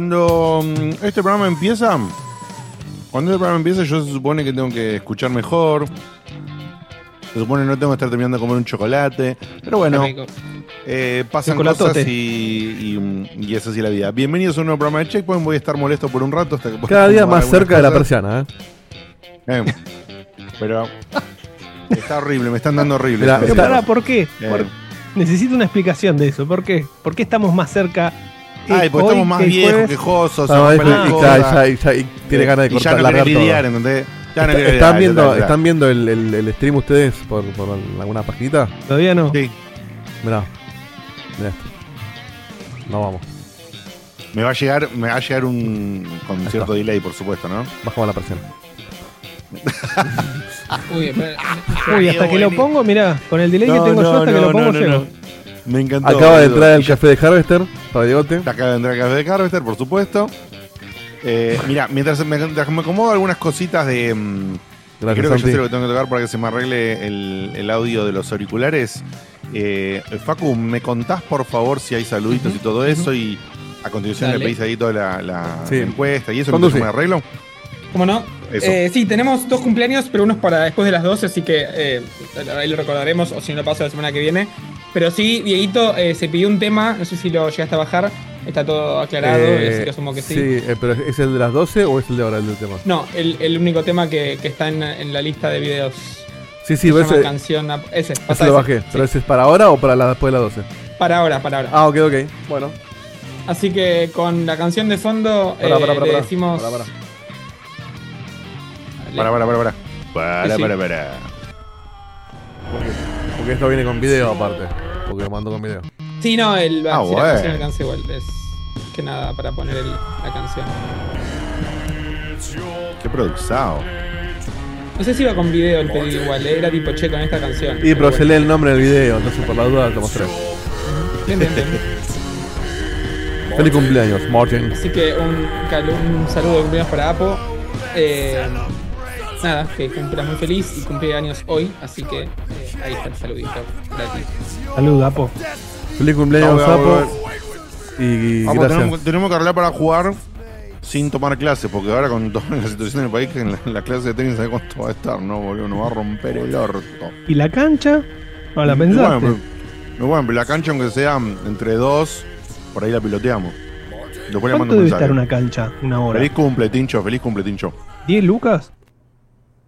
Cuando mm, este programa empieza, cuando este programa empieza, yo se supone que tengo que escuchar mejor. Se supone que no tengo que estar terminando de comer un chocolate. Pero bueno, eh, pasan cosas y, y, y es así la vida. Bienvenidos a un nuevo programa de Checkpoint. Voy a estar molesto por un rato hasta que Cada día más cerca de la persiana, ¿eh? Eh, pero está horrible, me están dando horrible. Pero ¿por qué? Eh. Por- Necesito una explicación de eso. ¿Por qué? ¿Por qué estamos más cerca? Eh, Ay, porque hoy estamos más que viejos, quejosos, Ah, rompen y- las y, cosas. ya- ya- ya- y tiene ganas de Y ya cortar, no todo. lidiar, ¿entendés? Ya no ¿Están lidiar, viendo, ya, ya, ya. ¿están viendo el, el- el stream ustedes por, por alguna paginita? Todavía no. Sí, Mirá. Mirá esto. No vamos. me va a llegar, me va a llegar un con Ahí cierto está. delay, por supuesto, ¿no? Bajamos la persiana. Uy, espera. Uy, hasta que lo pongo, mirá, con el delay que No, tengo yo, no, hasta que no, lo pongo no, no, llego. Me encantó. Acaba de entrar el café de Harvester para Diegote. Acaba de entrar el café de Harvester, por supuesto. Eh, mira, mientras me, me acomodo algunas cositas de. mm, Gracias, creo que yo Santi. sé lo que tengo que tocar para que se me arregle el, el audio de los auriculares. Eh, Facu, ¿me contás por favor si hay saluditos y todo eso? Y a continuación Dale. le pedís ahí toda la, la Sí. encuesta y eso. Mientras yo me arreglo. ¿Cómo no? Eh, sí, tenemos dos cumpleaños, pero uno es para después de las 12, así que eh, ahí lo recordaremos, o si no pasa la semana que viene. Pero sí, Dieguito eh, se pidió un tema, no sé si lo llegaste a bajar, está todo aclarado, así que asumo que sí. eh, pero ¿es el de las 12 o es el de ahora el del tema? No, el, el único tema que, que está en, en la lista de videos. Sí, sí, llama ese, canción, ese, ese pasá lo ese. bajé. Sí. ¿Pero ese es para ahora o para la, después de las 12? Para ahora, para ahora. Ah, ok, ok. Bueno. Así que con la canción de fondo Pará, pará, pará, le decimos... Para, para, para, para. Para, Sí. para, para. Porque esto viene con video aparte. Porque lo mando con video. Sí, no, el, Ah, sí, la bueno. canción alcanza igual. Es que nada para poner el- la canción. Qué produxado. No sé si iba con video el pedido igual, eh, era tipo che con esta canción. Y pero se bueno. lee el nombre del video, entonces por la duda lo mostré. Bien, bien, bien. Feliz cumpleaños, Martin. Así que un saludo de cumpleaños para Apo. Eh, nada, que cumpla muy feliz y cumple años hoy, así que eh, ahí está el saludito gratis. Salud, Apo. Feliz cumpleaños, Sapo. vamos, Y Vamos, gracias. tenemos, tenemos que hablar para jugar sin tomar clases, porque ahora con toda la situación del país, que en la, la clase de tenis, ¿sabes cuánto va a estar? No, boludo, nos va a romper el orto. ¿Y la cancha? No la pensaste. Bueno, pero, bueno, pero la cancha, aunque sea entre dos, por ahí la piloteamos. Después le mando ¿Cuánto debe mensaje. estar una cancha? Una hora. Feliz cumple, Tincho, feliz cumple, Tincho. ¿10 lucas?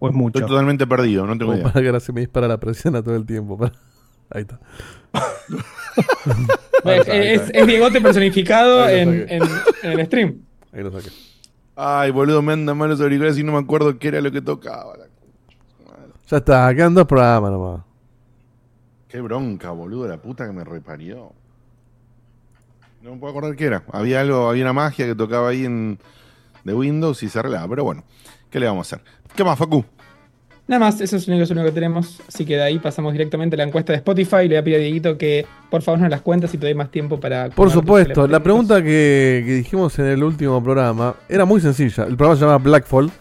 ¿O es mucho? Estoy totalmente perdido, no tengo Como idea. para que ahora se me dispara la presión a todo el tiempo. para- Ahí está. Es, es Diegote personificado en- en el stream. Ahí lo saqué. Ay, boludo, me andan mal los auriculares y no me acuerdo qué era lo que tocaba. Ya está, quedan dos programas nomás. Qué bronca, boludo, la puta que me reparió. No me puedo acordar qué era. Había algo, había una magia que tocaba ahí en de Windows y se arreglaba. Pero bueno, ¿qué le vamos a hacer? ¿Qué más, Facu? Nada más, eso es lo único, es lo único que tenemos. Así que de ahí pasamos directamente a la encuesta de Spotify. Le voy a pedir a Dieguito que por favor nos las cuentas y te doy más tiempo para. Por supuesto, la pregunta que, que dijimos en el último programa era muy sencilla. El programa se llama Blackfall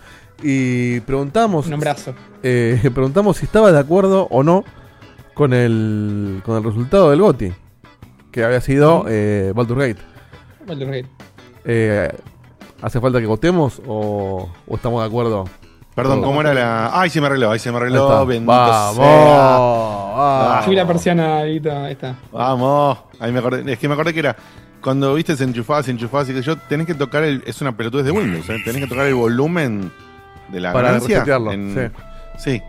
y preguntamos, Un abrazo. eh, preguntamos si estaba de acuerdo o no con el, con el resultado del GOTI, que había sido eh, Baldur's Gate. Baldur's Gate. Eh, ¿Hace falta que votemos o, o estamos de acuerdo? Perdón. ¿cómo era la.? Ay, se me arregló, ahí se me arregló. Bendito Vamos. sea. Ah. Subí la persiana, ahí está. Vamos. Ahí me acordé. Es que me acordé que era. Cuando viste, se enchufaba, se enchufaba, así que yo tenés que tocar el. Es una pelotudez de Windows, ¿eh? Tenés que tocar el volumen de la Para ganancia. sí.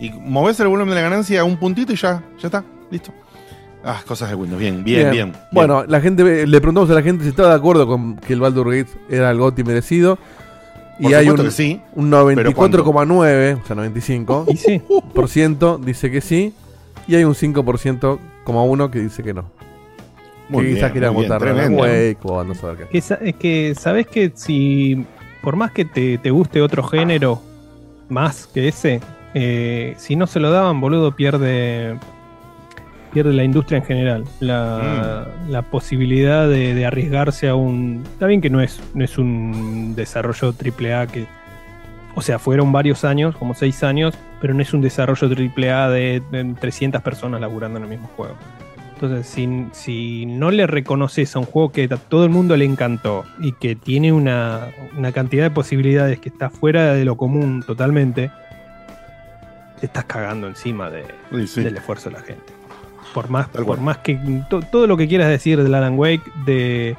Y movés el volumen de la ganancia a un puntito y ya, ya está, listo. Ah, cosas de Windows. Bien, bien, bien. bien. Bueno, la gente le preguntamos a la gente si estaba de acuerdo con que el Baldur's Gate era el GOTI merecido. Y hay un, sí. un pero ¿cuánto? 94,9, o sea, 95 Y sí, por ciento dice que sí. Y hay un 5% como uno que dice que no. Muy que quizás quieran votar. Wake o a no saber qué. es que sabes que si por más que te, te guste otro género más que ese, eh, si no se lo daban, boludo, pierde pierde la industria en general. La, la posibilidad de, de arriesgarse a un. Está bien que no es, no es un desarrollo AAA que. O sea, fueron varios años, como seis años, pero no es un desarrollo AAA de, de 300 personas laburando en el mismo juego. Entonces, si, si no le reconoces a un juego que a todo el mundo le encantó y que tiene una, una cantidad de posibilidades que está fuera de lo común totalmente, te estás cagando encima de, Sí, sí. del esfuerzo de la gente. Por más, Tal por cual. más que to- todo lo que quieras decir del Alan Wake, de,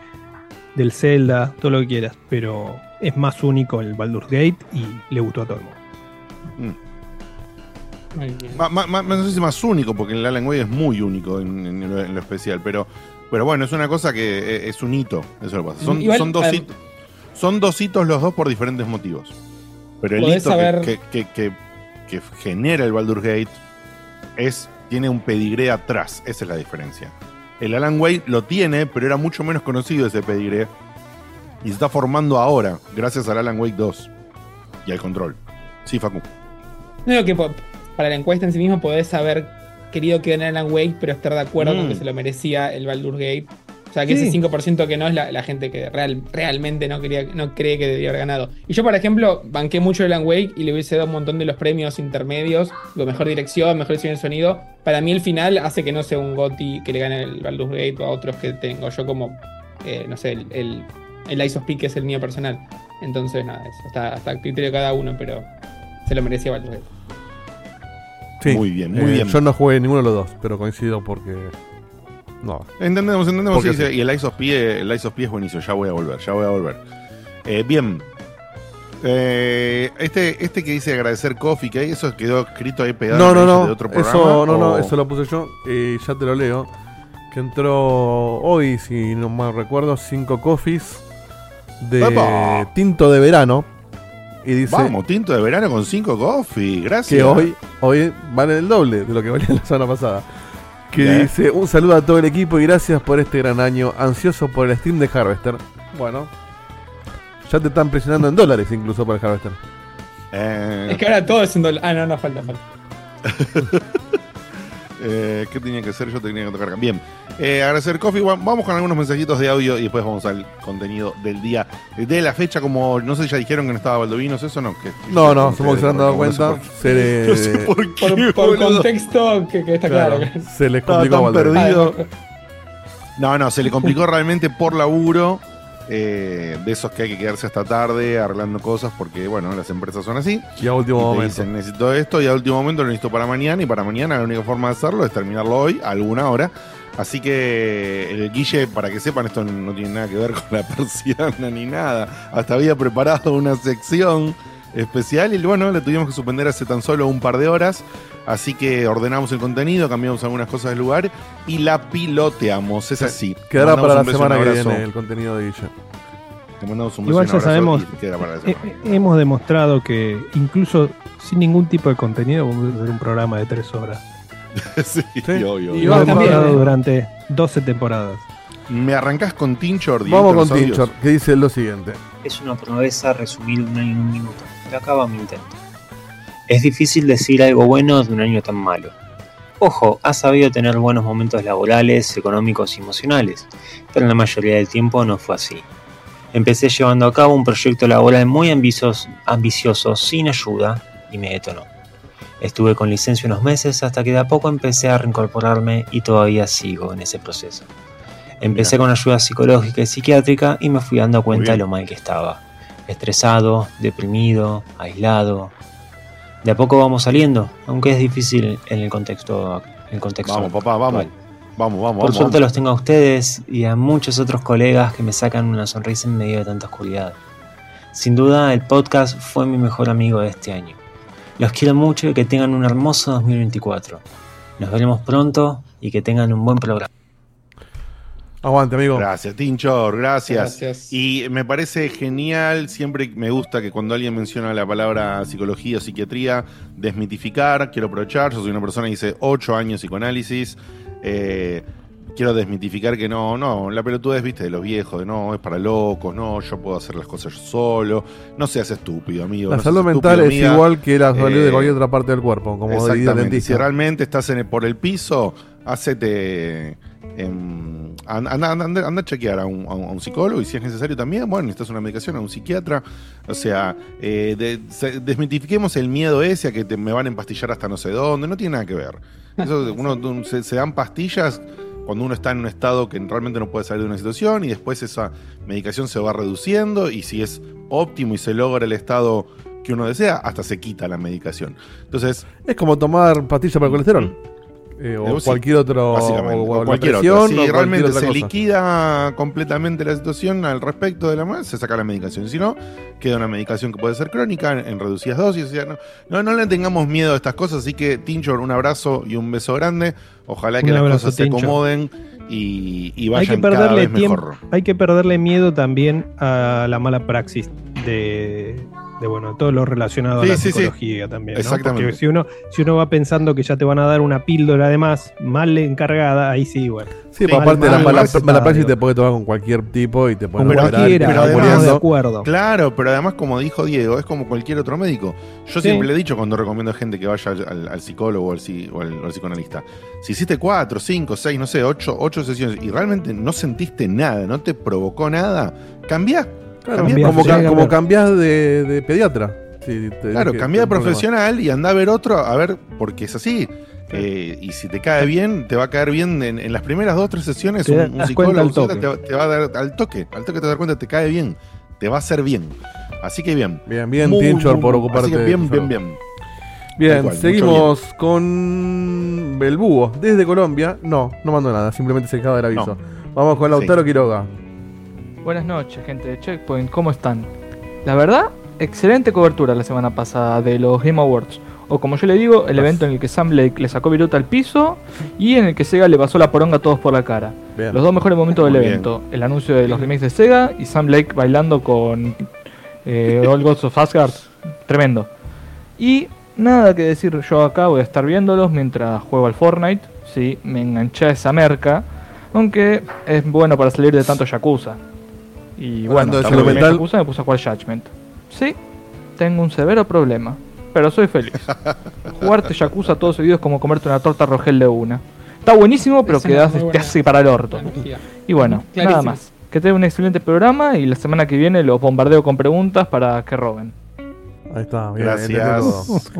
del Zelda, todo lo que quieras, pero es más único el Baldur's Gate y le gustó a todo el mundo. Bien. Ma- ma- ma- no sé si más único, porque el Alan Wake es muy único en, en lo, en lo especial, pero, pero bueno, es una cosa que eh, es un hito, eso lo pasa. Son, Igual, son, dos eh, hitos, son dos hitos los dos por diferentes motivos. Pero el hito que- saber- que, que- que- que genera el Baldur's Gate es, tiene un pedigree atrás, esa es la diferencia. El Alan Wake lo tiene, pero era mucho menos conocido ese pedigree. Y se está formando ahora, gracias al Alan Wake 2 y al control. Sí, Facu. No digo que para la encuesta en sí mismo podés haber querido que ganara Alan Wake, pero estar de acuerdo Mm. con que se lo merecía el Baldur's Gate. O sea, que Sí. ese 5% que no es la, la gente que real, realmente no, quería, no cree que debería haber ganado. Y yo, por ejemplo, banqué mucho el Alan Wake y le hubiese dado un montón de los premios intermedios, lo mejor dirección, mejor diseño de sonido. Para mí el final hace que no sea un GOTY que le gane el Baldur's Gate o a otros que tengo yo como, eh, no sé, el, el, el Ice of Peak es el mío personal. Entonces, nada, eso está hasta el criterio de cada uno, pero se lo merecía Baldur's Gate. Sí. Muy bien, muy Eh, bien. Yo no jugué ninguno de los dos, pero coincido porque. No. Entendemos, entendemos. Sí, Y el Ice of P, el Ice of P es buenísimo. Ya voy a volver, ya voy a volver. Eh, bien. Eh, este, este que dice agradecer Coffee, que eso quedó escrito ahí pegado No, en no, el no. de otro programa. Eso, no, no, eso lo puse yo. Y ya te lo leo. Que entró hoy, si no mal recuerdo, cinco coffees de ¡Epa! tinto de verano. Y dice Vamos, tinto de verano con 5 coffee. Gracias. que hoy, hoy vale el doble de lo que valía la semana pasada. Que dice un saludo a todo el equipo y gracias por este gran año. Ansioso por el stream de Harvester. Bueno, ya te están presionando en dólares incluso para el Harvester. Eh, Es que ahora todo es en dólar. Ah, no, no, falta, falta. eh, ¿Qué tenía que hacer? Yo tenía que tocar acá. Bien. Eh, agradecer Coffee. Va- Vamos con algunos mensajitos de audio y después vamos al contenido del día. De la fecha, como no sé si ya dijeron que no estaba Baldovinos, eso no. Que, No, no, supongo que se han dado porque no sé cuenta. por- Se le, No sé por qué. Por, contexto que, que está claro. claro, se le Estaba complicó. Ah, No, no, se le complicó realmente por laburo. Eh, de esos que hay que quedarse hasta tarde arreglando cosas porque, bueno, las empresas son así. Y a último Y te momento. dicen, necesito esto y al último momento lo necesito para mañana y para mañana la única forma de hacerlo es terminarlo hoy, a alguna hora. Así que el Guille, para que sepan, esto no tiene nada que ver con la persiana ni nada. Hasta había preparado una sección especial y bueno, la tuvimos que suspender hace tan solo un par de horas. Así que ordenamos el contenido, cambiamos algunas cosas del lugar y la piloteamos. Es así. Quedará para la semana que viene el contenido de Guille. Te mandamos un Igual ya abrazo sabemos, Eh, semana. eh, hemos demostrado que incluso sin ningún tipo de contenido podemos hacer un programa de tres horas. sí, Sí. obvio. Y hemos también, ¿eh? durante 12 temporadas. Me arrancás con Tinchor. Vamos con? Tinchor, que dice lo siguiente. Es una proeza resumir en un minuto, acá va mi intento. Es difícil decir algo bueno de un año tan malo. Ojo, ha sabido tener buenos momentos laborales, económicos y emocionales, pero la mayoría del tiempo no fue así. Empecé llevando a cabo un proyecto laboral muy ambicioso, ambicioso sin ayuda y me detonó. Estuve con licencia unos meses hasta que de a poco empecé a reincorporarme y todavía sigo en ese proceso. Empecé con ayuda psicológica y psiquiátrica y me fui dando cuenta de lo mal que estaba. Estresado, deprimido, aislado. De a poco vamos saliendo, aunque es difícil en el contexto. En el contexto Vamos, papá, vamos. actual. Vamos, vamos, Por vamos. suerte los tengo a ustedes y a muchos otros colegas que me sacan una sonrisa en medio de tanta oscuridad. Sin duda, el podcast fue mi mejor amigo de este año. Los quiero mucho y que tengan un hermoso 2024. Nos veremos pronto y que tengan un buen programa. Aguante, amigo. Gracias, Tinchor, gracias. Gracias. Y me parece genial, siempre me gusta que cuando alguien menciona la palabra psicología o psiquiatría, desmitificar, quiero aprovechar, yo soy una persona que hice ocho años psicoanálisis, eh, quiero desmitificar que no, no, la pelotudez, viste, de los viejos, de no, es para locos, no, yo puedo hacer las cosas yo solo, no seas estúpido, amigo. La no salud mental estúpido, es amiga. igual que la salud de Eh, cualquier otra parte del cuerpo, como Exactamente. dentista. Si realmente estás en el- por el piso, hacete. em, anda, anda- anda- a chequear a un, a un- psicólogo y si es necesario también, bueno, necesitas una medicación, a un psiquiatra. O sea, eh, de- desmitifiquemos el miedo ese a que te, me van a empastillar hasta no sé dónde, no tiene nada que ver. Eso, uno, se, se dan pastillas cuando uno está en un estado que realmente no puede salir de una situación y después esa medicación se va reduciendo y si es óptimo y se logra el estado que uno desea, hasta se quita la medicación. Entonces, Es como tomar pastillas para el colesterol. Eh, o cualquier otro. Básicamente, o, cualquier presión, otra. Si o cualquier realmente otra se cosa. liquida completamente la situación al respecto de la madre, se saca la medicación. Si no, queda una medicación que puede ser crónica en, en reducidas dosis. O sea, no, no, no le tengamos miedo a estas cosas. Así que, Tinchor, un abrazo y un beso grande. Ojalá que Un las abrazo, cosas se acomoden y, y Hay vayan que cada perderle vez tiempo, mejor. hay que perderle miedo también a la mala praxis de, de, bueno, todo lo relacionado Sí, a la sí, sí. psicología también. ¿no? Exactamente. Porque si uno, si uno va pensando que ya te van a dar una píldora además mal encargada, ahí sí, bueno. Sí, Sí, pero aparte mal- la mal mala, praxis te puede tomar con cualquier tipo y te puede Con pero- operar, cualquiera, te pero vas además- estamos de acuerdo. Claro, pero además, como dijo Diego, es como cualquier otro médico. Yo Sí. siempre le he dicho cuando recomiendo a gente que vaya al, al- al psicólogo o al, o al- o al psicoanalista. Si hiciste cuatro, cinco, seis, no sé, ocho, ocho sesiones y realmente no sentiste nada, no te provocó nada, cambiá. Claro, Cambiá como, ca- como cambiás de, de pediatra. Sí, Claro, cambia de profesional y anda a ver otro, a ver, porque es así. Eh, y si te cae bien, te va a caer bien en, en las primeras dos o tres sesiones. Te Un, das un psicólogo te, va- te va a dar al toque. Al toque te dar cuenta, te cae bien. Te va a hacer bien. Así que bien. Bien, bien, Muy, por ocuparte Así que bien, bien, bien. Bien, mucho seguimos con Belbúo, desde Colombia. No, no mandó nada, simplemente se acaba del aviso. Vamos con Lautaro Sí. Quiroga. Buenas noches, gente de Checkpoint, ¿cómo están? La verdad, excelente cobertura la semana pasada de los Game Awards. O como yo le digo, el evento en el que Sam Lake le sacó viruta al piso y en el que Sega le pasó la poronga a todos por la cara. Bien. Los dos mejores momentos del Muy bien. evento. El anuncio de los remakes de Sega y Sam Lake bailando con eh, All Gods of Asgard. Tremendo. Y nada que decir yo acá, voy a estar viéndolos mientras juego al Fortnite. Sí, me enganché a esa merca. Aunque es bueno para salir de tanto Yakuza. Y bueno, bien mental. Yakuza me puse a jugar Judgment. Sí, tengo un severo problema. Pero soy feliz. Jugarte Yakuza todos seguidos es como comerte una torta rogel de una. Está buenísimo, pero Es una quedas, muy te buena hace para el orto. Y bueno, Clarísimo. nada más. Que tengan un excelente programa y la semana que viene los bombardeo con preguntas para que roben. Ahí está, bien. Gracias.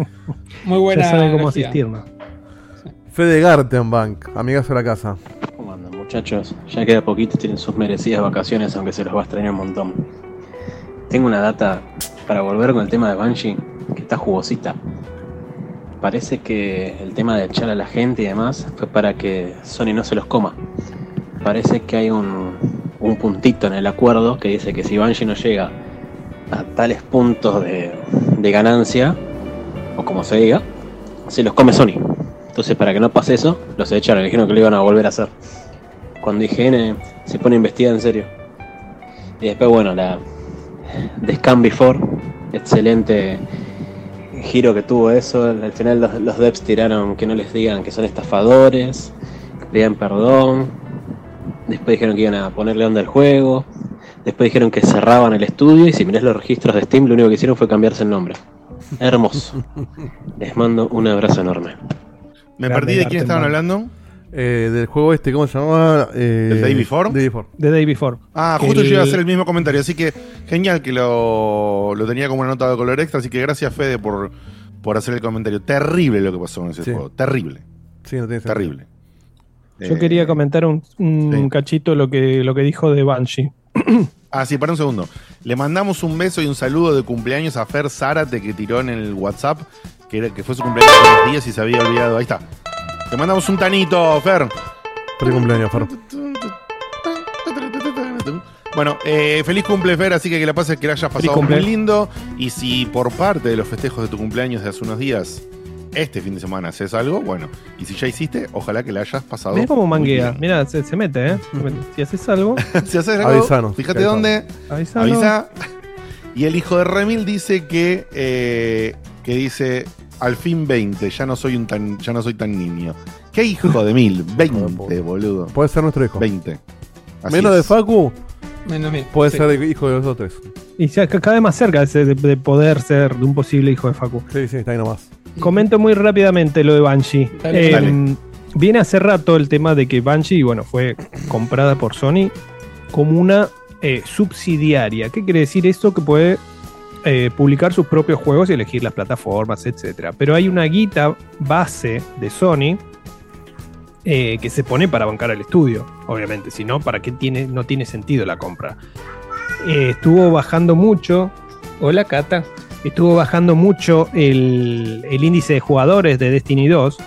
Muy buena. ya saben cómo asistirnos. Fede Gartenbank, amigas de la casa. ¿Cómo andan, muchachos? Ya queda poquito, tienen sus merecidas vacaciones, aunque se los va a extrañar un montón. Tengo una data para volver con el tema de Banshee, que está jugosita. Parece que el tema de echar a la gente y demás fue para que Sony no se los coma. Parece que hay un, un puntito en el acuerdo que dice que si Banshee no llega a tales puntos de, de ganancia, o como se diga, se los come Sony. Entonces, para que no pase eso, los echaron, dijeron que lo iban a volver a hacer. Cuando IGN se pone a investigar en serio. Y después, bueno, la The Scam Before, excelente giro que tuvo eso. Al final, los, los devs tiraron que no les digan que son estafadores, que pidan perdón. Después dijeron que iban a ponerle onda al juego. Después dijeron que cerraban el estudio. Y si mirás los registros de Steam, lo único que hicieron fue cambiarse el nombre. Hermoso. Les mando un abrazo enorme. Me Grande perdí de quién estaban hablando. Eh, del juego este, ¿cómo se llamaba? Eh, ¿El Day Before? Day Before. The Day Before. Ah, justo yo iba a el- hacer el mismo comentario, así que genial que lo, lo tenía como una nota de color extra, así que gracias Fede por, por hacer el comentario. Terrible lo que pasó con ese Sí. juego. Terrible. Sí, no tiene sentido. Terrible. Yo Eh, quería comentar un, un sí. cachito lo que, lo que dijo de Banshee. Ah, sí, para un segundo. Le mandamos un beso y un saludo de cumpleaños a Fer Zárate que tiró en el WhatsApp, que, era, que fue su cumpleaños hace unos días y se había olvidado. Ahí está. Te mandamos un tanito, Fer. Feliz cumpleaños, Fer. Bueno, eh, feliz cumple, Fer, así que que la pases que la hayas pasado muy cumple. lindo. Y si por parte de los festejos de tu cumpleaños de hace unos días, este fin de semana haces algo, bueno. Y si ya hiciste, ojalá que la hayas pasado. Mirá cómo muy manguea. Mira, se, se mete, ¿eh? Se mete. Si haces algo, si haces algo, Avisanos, fíjate avisanos. dónde. avísalo. Avisa. Y el hijo de Remil dice que, eh, que dice al fin 20, ya no soy un tan, ya no soy tan niño. ¿Qué hijo de mil? 20, boludo. Puede ser nuestro hijo. 20. Así Menos de. Facu, Menos bien. puede Sí. ser hijo de los otros. Y ca- cada vez más cerca de, de- de poder ser de un posible hijo de Facu. Sí, sí, está ahí nomás. Comento muy rápidamente lo de Banshee. Dale, Eh, dale. Viene hace rato el tema de que Banshee, bueno, fue comprada por Sony como una eh, subsidiaria. ¿Qué quiere decir eso? Que puede eh, publicar sus propios juegos y elegir las plataformas, etcétera. Pero hay una guita base de Sony eh, que se pone para bancar al estudio, obviamente. Si no, ¿para qué tiene, no tiene sentido la compra? Eh, estuvo bajando mucho. Hola, Cata. Estuvo bajando mucho el, el índice de jugadores de Destiny 2.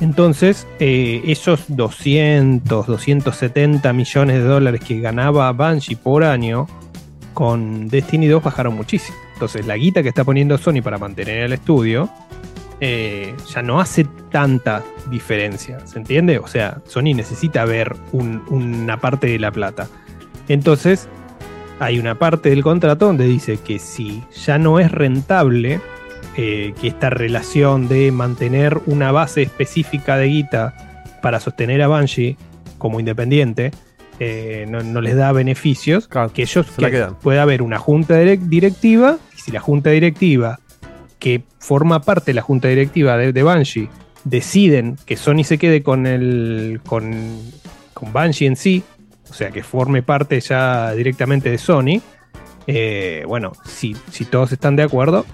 Entonces, esos 200, 270 millones de dólares que ganaba Banshee por año con Destiny 2 bajaron muchísimo. Entonces, la guita que está poniendo Sony para mantener el estudio eh, ya no hace tanta diferencia. ¿Se entiende? O sea, Sony necesita ver un- una parte de la plata. Entonces, hay una parte del contrato donde dice que si ya no es rentable eh, que esta relación de mantener una base específica de guita para sostener a Banshee como independiente eh, no, no les da beneficios, Claro, que ellos que puede haber una junta direc- directiva y si la junta directiva que forma parte de la junta directiva de, Banshee deciden que Sony se quede con el con, con Banshee en sí, o sea que forme parte ya directamente de Sony, eh, bueno, si, si todos están de acuerdo,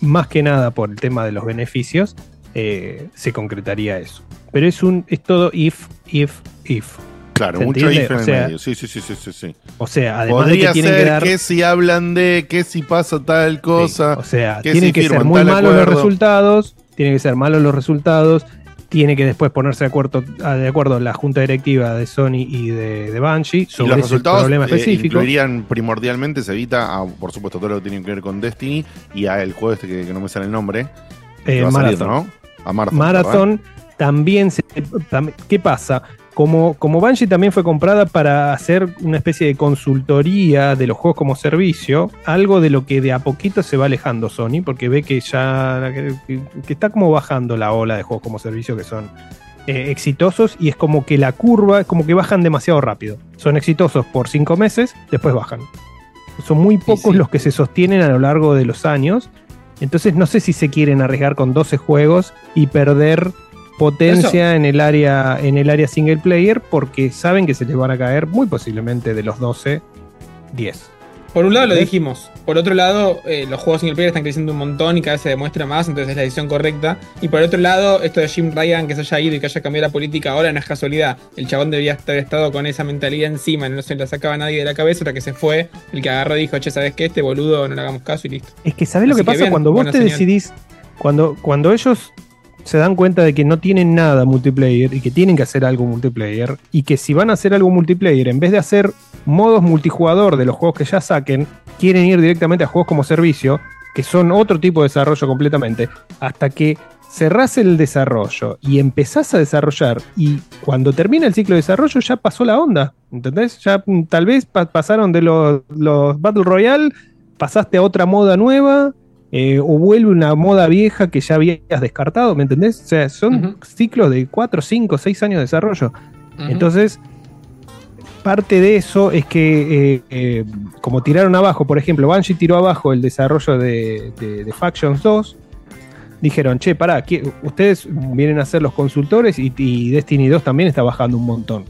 más que nada por el tema de los beneficios, eh, se concretaría eso. Pero es un es todo if, if, if. Claro, ¿Se mucho if en O el medio. Sí, sí, sí, sí, sí. O sea, además Podría de que tienen ser que dar. que si hablan de que si pasa tal cosa. Sí, o sea, que tienen si que ser muy malos los resultados, tienen que ser malos los resultados, tiene que después ponerse de acuerdo, ah, de acuerdo la junta directiva de Sony y de, de Banshee Y sobre los resultados problema eh, específico. incluirían primordialmente, se evita, a, por supuesto, todo lo que tiene que ver con Destiny y a el juego este que, que no me sale el nombre. Eh, va a salir, Marathon. ¿no? A Marathon. Marathon también se. tam- ¿Qué pasa? Como, como Bungie también fue comprada para hacer una especie de consultoría de los juegos como servicio, algo de lo que de a poquito se va alejando Sony, porque ve que ya que, que está como bajando la ola de juegos como servicio que son eh, exitosos y es como que la curva es como que bajan demasiado rápido. Son exitosos por cinco meses, después bajan. Son muy pocos sí. los que se sostienen a lo largo de los años. Entonces no sé si se quieren arriesgar con 12 juegos y perder potencia en el área en el área single player porque saben que se les van a caer muy posiblemente de los 12 10. Por un lado lo dijimos, por otro lado eh, los juegos single player están creciendo un montón y cada vez se demuestra más, entonces es la decisión correcta. Y por otro lado, esto de Jim Ryan que se haya ido y que haya cambiado la política ahora no es casualidad. El chabón debía haber estado con esa mentalidad encima, no se la sacaba nadie de la cabeza, hasta que se fue, el que agarró dijo, che, ¿sabes qué? Este boludo no le hagamos caso y listo. Es que ¿sabés lo Así que que pasa bien, cuando vos te señal. decidís cuando cuando ellos se dan cuenta de que no tienen nada multiplayer y que tienen que hacer algo multiplayer y que si van a hacer algo multiplayer en vez de hacer modos multijugador de los juegos que ya saquen, quieren ir directamente a juegos como servicio, que son otro tipo de desarrollo completamente, hasta que cerrás el desarrollo y empezás a desarrollar y cuando termina el ciclo de desarrollo ya pasó la onda, ¿entendés? Ya mm, tal vez pa- pasaron de los, los Battle Royale, pasaste a otra moda nueva. Eh, o vuelve una moda vieja que ya habías descartado, ¿me entendés? O sea, son ciclos de 4, 5, 6 años de desarrollo. Entonces, parte de eso es que, eh, eh, como tiraron abajo, por ejemplo, Bungie tiró abajo el desarrollo de, de- de Factions 2. Dijeron, che, pará, ¿qué- ustedes vienen a ser los consultores y, y Destiny 2 también está bajando un montón.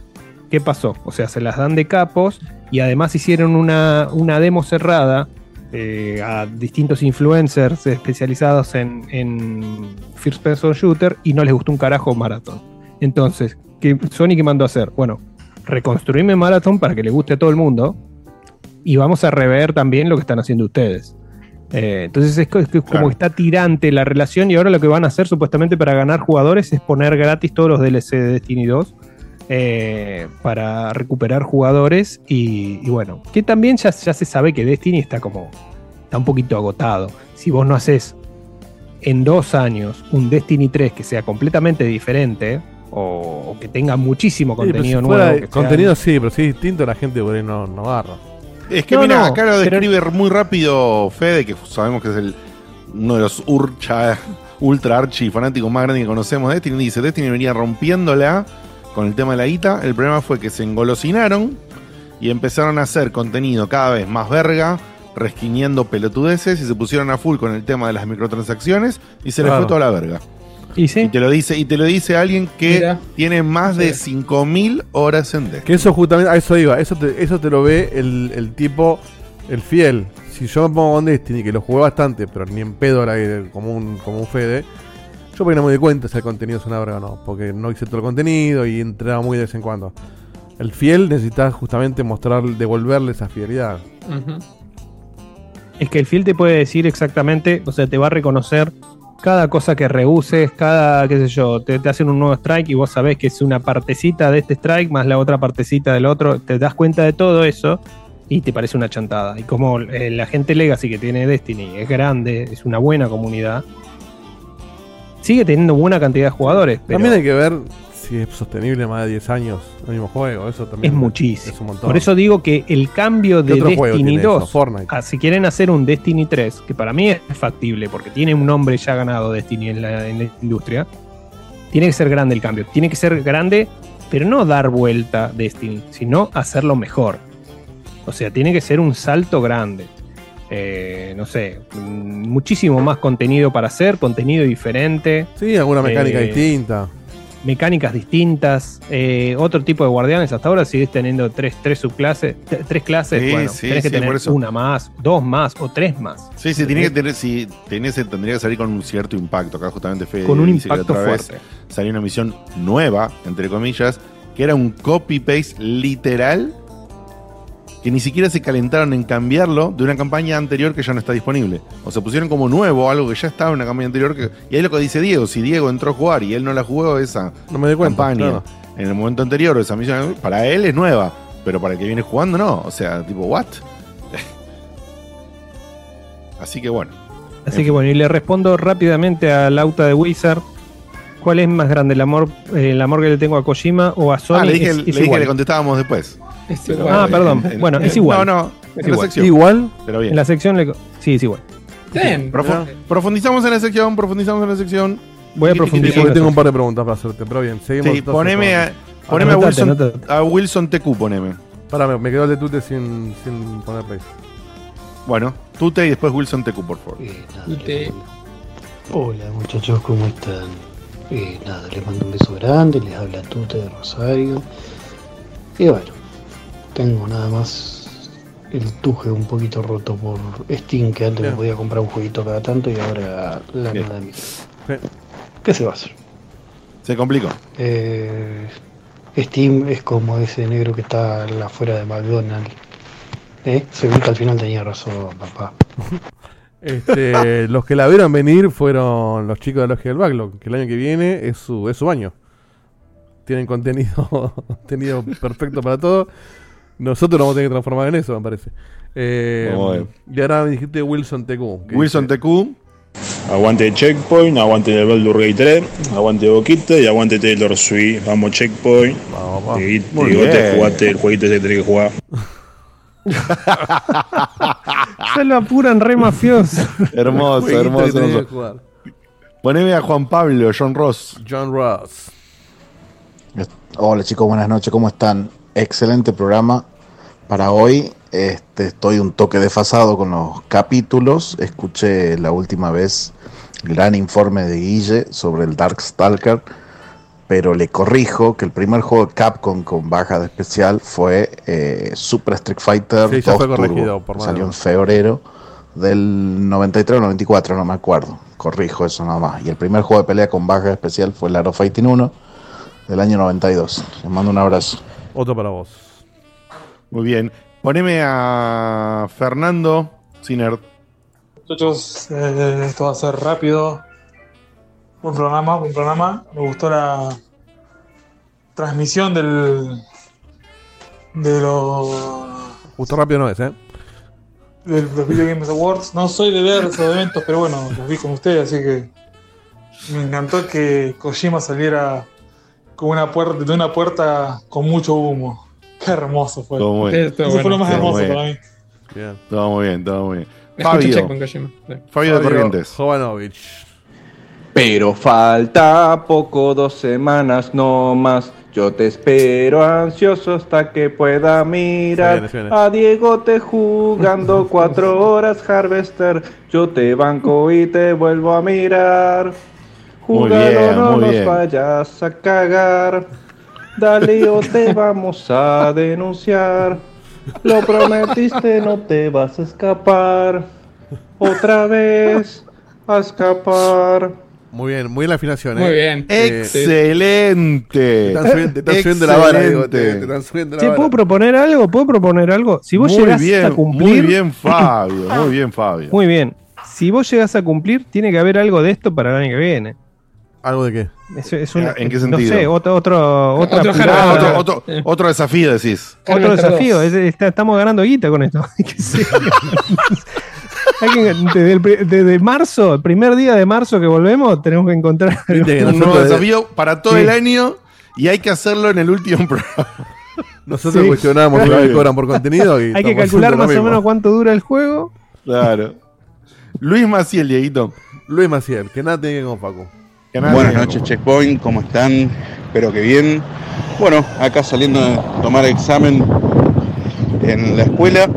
¿Qué pasó? O sea, se las dan de capos y además hicieron una, una demo cerrada eh, a distintos influencers especializados en, en First Person Shooter y no les gustó un carajo Marathon. Entonces, ¿qué Sony qué mandó a hacer? Bueno, reconstruirme Marathon para que le guste a todo el mundo y vamos a rever también lo que están haciendo ustedes. Eh, entonces es, como Claro. que está tirante la relación y ahora lo que van a hacer supuestamente para ganar jugadores es poner gratis todos los DLC de Destiny 2 eh, para recuperar jugadores y, y bueno, que también ya, ya se sabe que Destiny está como, está un poquito agotado. Si vos no haces en dos años un Destiny 3 que sea completamente diferente o, o que tenga muchísimo Sí, contenido si fuera nuevo. sea- contenido sí, pero si es distinto, la gente por ahí no, no agarra. Es que No, mira, no, acá lo pero- describe muy rápido Fede, que sabemos que es el uno de los urcha, ultra archi fanáticos más grandes que conocemos de Destiny. Dice, Destiny venía rompiéndola con el tema de la guita. El problema fue que se engolosinaron y empezaron a hacer contenido cada vez más verga, resquiniendo pelotudeces y se pusieron a full con el tema de las microtransacciones y se les Claro. fue toda la verga. Y te lo dice, y te lo dice alguien que Mira. tiene más de Sí. 5000 horas en Destiny. Que eso justamente, a eso iba, eso te, eso te lo ve el, el tipo, el fiel. Si yo me pongo con Destiny, que lo jugué bastante, pero ni en pedo era como un, como un Fede, yo porque no me di cuenta si el contenido es una o no, porque no hice todo el contenido y entraba muy de vez en cuando. El fiel necesita justamente mostrar, devolverle esa fidelidad. Es que el fiel te puede decir exactamente, o sea, te va a reconocer cada cosa que rehuses, cada, qué sé yo, te, te hacen un nuevo strike y vos sabés que es una partecita de este strike más la otra partecita del otro, te das cuenta de todo eso y te parece una chantada. Y como eh, la gente Legacy que tiene Destiny es grande, es una buena comunidad, sigue teniendo buena cantidad de jugadores, pero También hay que ver si es sostenible más de 10 años el mismo juego, eso también es muchísimo. es un montón. Por eso digo que el cambio ¿Qué de Destiny tiene eso? 2 Fortnite. Ah, si quieren hacer un Destiny 3, que para mí es factible porque tiene un nombre ya ganado Destiny en la, en la industria, tiene que ser grande el cambio. Tiene que ser grande, pero no dar vuelta Destiny, sino hacerlo mejor. O sea, tiene que ser un salto grande. Eh, no sé, muchísimo más contenido para hacer, contenido diferente, Sí, alguna mecánica Eh, distinta. mecánicas distintas, eh, otro tipo de guardianes. Hasta ahora sigues teniendo tres, tres subclases, tres clases. Sí, bueno, sí, tenés que sí, tener una más, dos más o tres más. Sí, sí, tiene que tener, sí, tenés- tendría que salir con un cierto impacto. Acá justamente Fede Con un impacto otra vez fuerte. salió una misión nueva, entre comillas, que era un copy-paste literal, que ni siquiera se calentaron en cambiarlo de una campaña anterior que ya no está disponible. O se pusieron como nuevo algo que ya estaba en una campaña anterior. Que, y ahí lo que dice Diego, si Diego entró a jugar y él no la jugó esa No me cuenta. campaña claro. en el momento anterior o esa misión, para él es nueva, pero para el que viene jugando no. O sea, tipo, ¿what? Así que bueno. Así que bueno, y le respondo rápidamente al auta de Wizard. ¿Cuál es más grande, el amor, eh, el amor que le tengo a Kojima o a Sony? ah, le dije, Es- le dije que igual. le contestábamos después. Es Pero, igual. Ah, perdón. en- en- Bueno, es igual. No, no, Es en la igual. sección. Igual, Pero bien. En la sección le... Sí, es igual. Bien. Profundizamos en la sección, profundizamos en la sección. Voy a Sí, profundizar. porque tengo un par de preguntas para hacerte, pero bien, seguimos. Sí, poneme a, poneme a, Wilson, a Wilson TQ, poneme. Pará, me, me quedó el de Tute sin, sin poner play. Bueno, Tute y después Wilson TQ, por favor. Eh, nada, Hola muchachos, ¿cómo están? Eh, nada, les mando un beso grande, les habla Tute de Rosario. Y bueno, tengo nada más el tuje un poquito roto por Steam, que antes Bien. me podía comprar un jueguito cada tanto y ahora la Bien. nada mía. Sí. ¿Qué se va a hacer? Se complicó. Eh, Steam es como ese negro que está afuera de McDonald's. ¿Eh? Se ve que al final tenía razón, papá. Este, los que la vieron venir fueron los chicos de Logia del Backlog, que el año que viene es su, es su año. Tienen contenido, contenido perfecto para todo. Nosotros nos vamos a tener que transformar en eso, me parece. Eh, Vamos a ver. y ahora me dijiste Wilson TQ. que Wilson dice- TQ. Aguante Checkpoint, aguante el Baldur Gate 3, aguante Boquita y aguante Taylor Swift. Vamos Checkpoint. Vamos, vamos. Y Muy bien. te jugaste el jueguito ese que tenés que jugar. Se lo apuran re mafioso. Hermoso, Jueguito que hermoso. tenés que hermoso. jugar. Poneme a Juan Pablo, John Ross. John Ross. Hola chicos, buenas noches, ¿cómo están? Excelente programa para hoy. Este, estoy un toque desfasado con los capítulos. Escuché la última vez el gran informe de Guille sobre el Darkstalker, pero le corrijo que el primer juego de Capcom con baja de especial fue eh, Super Street Fighter Sí, ya 2 fue Turbo. por Salió en febrero Del 93 o 94, no me acuerdo. Corrijo eso nada más. Y el primer juego de pelea con baja especial fue el Aro Fighting 1 del año 92. Les mando un abrazo. Otro para vos. Muy bien. Poneme a Fernando Sinert. Muchachos, eh, esto va a ser rápido. Buen programa, buen programa. Me gustó la transmisión del. de los. Justo rápido no es, ¿eh? de los Video Games Awards. No soy de ver esos eventos, pero bueno, los vi con ustedes, así que. Me encantó que Kojima saliera con una puerta, de una puerta con mucho humo. Qué hermoso fue. Todo muy bien. Eso fue lo más Todo muy hermoso bien. para mí. Bien. Todo muy bien, todo muy bien. Fabio. Sí. Fabio de Corrientes. Jovanovich. Pero falta poco, dos semanas no más. Yo te espero ansioso hasta que pueda mirar Se viene, se viene. a Diego te jugando cuatro horas Harvester. Yo te banco y te vuelvo a mirar. Bien, no nos bien. vayas a cagar. Dale o te vamos a denunciar. Lo prometiste, no te vas a escapar. Otra vez a escapar. Muy bien, muy bien la afinación, ¿eh? Muy bien. Eh, Excelente. Te están subiendo, te están subiendo la vara, digo, te, Excelente. te están subiendo la Che, vara. ¿puedo proponer algo? ¿Puedo proponer algo? Si vos muy llegás bien, a cumplir. Muy bien, Fabio. Muy bien, Fabio. Muy bien. Si vos llegás a cumplir, tiene que haber algo de esto para el año que viene. ¿Algo de qué? Es, es una- ¿En qué No sentido? sé, otro, otro, otra Otro. Ah, otro, otro, otro desafío, decís. Otro desafío. 2. es- está- estamos ganando guita con esto. Que que- desde, el desde marzo, el primer día de marzo que volvemos, tenemos que encontrar. Viste que Un nuevo desafío para todo Sí. el año y hay que hacerlo en el último programa. nosotros Sí. cuestionamos vez bien. cobran por contenido y Hay que calcular más lo o menos cuánto dura el juego. Claro. Luis Maciel, Dieguito. Luis Maciel, que nada tiene que ver con Facu. Buenas noches, Checkpoint, ¿cómo están? Espero que bien. Bueno, acá saliendo de tomar examen en la escuela,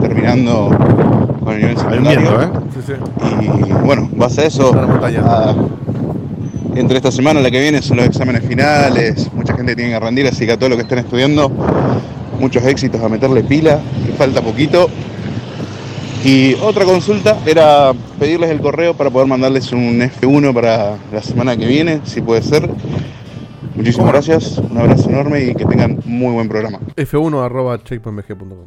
terminando con el nivel Hay un secundario. viento, ¿eh? Sí, sí. Y bueno, base a eso, ah, entre esta semana y la que viene son los exámenes finales, mucha gente tiene que rendir, así que a todos los que estén estudiando, muchos éxitos a meterle pila, que falta poquito. Y otra consulta era pedirles el correo para poder mandarles un F1 para la semana que viene, si puede ser. Muchísimas gracias, un abrazo enorme y que tengan muy buen programa. F1 arroba checkpointbg.com.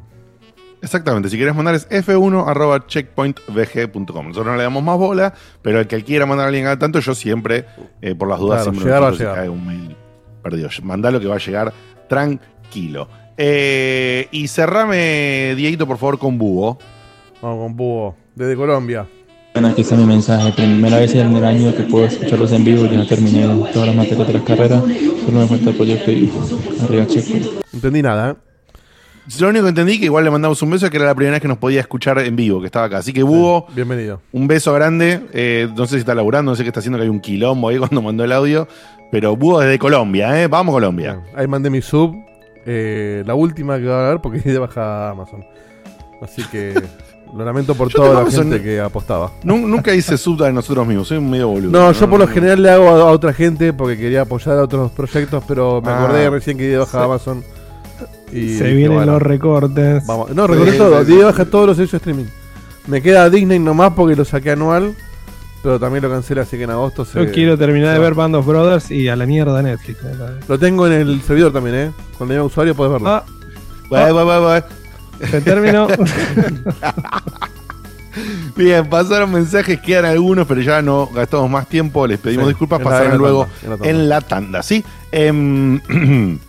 Exactamente, si querés mandar es f1.checkpointvg.com. Nosotros no le damos más bola, pero el que quiera mandar a alguien al tanto, yo siempre, eh, por las dudas, Claro, siempre llegar si llegar. cae un mail perdido. Mandalo que va a llegar tranquilo. Eh, y cerrame, Dieguito, por favor, con Búho. Vamos con Búho, desde Colombia. Bueno, aquí está mi mensaje. Primera vez en el año que puedo escucharlos en vivo. Ya terminé todas las materias de las carreras. Solo me falta el proyecto y arriba checkpoint. Entendí nada, ¿eh? Lo único que entendí que igual le mandamos un beso, que era la primera vez que nos podía escuchar en vivo, que estaba acá. Así que Búho, Bienvenido. un beso grande. Eh, no sé si está laburando, no sé qué está haciendo, que hay un quilombo ahí cuando mandó el audio. Pero Búho desde Colombia, ¿eh? Vamos Colombia. Ahí mandé mi sub. eh, la última que va a ver porque de baja Amazon. Así que lo lamento por Yo toda la gente que apostaba. Nun- Nunca hice sub de nosotros mismos, soy un medio boludo. No, yo por lo general le hago a, a otra gente porque quería apoyar a otros proyectos, pero me Ah. acordé recién que baja Amazon. Y Se vienen bueno, los recortes. vamos. No, recordé Sí, todo, sí, di baja todos los servicios de streaming. Me queda Disney nomás porque lo saqué anual, pero también lo cancelé, así que en agosto se. Yo quiero terminar se de ver Band of Brothers y a la mierda Netflix. Lo tengo en el servidor también, ¿eh? Con el mismo usuario puedes verlo. Ah, bue, bue, bue. Se terminó. Bien, pasaron mensajes, quedan algunos, pero ya no gastamos más tiempo. Les pedimos Sí, disculpas, pasarán luego en la tanda. en la tanda, ¿sí? Em,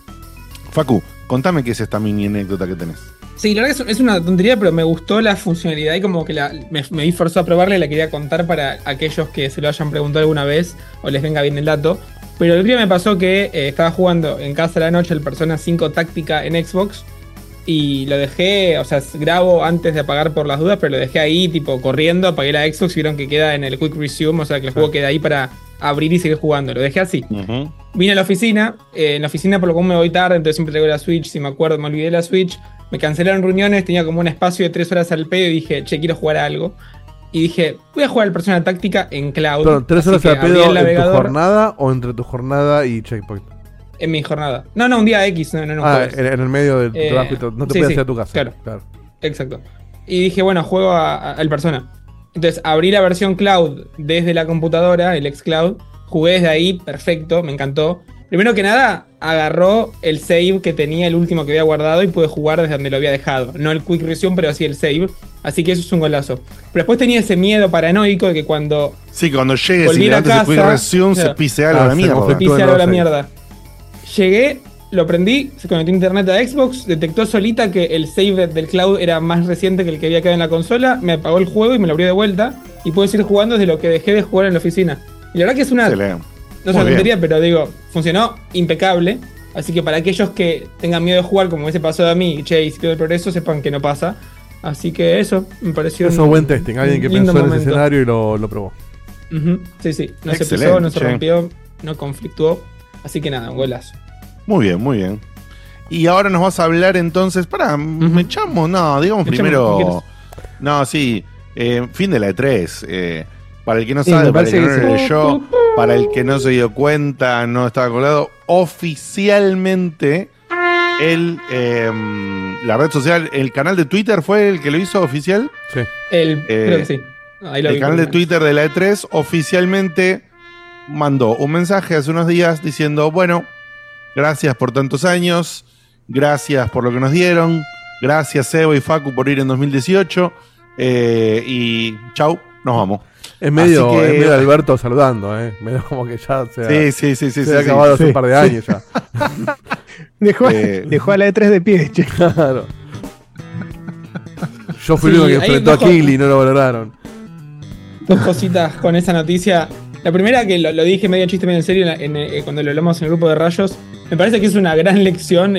Facu, contame qué es esta mini anécdota que tenés. Sí, la verdad que es, es una tontería, pero me gustó la funcionalidad y como que la, me, me vi forzado a probarla y la quería contar para aquellos que se lo hayan preguntado alguna vez o les venga bien el dato. Pero el día me pasó que eh, estaba jugando en casa a la noche el Persona 5 Táctica en Xbox y lo dejé, o sea, grabo antes de apagar por las dudas, pero lo dejé ahí, tipo, corriendo, apagué la Xbox, vieron que queda en el Quick Resume, o sea, que el juego queda ahí para abrir y seguir jugando. Lo dejé así. Vine a la oficina, eh, en la oficina por lo común me voy tarde, entonces siempre traigo la Switch, si me acuerdo, me olvidé de la Switch, me cancelaron reuniones, tenía como un espacio de tres horas al pedo y dije, che, quiero jugar a algo. Y dije, voy a jugar al Persona Táctica en cloud. Perdón, ¿tres horas al pedo en tu jornada o entre tu jornada y checkpoint? En mi jornada. No, no, un día X, no, no, no. ah, en, en el medio del Eh, trabajo y todo. No te sí, puedes sí, ir a tu casa. Claro. Exacto. y dije, bueno, juego a- a- al Persona. Entonces abrí la versión cloud desde la computadora, el xCloud, jugué desde ahí, perfecto, me encantó. Primero que nada, agarró el save que tenía el último que había guardado y pude jugar desde donde lo había dejado. No el Quick Resume, pero sí el save. Así que eso es un golazo. Pero después tenía ese miedo paranoico de que cuando Sí, cuando llegues y levantes el Quick casa, Resume, se claro. pise algo a Ah, la se mierda. conflictúa. Pise en algo a la mierda. Llegué, lo prendí, se conectó a internet a Xbox, detectó solita que el save del cloud era más reciente que el que había quedado en la consola, me apagó el juego y me lo abrió de vuelta y puedo seguir jugando desde lo que dejé de jugar en la oficina. Y la verdad que es una, no es una tontería, pero digo, funcionó impecable. Así que para aquellos que tengan miedo de jugar como ese pasado a mí, che, y si quedó el progreso, sepan que no pasa. Así que eso, me pareció Eso es un- buen testing. Alguien que pensó en ese escenario y lo, lo probó. Sí, sí, no se pisó, no se che. rompió, no conflictuó. Así que nada, un golazo. Muy bien, muy bien. Y ahora nos vas a hablar entonces. Para, ¿me echamos? No, digamos Me primero. ¿qué No, sí. eh, fin de la E3. eh, para el que no Sí, sabe, para el que no lo leyó, para el que no se dio cuenta, no estaba colgado, oficialmente el, eh, la red social, el canal de Twitter fue el que lo hizo oficial. Sí. El, Eh, creo que sí. Ahí lo el vi canal de. Twitter de la E3 oficialmente mandó un mensaje hace unos días diciendo, bueno, gracias por tantos años, gracias por lo que nos dieron, gracias Evo y Facu por ir en 2018 eh, y chau, nos vamos. Es medio, que- es medio Alberto saludando, ¿eh? Medio como que ya se ha, Sí, sí, sí, sí, se sí, ha sí. acabado hace Sí. un par de años ya. Dejó, Eh. dejó a la E3 de pie, che. Claro. Yo fui Sí, el único que enfrentó a Kigley y no lo valoraron. Dos cositas con esa noticia. La primera, que lo, lo dije medio en chiste, medio en serio, en la- en, eh, cuando lo hablamos en el grupo de rayos, me parece que es una gran lección,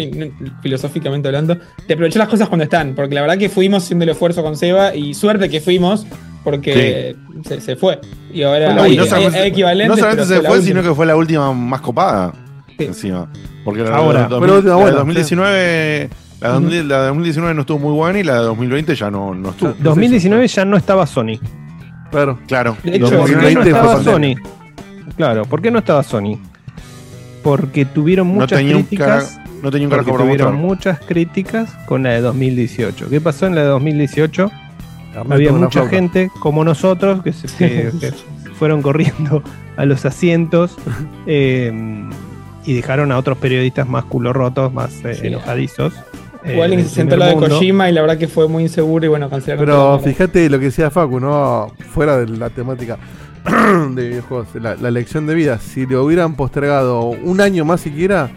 filosóficamente hablando, de aprovechar las cosas cuando están. Porque la verdad que fuimos haciendo el esfuerzo con Seba y suerte que fuimos, porque se, se fue. Y ahora hay, y no solamente, no pero se fue, última. sino que fue la última más copada. Sí. Encima. Porque la, Ahora. la, Fue la última la de buena, 2019, la, de 2000 la de 2019 no estuvo muy buena y la de 2020 ya no, no estuvo. 2019 ya no estaba Sony. Claro. Claro. De hecho, ¿Por qué no 2020 estaba Sony? Claro, ¿por qué no estaba Sony? Porque tuvieron muchas críticas. no tenía un porque carajo para tuvieron mostrar. muchas críticas con la de 2018. ¿Qué pasó en la de 2018? Ernesto Había mucha flauta. gente como nosotros que, se- que- que fueron corriendo a los asientos eh, y dejaron a otros periodistas más culo rotos, más eh, Sí. enojadizos. Eh, O alguien se sentó primer al lado de. Kojima y la verdad que fue muy inseguro y bueno, cancelaron. Pero fíjate lo que decía Facu, ¿no? Fuera de la temática de videojuegos, la, la elección de vida. Si le hubieran postergado un año más siquiera,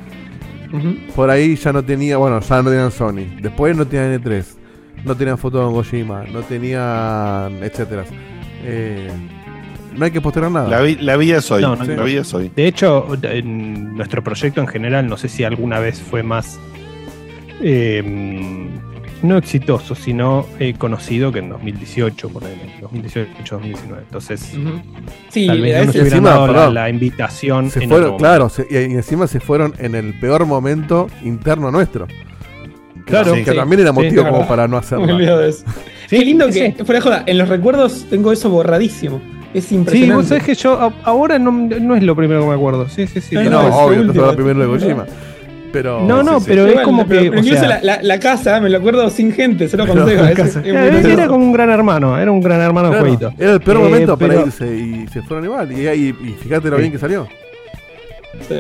por ahí ya no tenía, bueno, ya no tenían Sony. Después no tenían N3, no tenían foto de Kojima, no tenían, etcétera. Eh, no hay que postergar nada. La, vi- la vida es hoy. No, no, la vida es hoy. De hecho, en nuestro proyecto en general, no sé si alguna vez fue más eh, no exitoso, sino eh, conocido que en 2018, por 2018-2019. Entonces, Ujú. Sí, tal vez no hubieran Encima, dado la, perdón, la invitación. se en fueron, otro claro, se- y, encima se fueron en el peor momento interno nuestro. Claro, que sí. también era Sí, motivo como para no Me hacerlo. olvido de eso. Sí, Qué lindo sí. que, fuera de joda, en los recuerdos tengo eso borradísimo. Es Sí, impresionante. vos sabés que yo a- ahora no, no es lo primero que me acuerdo. Sí, sí, sí. No, obvio, no fue es primero de. Kojima. Pero, No, no, sí, sí. pero es como pero- que. pero o incluso sea, la, la- la casa, me lo acuerdo sin gente, solo con era, como un gran hermano, era un gran hermano Claro, jueguito. era el peor Eh, momento para pero- irse y se fueron igual. Y, y, y fíjate lo bien que salió. Sí.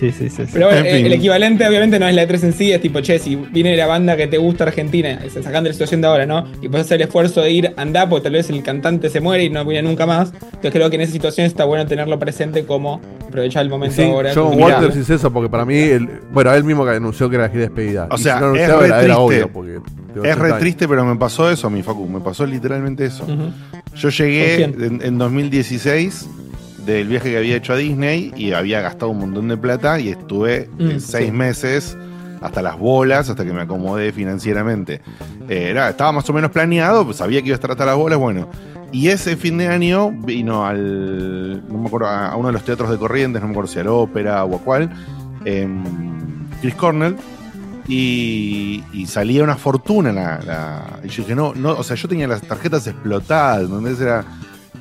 Sí, sí, sí. sí. Pero bueno, En eh, fin. el equivalente obviamente no es la E3 en sí, es tipo, che, si viene la banda que te gusta Argentina, se sacan de la situación de ahora, ¿no? Y puedes hacer el esfuerzo de ir, andá, porque tal vez el cantante se muere y no viene nunca más. Entonces creo que en esa situación está bueno tenerlo presente como aprovechar el momento Sí, ahora. yo con como Walter mirá. sí es eso, porque para mí, el, bueno, él mismo que anunció que era la gira de despedida. O sea, si no es re era, obvio. Porque Es 80 re años. triste, pero me pasó eso a mi Facu. Me pasó literalmente eso. Yo llegué en 2016 del viaje que había hecho a Disney y había gastado un montón de plata y estuve Mm, seis sí. meses hasta las bolas, hasta que me acomodé financieramente. Eh, era- estaba más o menos planeado, pues sabía que iba a estar hasta las bolas, bueno. Y ese fin de año vino al, no me acuerdo, a uno de los teatros de Corrientes, no me acuerdo si al ópera o a cuál, em, Chris Cornell, y, y salía una fortuna la, la- y yo dije, no, no, o sea, yo tenía las tarjetas explotadas, ¿entendés? Era,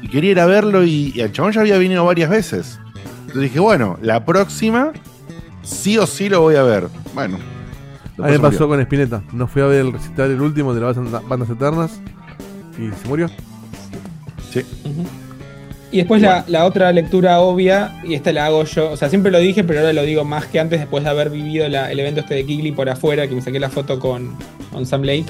y quería ir a verlo y, y el chabón ya había venido varias veces. Entonces dije, bueno, la próxima sí o sí lo voy a ver. Bueno, A mí me pasó con Spinetta. No fui a ver el recital, el último de las bandas eternas. Y se murió. Sí. Y después la, la otra lectura obvia, y esta la hago yo, o sea, siempre lo dije, pero ahora lo digo más que antes, después de haber vivido la- el evento este de Kigley por afuera, que me saqué la foto con, con Sam Lake.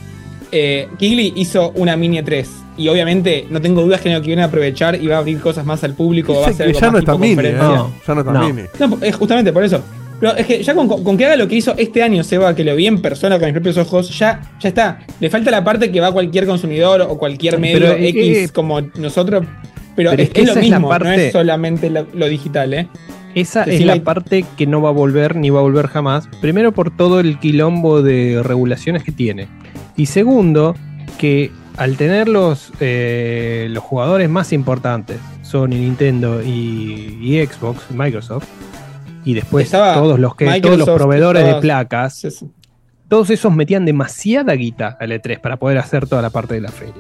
Eh, Kigley hizo una mini 3 y obviamente no tengo dudas que en lo que viene a aprovechar y va a abrir cosas más al público, va a que algo ya más no tipo mini. ¿eh? Ya no está No. mini. No, es justamente por eso. Pero es que ya con, con que haga lo que hizo este año, Seba, que lo vi en persona con mis propios ojos, ya, ya está. Le falta la parte que va a cualquier consumidor o cualquier medio Pero, X eh, como nosotros. Pero, pero es, es que es lo mismo, no parte- es solamente lo, lo digital, ¿eh? Esa Que es la hay- parte que no va a volver ni va a volver jamás. Primero por todo el quilombo de regulaciones que tiene. Y segundo, que al tener los, eh, los jugadores más importantes, Sony, Nintendo y, y Xbox, Microsoft, y después Estaba todos los que todos los proveedores de placas, todos esos metían demasiada guita al E3 para poder hacer toda la parte de la feria.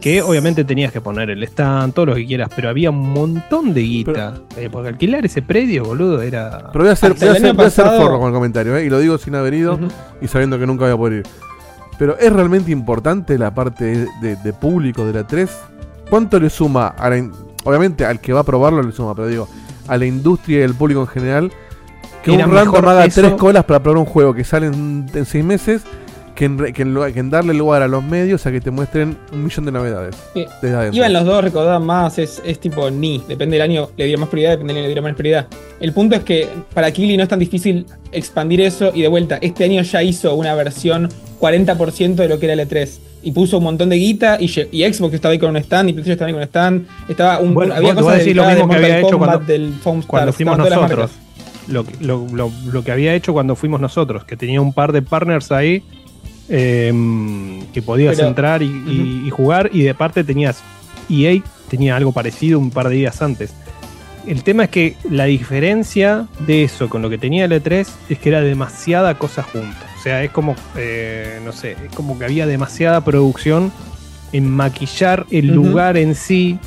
Que obviamente tenías que poner el stand, todo lo que quieras, pero había un montón de guita. Eh, porque alquilar ese predio, boludo, era. Pero voy a Hasta voy a voy a ser pasado- forro con el comentario, ¿eh? y lo digo sin haber ido y sabiendo que nunca voy a poder ir. Pero ¿es realmente importante la parte de, de público de la 3? ¿Cuánto le suma a la obviamente al que va a probarlo le suma, pero digo, a la industria y al público en general que Era un random haga eso- tres colas para probar un juego que sale en, en seis meses que en, re- que en lugar- que en darle lugar a los medios a que te muestren un millón de novedades. Sí. Iban los dos, recordaban más, es, es tipo ni, depende del año, le dieron más prioridad, depende del año le dieron menos prioridad. El punto es que para Kili no es tan difícil expandir eso y de vuelta, este año ya hizo una versión 40% de lo que era el E3 y puso un montón de guita y, y Xbox estaba ahí con un stand y PlayStation estaba ahí con un stand, estaba un, Bueno, había cosas decir lo dedicadas mismo de que había hecho Kombat, cuando, del Foam cuando fuimos nosotros. Lo, lo- lo- lo que había hecho cuando fuimos nosotros, que tenía un par de partners ahí eh, que podías Pero- entrar y, y- y jugar, y de parte tenías EA, tenía algo parecido un par de días antes. El tema es que la diferencia de eso con lo que tenía el E3 es que era demasiada cosa junta. O sea, es como, eh, no sé, es como que había demasiada producción en maquillar el lugar en sí,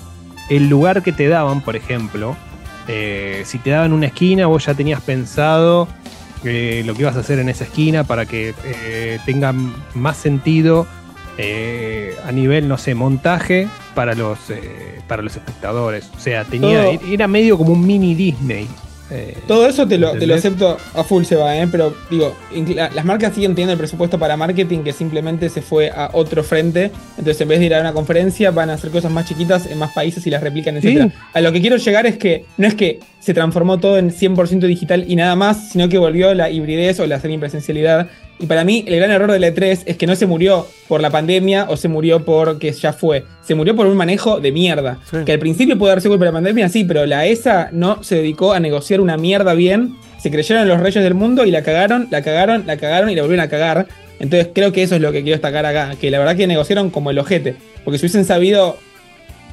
el lugar que te daban, por ejemplo. eh, si te daban una esquina, vos ya tenías pensado eh, lo que ibas a hacer en esa esquina para que eh, tenga más sentido eh, a nivel, no sé, montaje para los, eh, para los espectadores. O sea, tenía, Todo- era medio como un mini Disney. Eh, Todo eso te lo, te lo ¿entendés? acepto a full, se va, ¿eh? pero digo, las marcas siguen teniendo el presupuesto para marketing que simplemente se fue a otro frente. Entonces, en vez de ir a una conferencia, van a hacer cosas más chiquitas en más países y las replican, Sí. etc. A lo que quiero llegar es que no es que se transformó todo en 100% digital y nada más, sino que volvió la hibridez o la semipresencialidad. Y para mí, el gran error del E3 es que no se murió por la pandemia o se murió porque ya fue. Se murió por un manejo de mierda. Que al principio puede darse culpa de la pandemia, sí, pero la ESA no se dedicó a negociar una mierda bien. Se creyeron en los reyes del mundo y la cagaron, la cagaron, la cagaron y la volvieron a cagar. Entonces creo que eso es lo que quiero destacar acá. Que la verdad que negociaron como el ojete. Porque si hubiesen sabido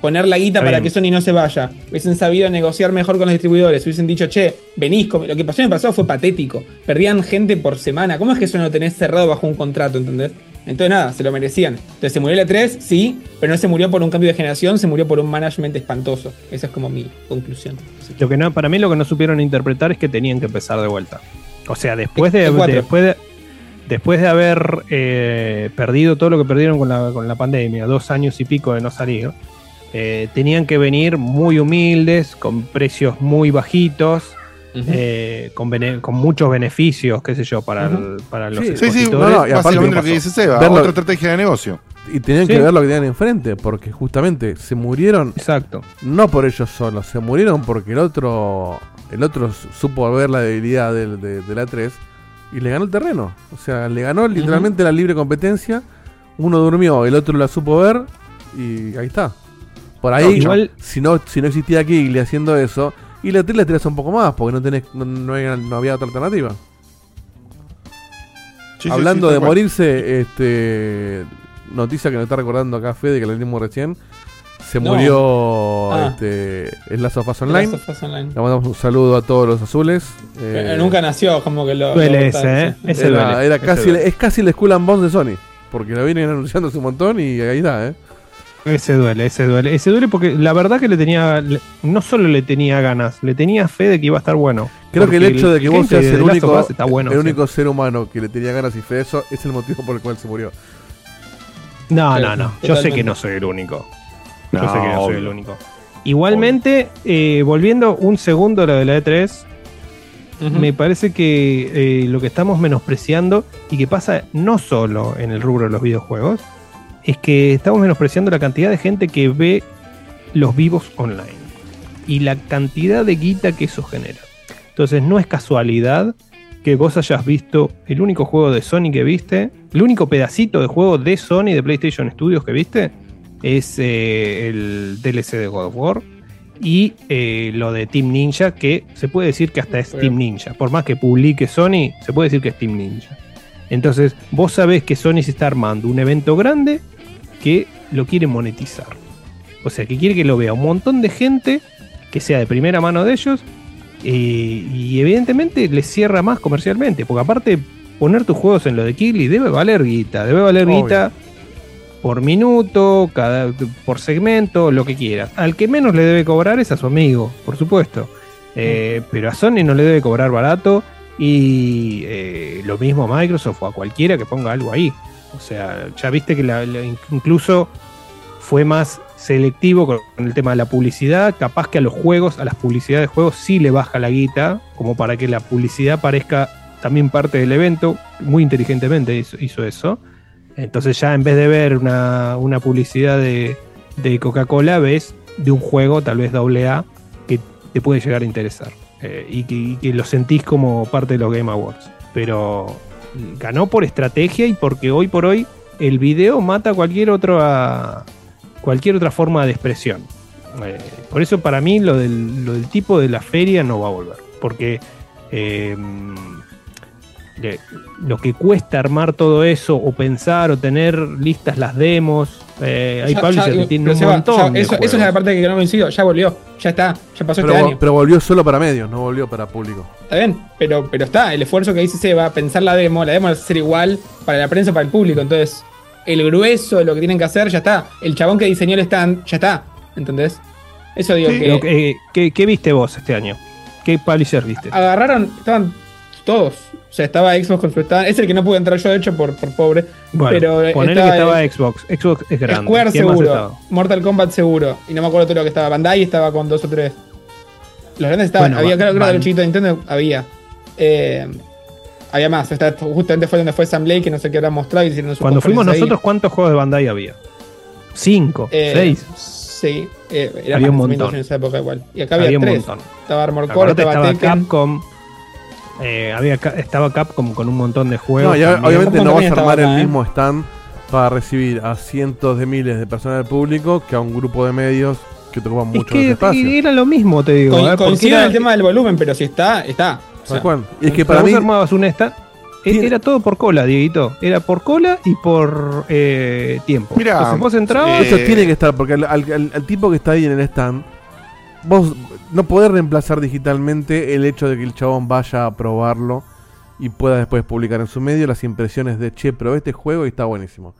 poner la guita Está para bien. que Sony no se vaya, hubiesen sabido negociar mejor con los distribuidores, hubiesen dicho, che, venís, con-". lo que pasó en el pasado fue patético. Perdían gente por semana. ¿Cómo es que eso no lo tenés cerrado bajo un contrato, entendés? Entonces nada, se lo merecían. Entonces se murió el E3, sí, pero no se murió por un cambio de generación, se murió por un management espantoso. Esa es como mi conclusión. Lo que no, para mí lo que no supieron interpretar es que tenían que empezar de vuelta. O sea, después de, El cuatro. después de, después de haber eh, perdido todo lo que perdieron con la, con la pandemia, dos años y pico de no salir, eh, tenían que venir muy humildes, con precios muy bajitos, eh, con, bene- con muchos beneficios, qué sé yo, para, el- para los Sí, sí, expositores. no, no, y aparte Básicamente lo que dice Seba, verlo- otra estrategia de negocio. Y tenían Sí. que ver lo que tenían enfrente, porque justamente se murieron. Exacto. No por ellos solos, se murieron porque el otro el otro supo ver la debilidad del, de, de la 3 y le ganó el terreno. O sea, le ganó literalmente la libre competencia. Uno durmió, el otro la supo ver y ahí está. Por ahí, No, igual- si, no, si no existía Kigli haciendo eso, y la 3 la tiras un poco más, porque no, tenés, no, no había, no había otra alternativa. Sí, Hablando sí, de morirse, este noticia que nos está recordando acá Fede, que la leímos recién. Se No. murió Ah. este, el Last of Us Online. Last of Us Online. Le mandamos un saludo a todos los azules. Eh, nunca nació, como que lo. Duele lo ese, ¿eh? sí. Ese era, duele, era ese casi, duele. es casi el Skull and Bones de Sony. Porque lo vienen anunciando hace un montón y ahí está, ¿eh? Ese duele, ese duele. Ese duele porque la verdad que le tenía. le- no solo le tenía ganas, le tenía fe de que iba a estar bueno. Creo que el hecho de que vos seas el único, está bueno. el único ser humano que le tenía ganas y fe de eso es el motivo por el cual se murió. No, no, no. Yo sé que no soy el único. Yo No, sé que no soy obvio. el único. Igualmente, eh, volviendo un segundo a lo de la E3, me parece que eh, lo que estamos menospreciando y que pasa no solo en el rubro de los videojuegos, es que estamos menospreciando la cantidad de gente que ve los vivos online y la cantidad de guita que eso genera. Entonces no es casualidad que vos hayas visto el único juego de Sony que viste, el único pedacito de juego de Sony de PlayStation Studios que viste es eh, el DLC de God of War y eh, lo de Team Ninja, que se puede decir que hasta es Team Ninja. Por más que publique Sony, se puede decir que es Team Ninja. Entonces, vos sabés que Sony se está armando un evento grande que lo quiere monetizar. O sea, que quiere que lo vea un montón de gente, que sea de primera mano de ellos, eh, y evidentemente les cierra más comercialmente, porque aparte poner tus juegos en lo de Kigli debe valer guita, debe valer Obvio. guita por minuto, cada, por segmento, lo que quieras. Al que menos le debe cobrar es a su amigo, por supuesto. Eh, pero a Sony no le debe cobrar barato y eh, lo mismo Microsoft o a cualquiera que ponga algo ahí. O sea, ya viste que la- incluso fue más selectivo con el tema de la publicidad. Capaz que a los juegos, a las publicidades de juegos, sí le baja la guita, como para que la publicidad parezca también parte del evento. Muy inteligentemente hizo, eso. Entonces ya en vez de ver una, una publicidad de, de Coca-Cola, ves de un juego, tal vez doble A, que te puede llegar a interesar. Eh, y, que, lo sentís como parte de los Game Awards. Pero ganó por estrategia y porque hoy por hoy el video mata cualquier otra cualquier otra forma de expresión. Eh, por eso para mí lo del, lo del tipo de la feria no va a volver. Porque eh, lo que cuesta armar todo eso o pensar o tener listas las demos. eh, hay publishers que tienen un Seba, montón ya- de eso, es la parte que no coincido. Ya volvió, ya está, ya pasó Pero, este año. pero volvió solo para medios, no volvió para público. Está bien, pero, pero está, el esfuerzo que dice Seba, pensar la demo, la demo va a ser igual para la prensa, para el público. Entonces, el grueso de lo que tienen que hacer ya está. El chabón que diseñó el stand ya está. ¿Entendés? Eso digo Sí, que. lo que- eh, ¿qué, qué viste vos este año? ¿Qué publisher viste? agarraron, estaban todos. O sea, estaba Xbox con su stand. Es el que no pude entrar yo, de hecho, por, por pobre. Bueno, pero eh, ponele que estaba Xbox. Xbox es grande. Square ¿Quién más seguro. estaba? Mortal Kombat seguro. Y no me acuerdo todo lo que estaba. Bandai estaba con dos o tres. Los grandes estaban. Bueno, había, creo, creo que los chiquitos de Nintendo había. Eh, había más. Está- justamente fue donde fue Sam Blake, que no sé qué habrá mostrado. y hicieron su Cuando fuimos ahí. nosotros, ¿cuántos juegos de Bandai había? ¿Cinco? Eh, ¿Seis? Sí, eh, era Había un montón. en esa época igual. Y acá había, tres. Estaba Armor Core, estaba, estaba Tekken. Capcom. Eh, había, ca- estaba Capcom con un montón de juegos. No, obviamente no vas a armar acá, el ¿eh? mismo stand para recibir a cientos de miles de personas del público que a un grupo de medios que te ocupan Es mucho los que espacios. era lo mismo, te digo. Co- ¿eh? Coincido era- el tema del volumen, pero si está, está. O sea. Y es que para vos mí, armabas un stand. e- Era todo por cola, Dieguito. Era por cola y por eh, tiempo. Mirá, Entonces vos entrabas. eso tiene que estar, porque al, al- al- al tipo que está ahí en el stand, vos no podés reemplazar digitalmente el hecho de que el chabón vaya a probarlo y pueda después publicar en su medio las impresiones de che, probé este juego y está buenísimo.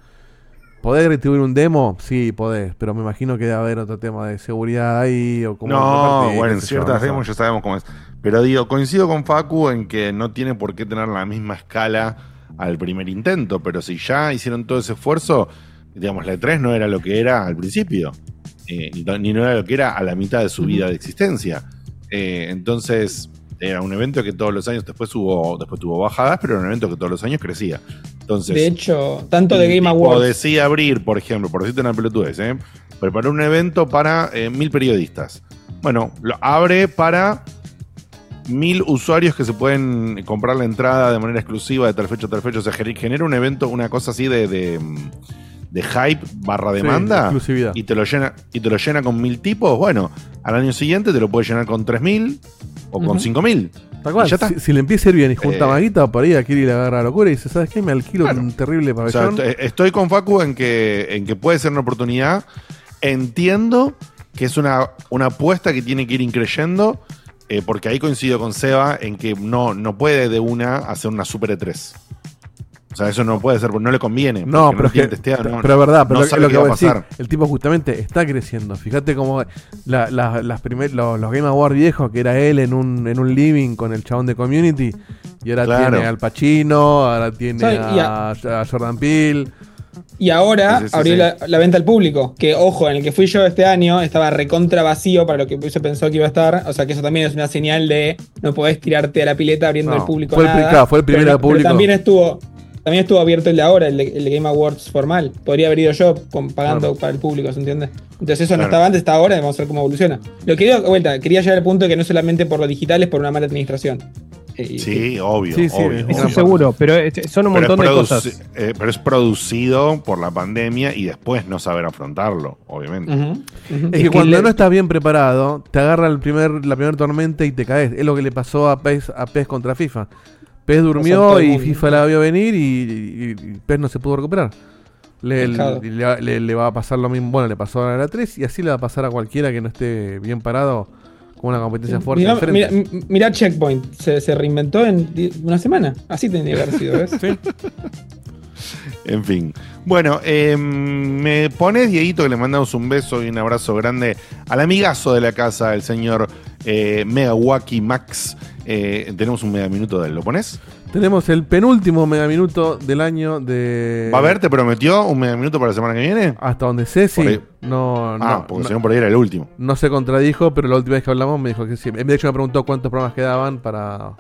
¿Podés retribuir un demo? Sí, podés, pero me imagino que debe haber otro tema de seguridad ahí o como No, bueno, en ciertas no demos ya sabemos cómo es. Pero digo, coincido con Facu en que no tiene por qué tener la misma escala al primer intento, pero si ya hicieron todo ese esfuerzo, digamos, la E3 no era lo que era al principio, eh, ni, no era lo que era a la mitad de su vida de existencia. Eh, entonces, era un evento que todos los años después hubo, después tuvo bajadas, pero era un evento que todos los años crecía. Entonces, de hecho, tanto de Game Awards. decía abrir, por ejemplo, por decirte una pelotudez, ¿eh? preparó un evento para eh, mil periodistas. Bueno, lo abre para mil usuarios que se pueden comprar la entrada de manera exclusiva de tal fecha a tal fecha. O sea, gener- genera un evento, una cosa así de, de, de hype barra demanda. y te lo llena y te lo llena con mil tipos. Bueno, al año siguiente te lo puede llenar con tres mil o con Ujú. cinco mil. Tal cual, Y. Si, si le empieza a ir bien y junta Eh, maguita, por ahí Akiri le agarra la locura y dice, ¿sabes qué? Me alquilo un terrible O sea, pabellón. est- estoy con Facu en que, en que puede ser una oportunidad. Entiendo que es una, una apuesta que tiene que ir increyendo, eh, porque ahí coincido con Seba en que no, no puede de una hacer una Super E3. O sea, eso no puede ser, porque no le conviene. No, pero es que, testeado, no- pero es verdad, pero no lo, sabe lo que va a decir, pasar. el tipo justamente está creciendo. Fíjate cómo la- la- las primer- los, los Game Awards viejos, que era él en un, en un living con el chabón de Community, y ahora Claro. tiene al Pacino, ahora tiene a, a Jordan Peele. Y ahora Sí, sí, sí, abrió sí. La, la venta al público. Que, ojo, en el que fui yo este año estaba recontra vacío para lo que se pensó que iba a estar. O sea que eso también es una señal de no podés tirarte a la pileta abriendo No, al público. fue el nada. pri- claro, fue el primer Pero- al público. Pero también estuvo. También estuvo abierto el de ahora, el de, el de Game Awards formal. Podría haber ido yo con- pagando Claro. para el público, ¿se entiende? Entonces eso no estaba antes, está ahora, vamos a ver cómo evoluciona. Lo que digo, vuelta, quería llegar al punto de que no solamente por lo digital es por una mala administración. Eh, Sí, obvio. Sí, sí, obvio, es obvio. Eso seguro, pero eh, son un Pero montón de cosas. eh, pero es producido por la pandemia y después no saber afrontarlo, obviamente. Ujú. Es Es que que cuando le- no estás bien preparado, te agarra el primer, la primera tormenta y te caes. Es lo que le pasó a PES, a PES contra FIFA. PES durmió y. FIFA la vio venir y, y- y PES no se pudo recuperar. Le, Dejado. le- le- le va a pasar lo mismo. Bueno, le pasó a la 3 y así le va a pasar a cualquiera que no esté bien parado con una competencia fuerte Mirá, mirá- Checkpoint, se, se reinventó en una semana. Así tendría que haber sido, ¿ves? En fin. Bueno, eh, me pones, Dieguito, que le mandamos un beso y un abrazo grande al amigazo de la casa, el señor eh, Megawaki Max. Eh, tenemos un mega minuto de él, ¿lo pones? Tenemos el penúltimo megaminuto del año de. ¿Va a haber? ¿Te prometió un mega minuto para la semana que viene? Hasta donde sé, sí. No, Ah, porque no- si no, por ahí era el último. No se contradijo, pero la última vez que hablamos me dijo que sí. De hecho, me preguntó cuántos programas quedaban para.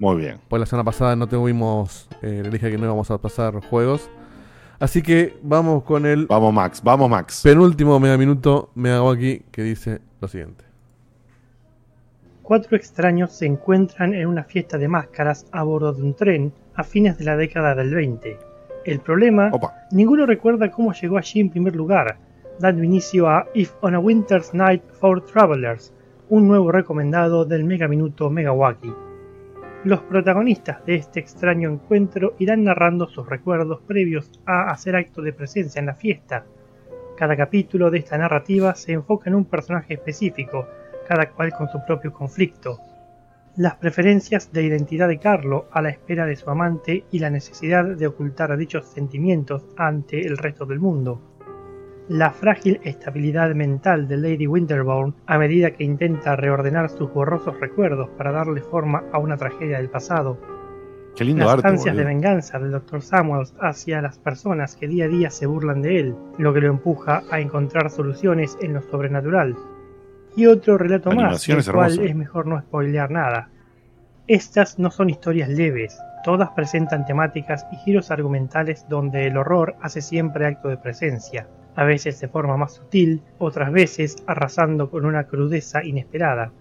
Muy bien. Pues la semana pasada no tuvimos. Eh, le dije que no íbamos a pasar juegos. Así que vamos con el Vamos, Max, vamos, Max. penúltimo mega minuto. Me hago aquí que dice lo siguiente. Cuatro extraños se encuentran en una fiesta de máscaras a bordo de un tren a fines de la década del 20. El problema, Opa. ninguno recuerda cómo llegó allí en primer lugar, dando inicio a If on a Winter's Night for Travelers, un nuevo recomendado del Mega Minuto Megawaki. Los protagonistas de este extraño encuentro irán narrando sus recuerdos previos a hacer acto de presencia en la fiesta. Cada capítulo de esta narrativa se enfoca en un personaje específico, cada cual con su propio conflicto. Las preferencias de identidad de Carlo a la espera de su amante y la necesidad de ocultar dichos sentimientos ante el resto del mundo. La frágil estabilidad mental de Lady Winterbourne a medida que intenta reordenar sus borrosos recuerdos para darle forma a una tragedia del pasado. Qué lindo Las arte. ansias de boludo. venganza del Dr. Samuels hacia las personas que día a día se burlan de él, lo que lo empuja a encontrar soluciones en lo sobrenatural. Y otro relato La más, del cual hermosa. es mejor no spoilear nada. Estas no son historias leves, todas presentan temáticas y giros argumentales donde el horror hace siempre acto de presencia, a veces de forma más sutil, otras veces arrasando con una crudeza inesperada.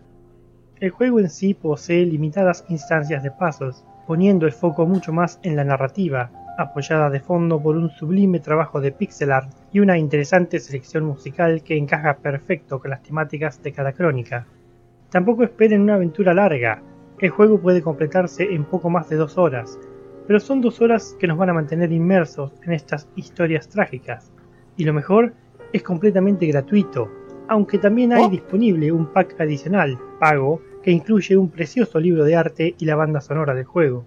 El juego en sí posee limitadas instancias de puzzles, poniendo el foco mucho más en la narrativa, apoyada de fondo por un sublime trabajo de pixel art y una interesante selección musical que encaja perfecto con las temáticas de cada crónica. Tampoco esperen una aventura larga, el juego puede completarse en poco más de dos horas, pero son dos horas que nos van a mantener inmersos en estas historias trágicas. Y lo mejor, es completamente gratuito, aunque también hay disponible un pack adicional, pago, que incluye un precioso libro de arte y la banda sonora del juego.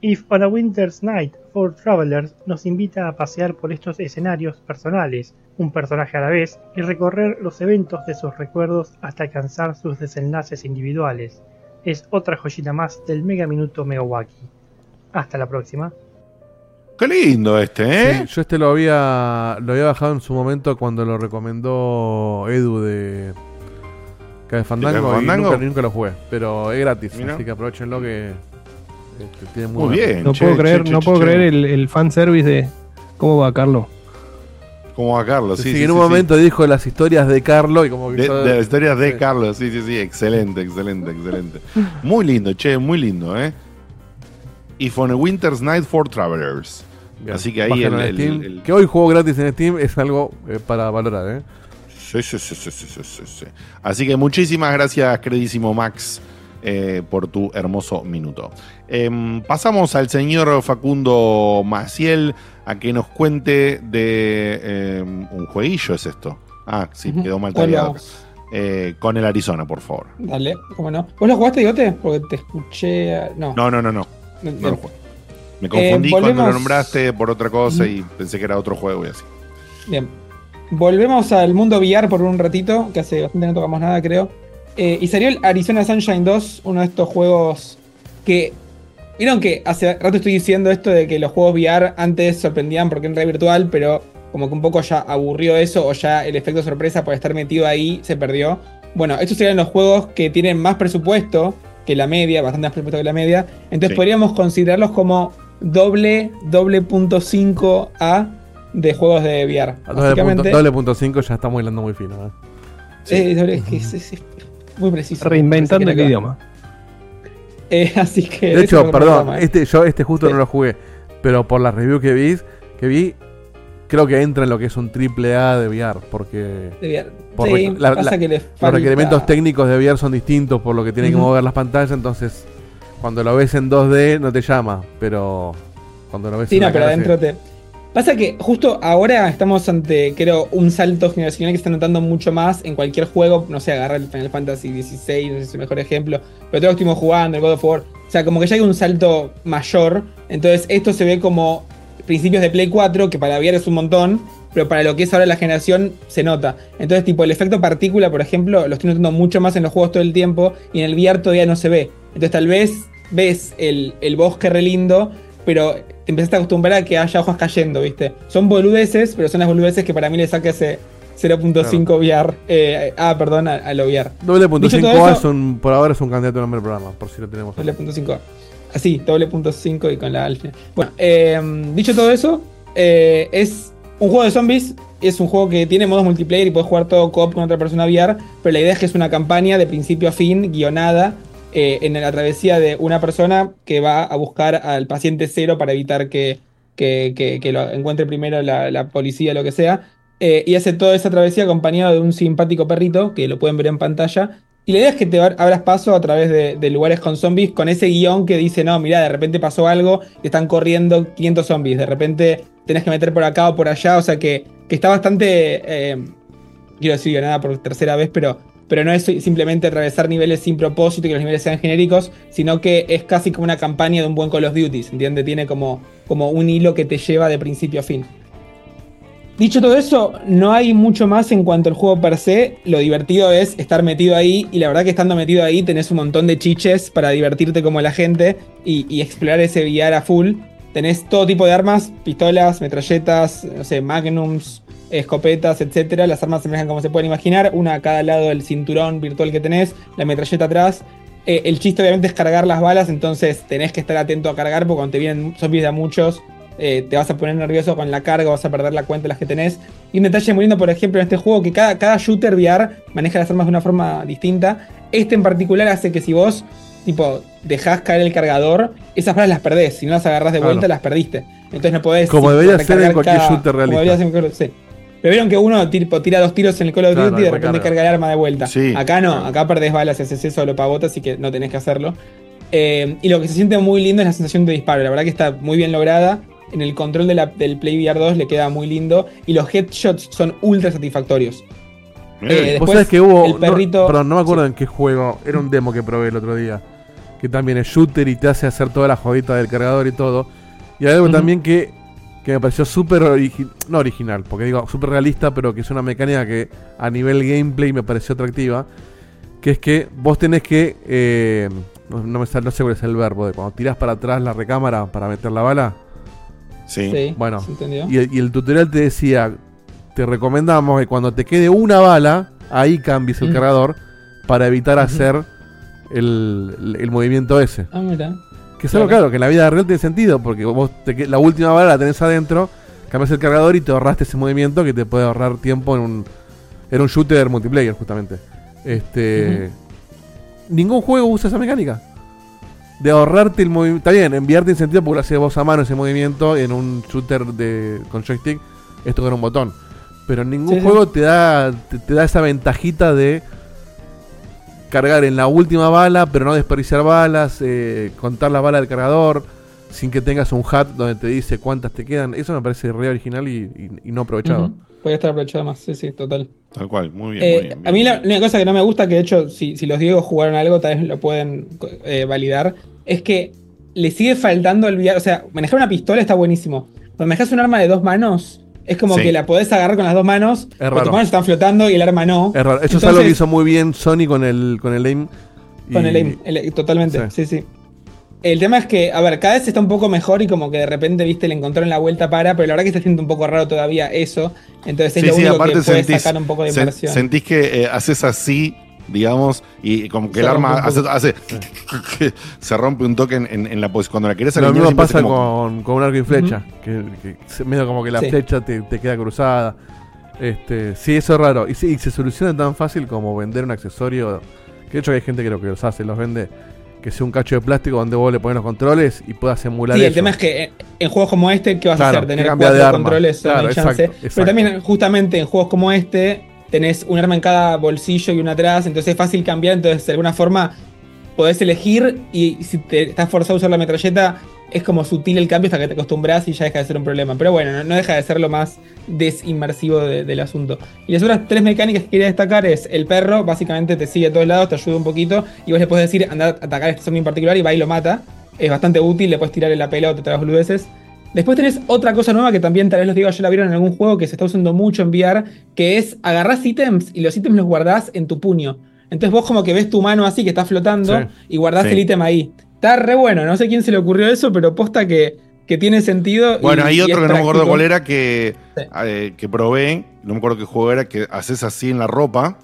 If on a Winter's Night for Travelers nos invita a pasear por estos escenarios personales, un personaje a la vez, y recorrer los eventos de sus recuerdos hasta alcanzar sus desenlaces individuales. Es otra joyita más del Mega Minuto Megawaki. Hasta la próxima. Qué lindo este, ¿eh? Sí, yo este lo había lo había bajado en su momento cuando lo recomendó Edu de Cabe Fandango, ¿De Cabe y Fandango? nunca, nunca lo jugué, pero es gratis, Mira. así que aprovechenlo que este, tiene Muy buena- bien. No che, puedo che, creer, che, no che, puedo che. creer el, el fanservice de. ¿Cómo va, Carlos? ¿Cómo va Carlos? Sí, Sí, sí, en un sí, sí. momento dijo las historias de Carlos y como que De, de las historias de Sí. Carlos, sí, sí, sí, excelente, excelente, excelente. Muy lindo, che, muy lindo, ¿eh? Y for a Winter's Night for Travelers. Bien, Así que ahí el, bájenlo en el- Steam. el- que hoy juego gratis en Steam es algo eh, para valorar, ¿eh? Sí, sí, sí, sí, sí, sí, sí, sí. Así que muchísimas gracias, queridísimo Max, eh, por tu hermoso minuto. Em, pasamos al señor Facundo Maciel a que nos cuente de em, un jueguillo, ¿es esto? Ah, sí, quedó mal ¿Cuál tallado. vamos? Eh, con el Arizona, por favor. Dale, cómo no. ¿Vos lo jugaste, Digote? Porque te escuché. a- No. No, no, no, no. No, No no. lo juego. Me confundí Eh, cuando lo nombraste por otra cosa y pensé que era otro juego y así. Bien. Volvemos al mundo VR por un ratito, que hace bastante no tocamos nada, creo. Eh, y salió el Arizona Sunshine 2, uno de estos juegos que. Vieron que hace rato estoy diciendo esto de que los juegos VR antes sorprendían porque en realidad virtual, pero como que un poco ya aburrió eso o ya el efecto sorpresa por estar metido ahí se perdió. Bueno, estos serían los juegos que tienen más presupuesto que la media, bastante más presupuesto que la media. Entonces Sí. podríamos considerarlos como doble, doble punto 5 A de juegos de VR. A doble punto- Básicamente, doble punto 5 ya estamos hilando muy fino. ¿eh? eh, doble- es que es- es- es muy preciso. Reinventando el que idioma. Eh, así que. De hecho, perdón, programa, eh. este, yo este justo Sí. no lo jugué, pero por las reviews que vi, que vi, creo que entra en lo que es un triple A de VR, porque De VR. por Sí, la- pasa la- que los requerimientos técnicos de VR son distintos por lo que tiene que Ujú. mover las pantallas, entonces cuando lo ves en 2D no te llama, pero cuando lo ves Sí, en no, pero adentro sí. te. Pasa que justo ahora estamos ante, creo, un salto generacional que se está notando mucho más en cualquier juego. No sé, agarra el Final Fantasy XVI, no sé si es el mejor ejemplo. Pero todo estuvimos jugando, el God of War. O sea, como que ya hay un salto mayor. Entonces, esto se ve como principios de Play 4, que para VR es un montón. Pero para lo que es ahora la generación se nota. Entonces, tipo, el efecto partícula, por ejemplo, lo estoy notando mucho más en los juegos todo el tiempo. Y en el VR todavía no se ve. Entonces, tal vez ves el, el bosque re lindo, pero te empezaste a acostumbrar a que haya hojas cayendo, ¿viste? Son boludeces, pero son las boludeces que para mí le saca ese 0.5 VR. eh, ah, perdón, a, a lo VR. Doble punto Dicho todo 5A eso- es un, por ahora es un candidato a nombre del programa, por si lo tenemos. Doble punto 5. Así, doble punto 5 y con la alfa. Bueno, eh, dicho todo eso, eh, es un juego de zombies. Es un juego que tiene modos multiplayer y puedes jugar todo co-op con otra persona VR. Pero la idea es que es una campaña de principio a fin, guionada, eh, en la travesía de una persona que va a buscar al paciente cero para evitar que, que- lo encuentre primero la, la policía lo que sea. Eh, y hace toda esa travesía acompañado de un simpático perrito, que lo pueden ver en pantalla. Y la idea es que te ab- abras paso a través de, de lugares con zombies, con ese guion que dice, no, mira, de repente pasó algo, y están corriendo 500 zombies, de repente tenés que meter por acá o por allá, o sea que, que está bastante, eh, quiero decir, nada por tercera vez, pero, pero no es simplemente atravesar niveles sin propósito y que los niveles sean genéricos, sino que es casi como una campaña de un buen Call of Duty, ¿entiendes? Tiene como, como un hilo que te lleva de principio a fin. Dicho todo eso, no hay mucho más en cuanto al juego per se. Lo divertido es estar metido ahí. Y la verdad que estando metido ahí tenés un montón de chiches para divertirte como la gente y, explorar ese VR a full. Tenés todo tipo de armas, pistolas, metralletas, no sé, magnums, escopetas, etcétera. Las armas se manejan como se pueden imaginar, una a cada lado del cinturón virtual que tenés, la metralleta atrás. Eh, el chiste obviamente es cargar las balas, entonces tenés que estar atento a cargar porque cuando te vienen zombies de a muchos, eh, te vas a poner nervioso con la carga, vas a perder la cuenta de las que tenés. Y un detalle muy lindo, por ejemplo, en este juego, que cada, cada shooter VR maneja las armas de una forma distinta. Este en particular hace que si vos, tipo, dejás caer el cargador, esas balas las perdés. Si no las agarrás de Claro. vuelta, las perdiste. Entonces no podés. Como debería ser en cualquier cada- shooter como realista. debería ser en cualquier- sí. Pero vieron que uno tipo, tira dos tiros en el Call of Claro, Duty y de recarga. repente carga el arma de vuelta. Sí, acá no, claro. acá perdés balas y haces eso lo pavota, así que no tenés que hacerlo. Eh, y lo que se siente muy lindo es la sensación de disparo. La verdad que está muy bien lograda. En el control de la- del Play VR 2 le queda muy lindo. Y los headshots son ultra satisfactorios. Eh, Vos después, sabés que hubo. el perrito- No, perdón, no me acuerdo en qué juego. Era un demo que probé el otro día. Que también es shooter y te hace hacer toda la jodita del cargador y todo. Y hay algo también que, que me pareció súper no original, porque digo súper realista, pero que es una mecánica que a nivel gameplay me pareció atractiva. Que es que vos tenés que. eh, no, no me sale, no sé cuál es el verbo, de cuando tirás para atrás la recámara para meter la bala. Sí. Sí, Bueno, y el, y el tutorial te decía, te recomendamos que cuando te quede una bala, ahí cambies el Mm. cargador para evitar hacer el, el- el movimiento ese. Ah, mira. Que es algo Claro. claro, que en la vida real tiene sentido, porque vos te la última bala la tenés adentro, cambias el cargador y te ahorraste ese movimiento que te puede ahorrar tiempo en un, en un shooter multiplayer, justamente. Este. Ningún juego usa esa mecánica. De ahorrarte el movimiento. Está bien, enviarte sentido porque lo haces vos a mano ese movimiento en un shooter de con joystick. Esto con un botón. Pero ningún Sí, sí. juego te da te, te da esa ventajita de cargar en la última bala, pero no desperdiciar balas, eh, contar las balas del cargador, sin que tengas un hat donde te dice cuántas te quedan. Eso me parece re original y, y- y no aprovechado. Podría estar aprovechado más, sí, sí, total. Tal cual, muy bien. Eh, muy bien, a mí la única cosa que no me gusta, que de hecho, si, si los Diegos jugaron algo, tal vez lo pueden eh, validar, es que le sigue faltando el VR. O sea, manejar una pistola está buenísimo. Cuando manejas un arma de dos manos, es como Sí. que la podés agarrar con las dos manos, pero raro. tus manos están flotando y el arma no. Es raro. Eso es Entonces, algo que hizo muy bien Sony con el, con el aim. Con y- el aim, el- totalmente, sí. sí, El tema es que, a ver, cada vez está un poco mejor y como que de repente, viste, le encontraron la vuelta para, pero la verdad que se siente un poco raro todavía eso. Entonces es Sí, lo sí, único aparte que puede sentís, sacar un poco de sen- inversión. sentís que eh, haces así, digamos, y como que Se el arma hace, se rompe un toque en, en- en la posición. Cuando la querés Lo mismo pasa como- con, con un arco y flecha. que, que se- medio como que la Sí. flecha te, te queda cruzada. Este, sí, eso es raro. Y, sí, y se soluciona tan fácil como vender un accesorio. Que de hecho hay gente que lo que los hace, los vende. Que sea un cacho de plástico donde vos le pones los controles y puedas emular Sí, eso. el tema es que en, en juegos como este, ¿qué vas Claro, a hacer? Tener cuatro de controles, no Claro, hay chance. exacto, Pero también, justamente en juegos como este, tenés un arma en cada bolsillo y una atrás, entonces es fácil cambiar. Entonces, de alguna forma, podés elegir y si te estás forzado a usar la metralleta, es como sutil el cambio hasta que te acostumbras y ya deja de ser un problema. Pero bueno, no, no deja de ser lo más desinmersivo de- del asunto. Y las otras tres mecánicas que quería destacar es el perro, básicamente te sigue a todos lados, te ayuda un poquito y vos le puedes decir anda a atacar a este zombie en particular y va y lo mata. Es bastante útil, le puedes tirarle la pelota, te las boludeces. Después tenés otra cosa nueva que también tal vez los digo, ya la vieron en algún juego que se está usando mucho en VR, que es agarrás ítems y los ítems los guardás en tu puño. Entonces vos como que ves tu mano así que está flotando Sí. y guardás Sí. el ítem ahí. Está re bueno, no sé quién se le ocurrió eso, pero posta que, que tiene sentido. y- Bueno, hay otro que no me acuerdo cuál era que, eh, que probé, no me acuerdo qué juego era, que haces así en la ropa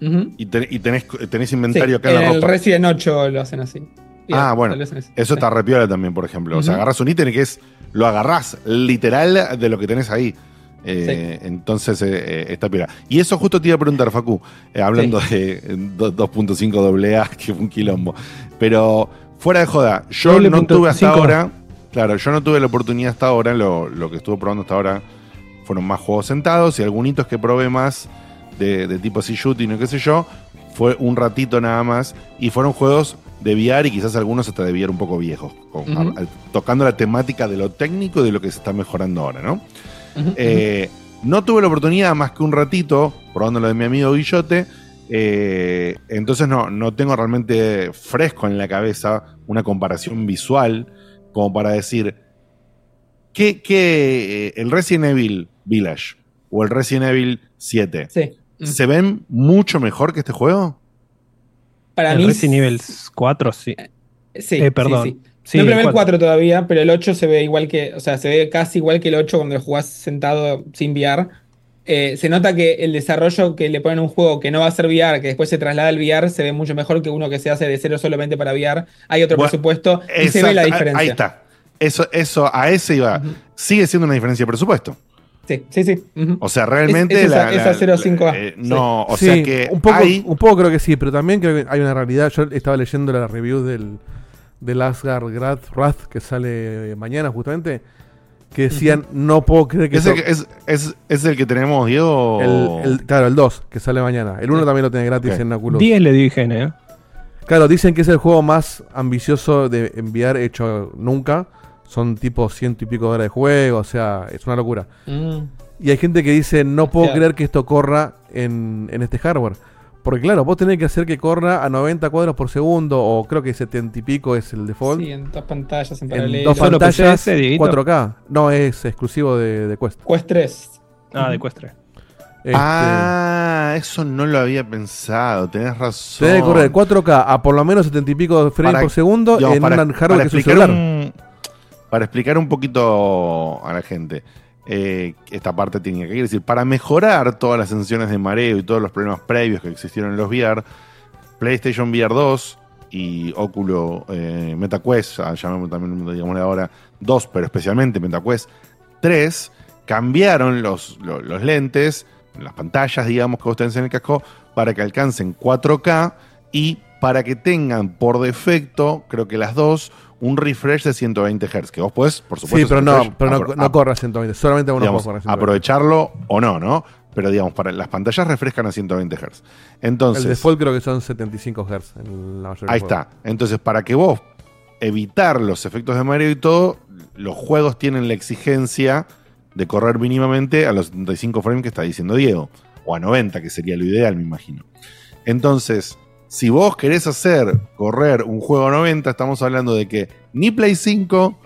y, ten- y tenés, tenés inventario Sí, acá en la el ropa. Resident 8 lo hacen así. Y Ah, bueno. Eso está repiola también, por ejemplo. O sea, agarras un ítem que es. Lo agarrás literal de lo que tenés ahí. Eh, Entonces eh, está piola. Y eso justo te iba a preguntar, Facu, eh, hablando de eh, do- 2.5 AA, que fue un quilombo. Pero fuera de joda, yo Doble no tuve hasta cinco. ahora. Claro, yo no tuve la oportunidad hasta ahora. Lo, lo que estuve probando hasta ahora fueron más juegos sentados y algunos que probé más de, de tipo así shooting o qué sé yo. Fue un ratito nada más. Y fueron juegos de VR y quizás algunos hasta de VR un poco viejos. con- tocando la temática de lo técnico y de lo que se está mejorando ahora, ¿no? Eh, no tuve la oportunidad más que un ratito, probando lo de mi amigo Guillote. Eh, entonces no, no tengo realmente fresco en la cabeza una comparación visual como para decir que, que eh, el Resident Evil Village o el Resident Evil 7 Sí. se ven mucho mejor que este juego. Para el mí. Resident Evil 4, sí. Sí, Eh, perdón. sí, sí. Sí, no probé el el 4 todavía, pero el 8 se ve igual que, o sea, se ve casi igual que el 8 cuando lo jugás sentado sin VR. Eh, se nota que el desarrollo que le ponen a un juego que no va a ser VR, que después se traslada al VR, se ve mucho mejor que uno que se hace de cero solamente para VR. Hay otro Bueno, presupuesto y se ve la diferencia. Ahí está. Eso, eso, a ese iba. Sigue siendo una diferencia de presupuesto. Sí, sí, sí. O sea, realmente Es- es esa- la, esa la- 0.5A. eh, no, o Sí, sea que un poco, hay- un poco creo que sí, pero también creo que hay una realidad. Yo estaba leyendo la review del, del Asgard Wrath, Wrath que sale mañana justamente, que decían, no puedo creer que... ¿Es el esto- que, es, es- es el que tenemos, Diego? el- el- claro, el 2, que sale mañana. El 1 también lo tiene gratis Ok. en Oculus. 10 le di IGN, ¿eh? Claro, dicen que es el juego más ambicioso de enviar hecho nunca. Son tipo ciento y pico de horas de juego, o sea, es una locura. Mm. Y hay gente que dice, no puedo creer que esto corra en, en este hardware. Porque claro, vos tenés que hacer que corra a 90 cuadros por segundo, o creo que 70 y pico es el default. Sí, en dos pantallas en en paralelo. dos ¿Solo PC pantallas, ese, Dieguito? 4K. No, es exclusivo de, de Quest. Quest 3. Ah, de Questre. Este, Ah, eso no lo había pensado, tenés razón. Debe correr 4K a por lo menos 70 y pico frames Para- por segundo digamos, en para- un hardware para que es un celular. un- para explicar un poquito a la gente eh, esta parte técnica, quiere decir, para mejorar todas las sensaciones de mareo y todos los problemas previos que existieron en los VR, PlayStation VR 2 y Oculus eh, MetaQuest, ah, llamémoslo también, ahora, 2, pero especialmente MetaQuest 3, cambiaron los, los, los lentes, las pantallas, digamos, que vos en el casco, para que alcancen 4K y para que tengan por defecto, creo que las dos, un refresh de 120 Hz, que vos podés, por supuesto, Sí, pero no, pero no, no corre a 120. Solamente uno digamos, puede correr a 120. aprovecharlo o no, ¿no? Pero digamos, para las pantallas refrescan a 120 Hz. Entonces, el default creo que son 75 Hz. en la mayoría Ahí está. Entonces, para que vos evitar los efectos de mareo y todo, los juegos tienen la exigencia de correr mínimamente a los 75 frames que está diciendo Diego, o a 90, que sería lo ideal, me imagino. Entonces, si vos querés hacer correr un juego 90, estamos hablando de que ni Play 5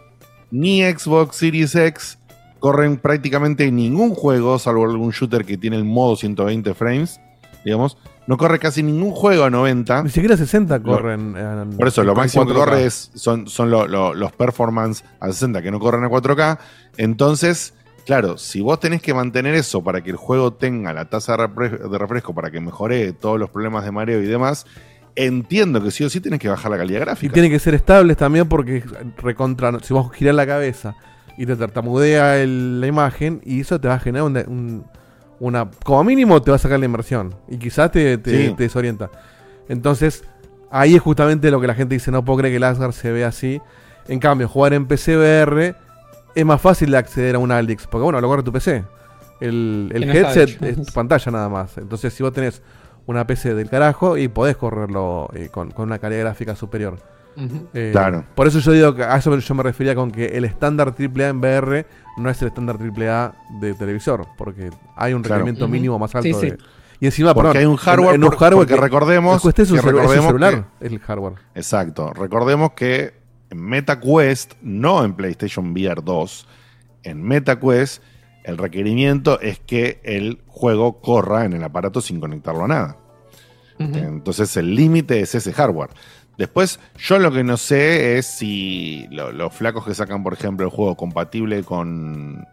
ni Xbox Series X corren prácticamente ningún juego, salvo algún shooter que tiene el modo 120 frames, digamos. No corre casi ningún juego a 90. Ni siquiera 60 corren. en- Por eso, lo máximo que 4K. corre es, son, son lo- lo- los performance a 60 que no corren a 4K. Entonces, claro, si vos tenés que mantener eso para que el juego tenga la tasa de refre- de refresco, para que mejore todos los problemas de mareo y demás, entiendo que sí o sí tenés que bajar la calidad Y gráfica. tiene que ser estables también porque recontra, si vos girás la cabeza y te tartamudea el- la imagen y eso te va a generar una, un- una- como mínimo te va a sacar la inversión y quizás te, te- Sí. te desorienta. Entonces, ahí es justamente lo que la gente dice, no puedo creer que el Asgard se vea así. En cambio, jugar en PC VR es más fácil de acceder a un Aldix, porque bueno, lo corre tu PC. El, el Que no headset es pantalla nada más. Entonces, si vos tenés una PC del carajo y podés correrlo eh, con, con una calidad gráfica superior. Eh, Claro. Por eso yo digo que a eso yo me refería con que el estándar AAA en VR no es el estándar AAA de televisor, porque hay un Claro. requerimiento mínimo más alto. Sí, sí. de- y encima, Porque perdón, hay un hardware, en, en un hardware porque recordemos es un, que celu- es un recordemos celular, es el hardware. Exacto. Recordemos que en MetaQuest, no en PlayStation VR 2, en MetaQuest el requerimiento es que el juego corra en el aparato sin conectarlo a nada. Entonces el límite es ese hardware. Después, yo lo que no sé es si lo- los flacos que sacan, por ejemplo, el juego compatible con,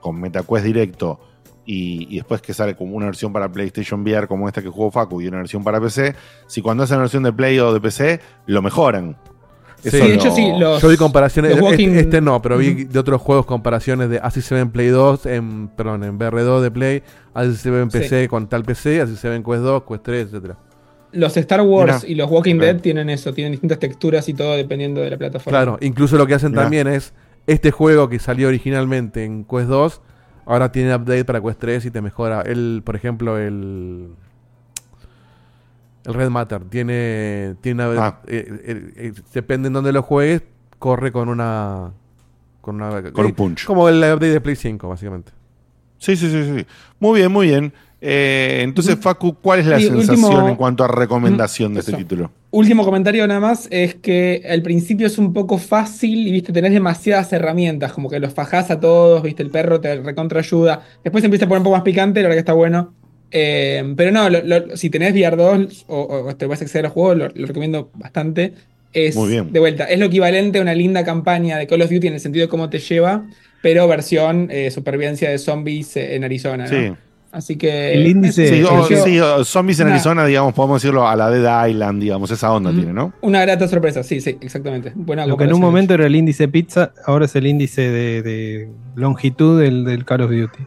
con MetaQuest directo y, y después que sale como una versión para PlayStation VR como esta que jugó Facu y una versión para PC, si cuando hacen versión de Play o de PC, lo mejoran. Sí, de hecho, sí, los- Yo vi comparaciones, los este, walking- este no, pero vi de otros juegos comparaciones de así se ve en Play 2, en, perdón, en VR2 de Play, así se ve en Sí. PC con tal PC, así se ve en Quest 2, Quest 3, etcétera. Los Star Wars Mirá. y los Walking Mirá. Dead tienen eso, tienen distintas texturas y todo dependiendo de la plataforma. Claro, incluso lo que hacen Mirá. también es este juego que salió originalmente en Quest 2, ahora tiene update para Quest 3 y te mejora. El, por ejemplo, el el Red Matter tiene tiene una- Ah. eh, eh, eh, depende en dónde lo juegues, corre con una con una Con un punch. Como el update de Play 5, básicamente. Sí, sí, sí, sí. Muy bien, muy bien. Eh, entonces, Facu, ¿cuál es la Y sensación último- en cuanto a recomendación de este Eso. título? Último comentario nada más es que al principio es un poco fácil y viste, tenés demasiadas herramientas, como que los fajás a todos, viste, el perro te recontra ayuda. Después empieza a poner un poco más picante, la verdad que está bueno. Eh, pero no, lo- lo- si tenés VR2 o, o te vas a acceder al juego, lo, lo recomiendo bastante. Es, Muy bien. de vuelta, es lo equivalente a una linda campaña de Call of Duty en el sentido de cómo te lleva, pero versión eh, supervivencia de zombies eh, en Arizona. ¿no? Sí. Así que. El índice- Sí, o- yo- sí, o zombies en Una- Arizona, digamos, podemos decirlo a la Dead Island, digamos, esa onda Ujú. tiene, ¿no? Una grata sorpresa, sí, sí, exactamente. Buena Lo que en un momento era el índice pizza, ahora es el índice de, de longitud del, del Call of Duty.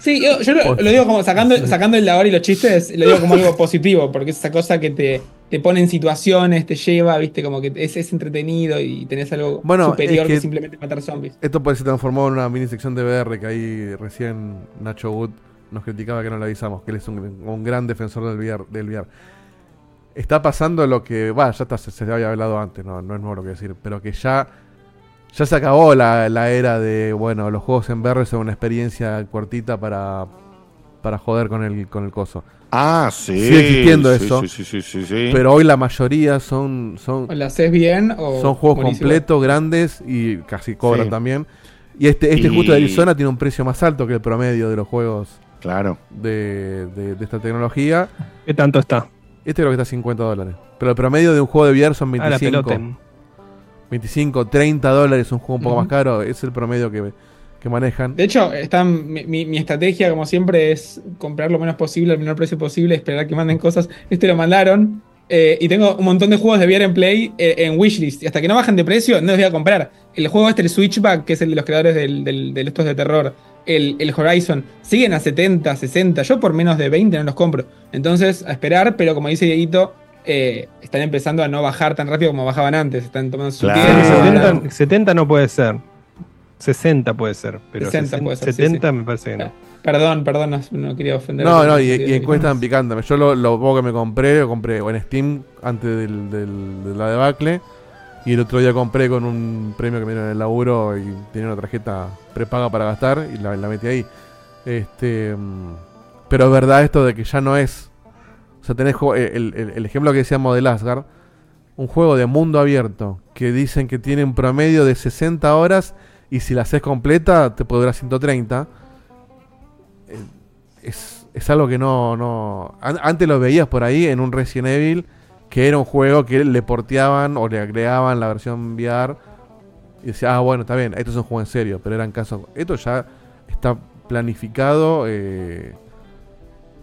Sí, yo, yo lo, lo digo como sacando, sacando el labor y los chistes, lo digo como algo positivo, porque es esa cosa que te, te pone en situaciones, te lleva, viste, como que es, es entretenido y tenés algo Bueno, superior es que, que- simplemente matar zombies. Esto pues se transformó en una mini sección de VR que ahí recién Nacho Wood nos criticaba que no le avisamos, que él es un, un gran defensor del VR, del VR. Está pasando lo que, va, ya está, se, se había hablado antes, no, no es nuevo lo que decir, pero que ya, ya se acabó la, la era de, bueno, los juegos en VR son una experiencia cortita para, para joder con el, con el coso. Ah, sí. Sigue existiendo sí, eso. Sí, sí, sí, sí, sí. Pero hoy la mayoría son, son, O la haces bien o. son juegos buenísimo. completos, grandes y casi cobran Sí. también. Y este, este Y- justo de Arizona tiene un precio más alto que el promedio de los juegos Claro. de, de- de esta tecnología. ¿Qué tanto está? Este creo que está a 50 dólares. Pero el promedio de un juego de VR son Ah, la 25. pelota. 25, 30 dólares, un juego un poco más caro. Es el promedio que, que manejan. De hecho, están, mi, mi- mi estrategia, como siempre, es comprar lo menos posible, al menor precio posible, esperar que manden cosas. Este lo mandaron. eh, y tengo un montón de juegos de VR en Play eh, en wishlist. Y hasta que no bajen de precio, no los voy a comprar. El juego este, el Switchback, que es el de los creadores del, del- de estos de terror, el, el Horizon, siguen a 70, 60. Yo por menos de 20 no los compro. Entonces, a esperar, pero como dice Dieguito, eh, están empezando a no bajar tan rápido como bajaban antes. Están tomando su Claro. tiempo. 70, 70 no puede ser. 60 puede ser. Pero 60 60 puede ser, sí, 70 sí. me parece que no. Perdón, perdón, no, no quería ofender. No, no, y, y encuestan picándome. Yo lo, lo poco que me compré, lo compré o en Steam antes del, del- de la debacle. Y el otro día compré con un premio que me dieron en el laburo y tenía una tarjeta prepaga para gastar y la, la metí ahí. Este, mm, pero es verdad esto de que ya no es O sea, tenés juego- el, el- ejemplo que decíamos de Asgard, un juego de mundo abierto que dicen que tiene un promedio de 60 horas y si la haces completa te puede durar 130. Eh, Es, es algo que no, no... an- Antes lo veías por ahí en un Resident Evil, que era un juego que le porteaban o le agregaban la versión VR y decía, ah, bueno, está bien, esto es un juego en serio, pero eran casos... Esto ya está planificado eh,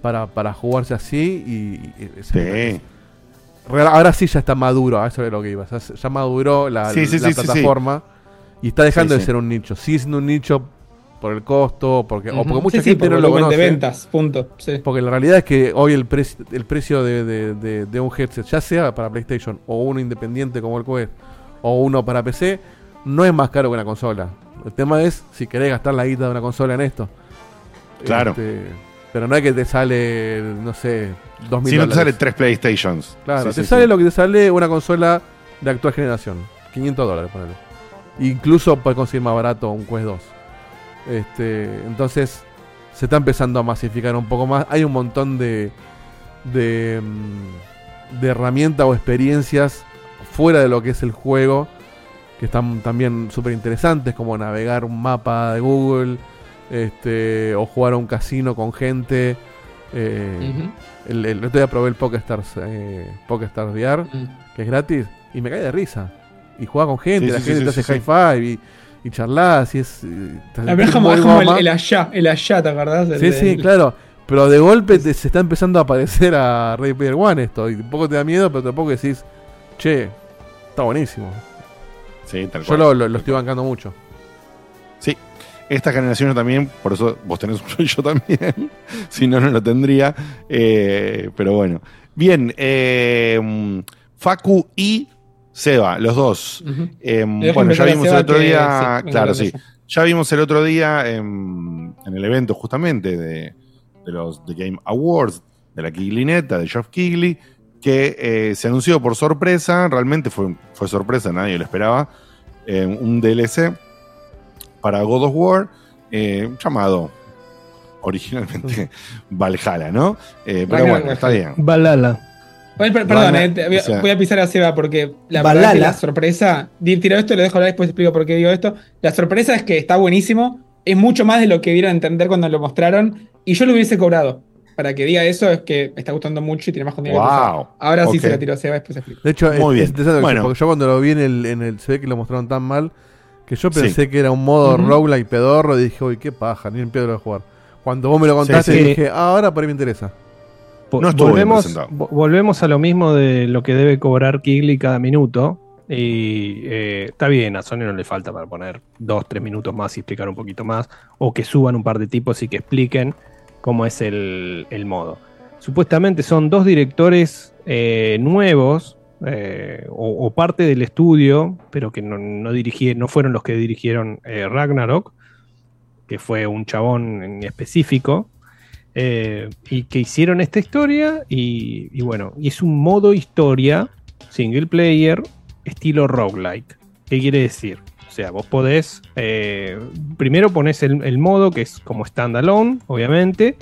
para, para jugarse así y... y- Sí. Ahora sí ya está maduro, a eso es lo que iba. Ya, ya maduró la, Sí, sí, la sí, sí, sí. plataforma y está dejando Sí, de sí. ser un nicho. Sigue siendo un nicho por el costo, porque, o porque mucha Sí, sí, gente por no lo conoce. de ventas, punto. Sí. Porque la realidad es que hoy el, preci- el precio de, de- de- de un headset, ya sea para PlayStation o uno independiente como el Quest o uno para PC, no es más caro que una consola. El tema es si querés gastar la guita de una consola en esto. Claro. Este, pero no es que te sale, no sé, dos mil Si no te sale tres PlayStations. Claro, Sí, te sí, sale sí. lo que te sale una consola de actual generación. 500 dólares, ponele. Incluso puedes conseguir más barato un Quest 2. Este, entonces, se está empezando a masificar un poco más. Hay un montón de, de, mm, de herramientas o experiencias fuera de lo que es el juego que están también súper interesantes, como navegar un mapa de Google, este, o jugar a un casino con gente. Eh, Ujú. el, el otro día probé el PokéStars, eh, PokéStars VR, que es gratis, y me cae de risa. Y juega con gente, Sí, la sí, gente sí, te sí, hace sí. high five y, y charlas, y es. La verdad es como, muy es como el, el allá, el allá, ¿te acordás? El Sí, sí, claro. Pero de golpe te- se está empezando a parecer a Ready Player One esto. Y un poco te da miedo, pero tampoco decís, che, está buenísimo. Sí, tal Yo cual. lo, lo- lo estoy bancando mucho. Sí. Esta generación yo también, por eso vos tenés uno y yo también. si no, no lo tendría. Eh, pero bueno. Bien, eh, Facu y Seba, los dos. Eh, bueno, ya vimos el otro que- día. sí, claro, sí. Ya vimos el otro día en, en el evento justamente de, de los The Game Awards, de la Kiglineta, de Geoff Kigley, que se anunció por sorpresa, realmente fue, fue sorpresa, nadie lo esperaba, un DLC para God of War eh, llamado originalmente Valhalla, ¿no? Eh, pero Ragnarok bueno, está bien. Oye, per- perdón, eh, voy, a, o sea- voy a pisar a Seba porque la Balala. verdad que la sorpresa. Tiro esto y lo dejo hablar después explico por qué digo esto. La sorpresa es que está buenísimo. Es mucho más de lo que dieron a entender cuando lo mostraron. Y yo lo hubiese cobrado. Para que diga eso es que me está gustando mucho y tiene más contenido que Wow. eso. Ahora sí se la tiró a Seba, después explico. De hecho, Muy es, bien. es interesante Bueno. porque yo cuando lo vi en el, en el. Se ve que lo mostraron tan mal que yo Sí. pensé que era un modo Ujú. roguelike pedorro y dije, uy, qué paja, ni voy a jugar. Cuando vos me lo contaste, sí. dije, ah, ahora por ahí me interesa. No volvemos, volvemos a lo mismo de lo que debe cobrar Kigley cada minuto. Y eh, está bien, a Sony no le falta para poner dos, tres minutos más y explicar un poquito más. O que suban un par de tipos y que expliquen cómo es el, el modo. Supuestamente son dos directores eh, nuevos, eh, o, parte del estudio, pero que no, no, dirigieron, no fueron los que dirigieron eh, Ragnarok, que fue un chabón en específico. Eh, y que hicieron esta historia y, bueno, y es un modo historia single player estilo roguelike. ¿Qué quiere decir? O sea, vos podés, primero pones el, el modo que es como standalone, obviamente,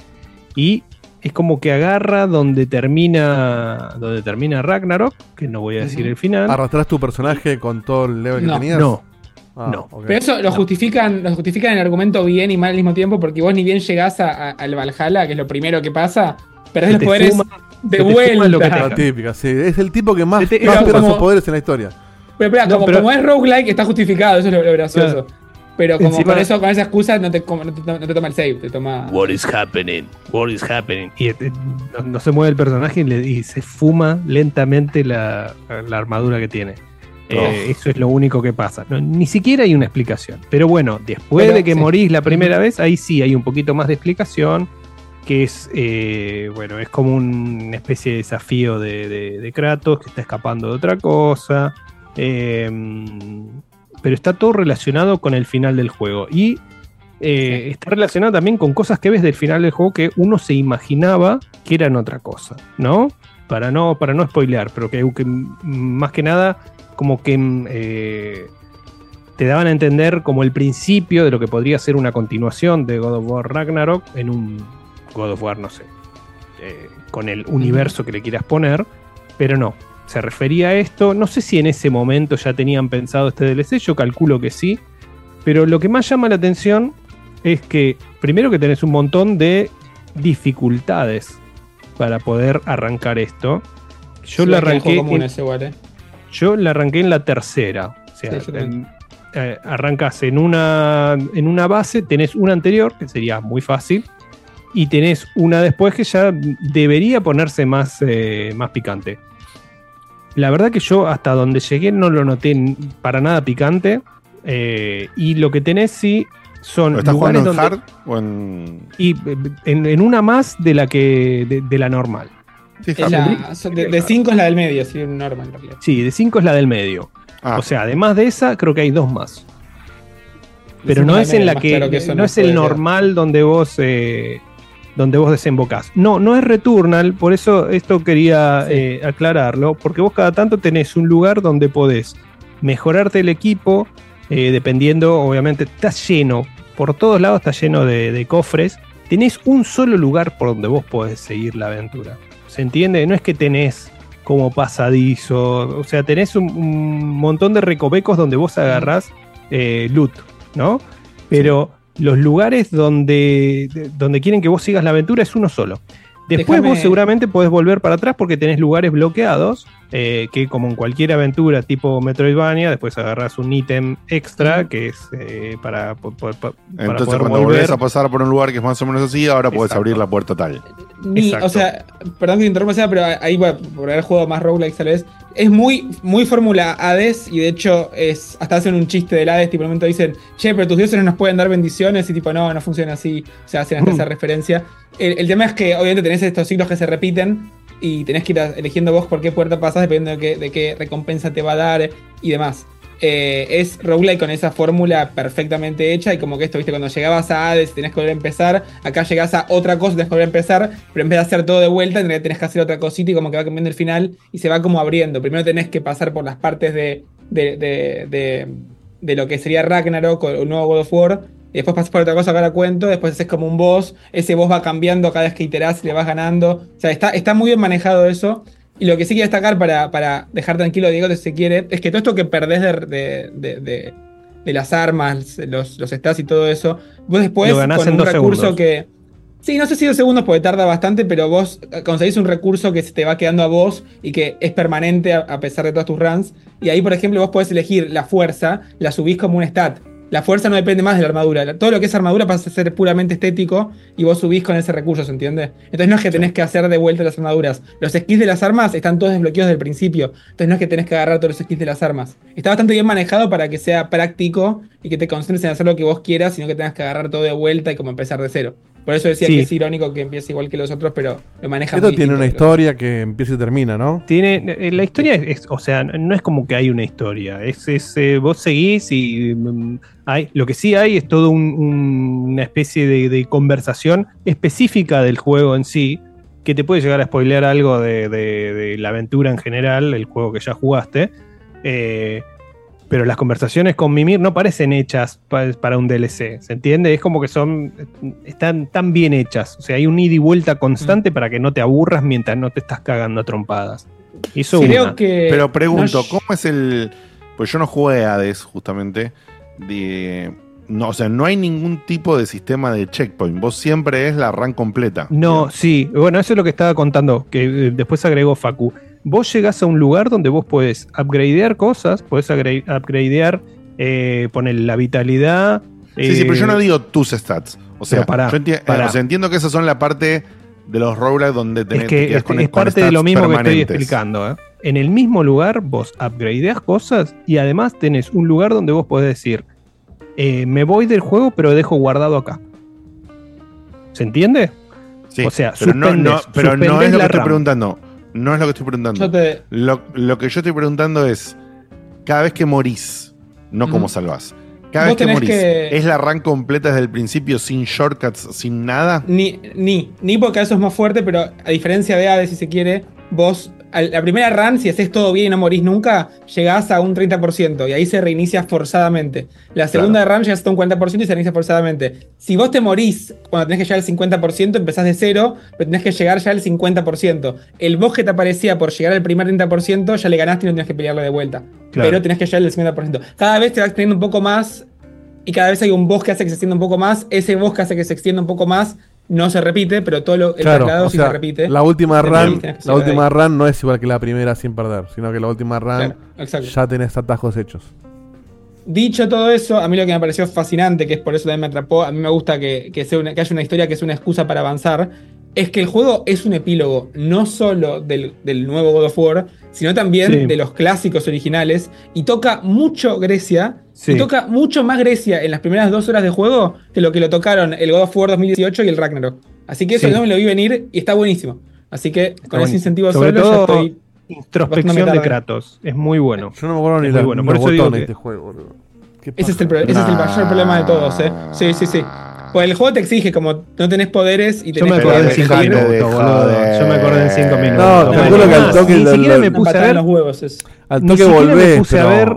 y es como que agarra donde termina donde termina Ragnarok, que no voy a decir el final. ¿Arrastrás tu personaje con todo el level No. que tenías? No, Ah, no. ok. Pero eso lo justifican, lo justifican en el argumento bien y mal al mismo tiempo, porque vos ni bien llegás a- a- al Valhalla, que es lo primero que pasa, perdés los poderes fuma- de lo que vuelta. La típica, sí. Es el tipo que más, más pierde como- sus poderes en la historia. Pero, espera, No, como, pero- como es roguelike, está justificado, eso es lo, lo gracioso. Pero como Encima- con eso, con esa excusa, no te, como- no te, no te toma el save, te toma. What is happening? What is happening? Y eh, no, no se mueve el personaje y, le- y se fuma lentamente la, la armadura que tiene. Eh, eso es lo único que pasa. No, ni siquiera hay una explicación. Pero bueno, después Pero, de que sí. morís la primera vez, ahí sí hay un poquito más de explicación. Que es, eh, bueno, es como una especie de desafío de, de- de Kratos que está escapando de otra cosa. Eh, pero está todo relacionado con el final del juego. Y eh, está relacionado también con cosas que ves del final del juego que uno se imaginaba que eran otra cosa, ¿no? Para no, para no spoilear, pero que, que, más que nada, como que mm, eh, te daban a entender como el principio de lo que podría ser una continuación de God of War Ragnarok en un God of War, no sé, eh, con el universo que le quieras poner, pero no. Se refería a esto, no sé si en ese momento ya tenían pensado este DLC, yo calculo que sí, pero lo que más llama la atención es que primero que tenés un montón de dificultades para poder arrancar esto. Yo Sí, la arranqué en- es igual, eh. yo la arranqué en la tercera. O sea, Sí, en- eh, arrancas en una, en una base, tenés una anterior, que sería muy fácil, y tenés una después que ya debería ponerse más, eh, más picante. La verdad que yo hasta donde llegué no lo noté para nada picante. eh, y lo que tenés sí son ¿Lo estás lugares jugando en donde- hard o en.? y eh, en, en una más de la que de, de la normal. La- son de, de cinco es la del medio, sí, normal en realidad. Sí, de 5 es la del medio. Ah. O sea, además de esa, creo que hay dos más. Pero cinco no es en la que, claro que eso no no es el normal donde vos eh, donde vos desembocás. No, no es Returnal, por eso esto quería eh, aclararlo, porque vos cada tanto tenés un lugar donde podés mejorarte el equipo, eh, dependiendo, obviamente, está lleno, por todos lados está lleno de, de cofres. Tenés un solo lugar por donde vos podés seguir la aventura. ¿Se entiende? No es que tenés como pasadizo, o sea, tenés un, un montón de recovecos donde vos agarrás eh, loot, ¿no? Pero los lugares donde, de- donde quieren que vos sigas la aventura es uno solo. Después Déjame- vos seguramente podés volver para atrás porque tenés lugares bloqueados, eh, que como en cualquier aventura tipo Metroidvania, después agarrás un ítem extra que es eh, para, po- para Entonces, poder cuando volver. volvés a pasar por un lugar que es más o menos así, ahora podés Exacto. abrir la puerta tal. O sea, perdón que te interrumpa, pero ahí va, por haber jugado más roguelikes tal vez. Es muy, muy fórmula Hades y de hecho es hasta hacen un chiste del Hades, tipo en un momento dicen, che, pero tus dioses no nos pueden dar bendiciones y tipo, no, no funciona así. O sea, hacen hasta Mm. esa referencia. El, el tema es que obviamente tenés estos ciclos que se repiten y tenés que ir eligiendo vos por qué puerta pasas dependiendo de qué, recompensa te va a dar y demás. Eh, es roguelike con esa fórmula perfectamente hecha y como que esto, viste, cuando llegabas a Hades tenés que volver a empezar, acá llegás a otra cosa, tenés que volver a empezar, pero en vez de hacer todo de vuelta, tenés tenés que hacer otra cosita y como que va cambiando el final y se va como abriendo. Primero tenés que pasar por las partes de, de, de, de- de lo que sería Ragnarok o un nuevo God of War. Y después pasas por otra cosa que ahora cuento, después haces como un boss, ese boss va cambiando cada vez que iterás y le vas ganando. O sea, está, está muy bien manejado eso. Y lo que sí quiero destacar para, para dejar tranquilo a Diego si se quiere, es que todo esto que perdés de, de, de- de- de las armas, los, los stats y todo eso, vos después Lo ganás con en un dos recurso segundos. que. Sí, no sé si dos segundos porque tarda bastante, pero vos conseguís un recurso que se te va quedando a vos y que es permanente a, a pesar de todas tus runs. Y ahí, por ejemplo, vos podés elegir la fuerza, la subís como un stat. La fuerza no depende más de la armadura. Todo lo que es armadura pasa a ser puramente estético y vos subís con ese recurso, ¿se entiende? Entonces no es que tenés que hacer de vuelta las armaduras. Los skills de las armas están todos desbloqueados desde el principio. Entonces no es que tenés que agarrar todos los skills de las armas. Está bastante bien manejado para que sea práctico y que te concentres en hacer lo que vos quieras, sino que tengas que agarrar todo de vuelta y como empezar de cero. Por eso decía Sí. que es irónico que empiece igual que los otros, pero lo maneja Esto muy tiene una historia que empieza y termina, ¿no? Tiene, eh, la historia es, es- o sea, no es como que hay una historia, es, es, eh, vos seguís y mm, hay, lo que sí hay es toda una especie de, de conversación específica del juego en sí, que te puede llegar a spoilear algo de, de- de la aventura en general, el juego que ya jugaste, eh, pero las conversaciones con Mimir no parecen hechas pa- para un DLC, ¿se entiende? Es como que son, están tan bien hechas, o sea, hay un ida y vuelta constante para que no te aburras mientras no te estás cagando a trompadas. Eso Creo una. que- Pero pregunto, no- ¿cómo es el...? Pues yo no jugué a Hades, justamente. De... No, o sea, no hay ningún tipo de sistema de checkpoint. Vos siempre es la run completa. No, sí, bueno, eso es lo que estaba contando, que eh, después agregó Facu. Vos llegás a un lugar donde vos podés upgradear cosas, podés upgra- upgradear, eh, poner la vitalidad. Sí, sí, pero yo eh, no digo tus stats. O sea, yo enti- eh, o sea, entiendo que esas son la parte de los roguelikes donde tenés Es te que quedas es, con- es con parte de lo mismo que estoy explicando. ¿eh? En el mismo lugar vos upgradeás cosas y además tenés un lugar donde vos podés decir, eh, me voy del juego pero dejo guardado acá. ¿Se entiende? Sí, o sea, pero no, no, pero no es lo que estoy RAM. preguntando. No es lo que estoy preguntando. Te- Lo, lo que yo estoy preguntando es, cada vez que morís, no Ujú. cómo salvás. Cada vez que morís, que- ¿es la run completa desde el principio sin shortcuts, sin nada? Ni, ni, ni porque eso es más fuerte, pero a diferencia de Hades, si se quiere, vos la primera run, si haces todo bien y no morís nunca, llegás a un 30% y ahí se reinicia forzadamente. La segunda run llegas hasta un 40% y se reinicia forzadamente. Si vos te morís cuando tenés que llegar al 50%, empezás de cero, pero tenés que llegar ya al 50%. El boss que te aparecía por llegar al primer 30%, ya le ganaste y no tenés que pelearlo de vuelta. Claro. Pero tenés que llegar al 50%. Cada vez te vas teniendo un poco más y cada vez hay un boss que hace que se extienda un poco más. Ese boss que hace que se extienda un poco más no se repite, pero todo lo, el Claro, traslado o sí sea, se repite. la última run, la última run no es igual que la primera sin perder, sino que la última run Claro, ya tenés atajos hechos. Dicho todo eso, a mí lo que me pareció fascinante, que es por eso también me atrapó, a mí me gusta que, que sea una- que haya una historia que es una excusa para avanzar, es que el juego es un epílogo no solo del, del nuevo God of War, sino también Sí. de los clásicos originales, y toca mucho Grecia, Sí. y toca mucho más Grecia en las primeras dos horas de juego que lo que lo tocaron el God of War 2018 y el Ragnarok. Así que eso Sí. no me lo vi venir y está buenísimo. Así que con ese incentivo Sobre solo ya todo, estoy... Introspección de. Kratos. Es muy bueno. Yo no me acuerdo ni la- muy bueno. Por eso digo que- este juego, Ese es, el, es el mayor problema de todos, ¿eh? Sí, sí, sí. Pues el juego te exige, como no tenés poderes y Yo tenés me acordé en que 5 elegir. minutos, boludo. Yo me acordé en 5 minutos. No, te juro que al toque Ni siquiera me puse a ver. los huevos es. Al Ni toque me puse a ver.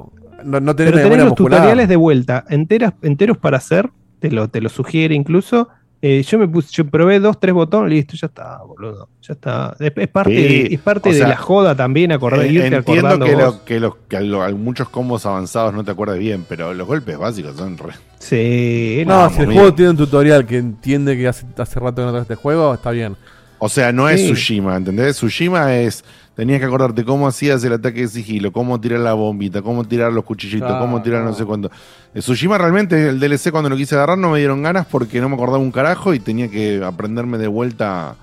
no, no tenés Pero tenés los muscular. tutoriales de vuelta, enteras, enteros para hacer, te lo, te lo sugiere incluso. Eh, yo me puse, yo probé dos, tres botones, listo, ya está, boludo. Ya está. Es, es parte, Sí, de, es parte o de sea, la joda también, acordar, Eh, irte Entiendo acordando que, lo- que, los- que a lo- muchos combos avanzados no te acuerdas bien, pero los golpes básicos son re. Sí, No, Vamos, si el juego tiene un tutorial que entiende que hace, hace rato que no toca este juego, está bien. O sea, no es Sí. Tsushima, ¿entendés? Tsushima es. Tenías que acordarte cómo hacías el ataque de sigilo, cómo tirar la bombita, cómo tirar los cuchillitos, Claro. cómo tirar no sé cuánto. Eh, Tsushima realmente, el DLC cuando lo quise agarrar no me dieron ganas porque no me acordaba un carajo y tenía que aprenderme de vuelta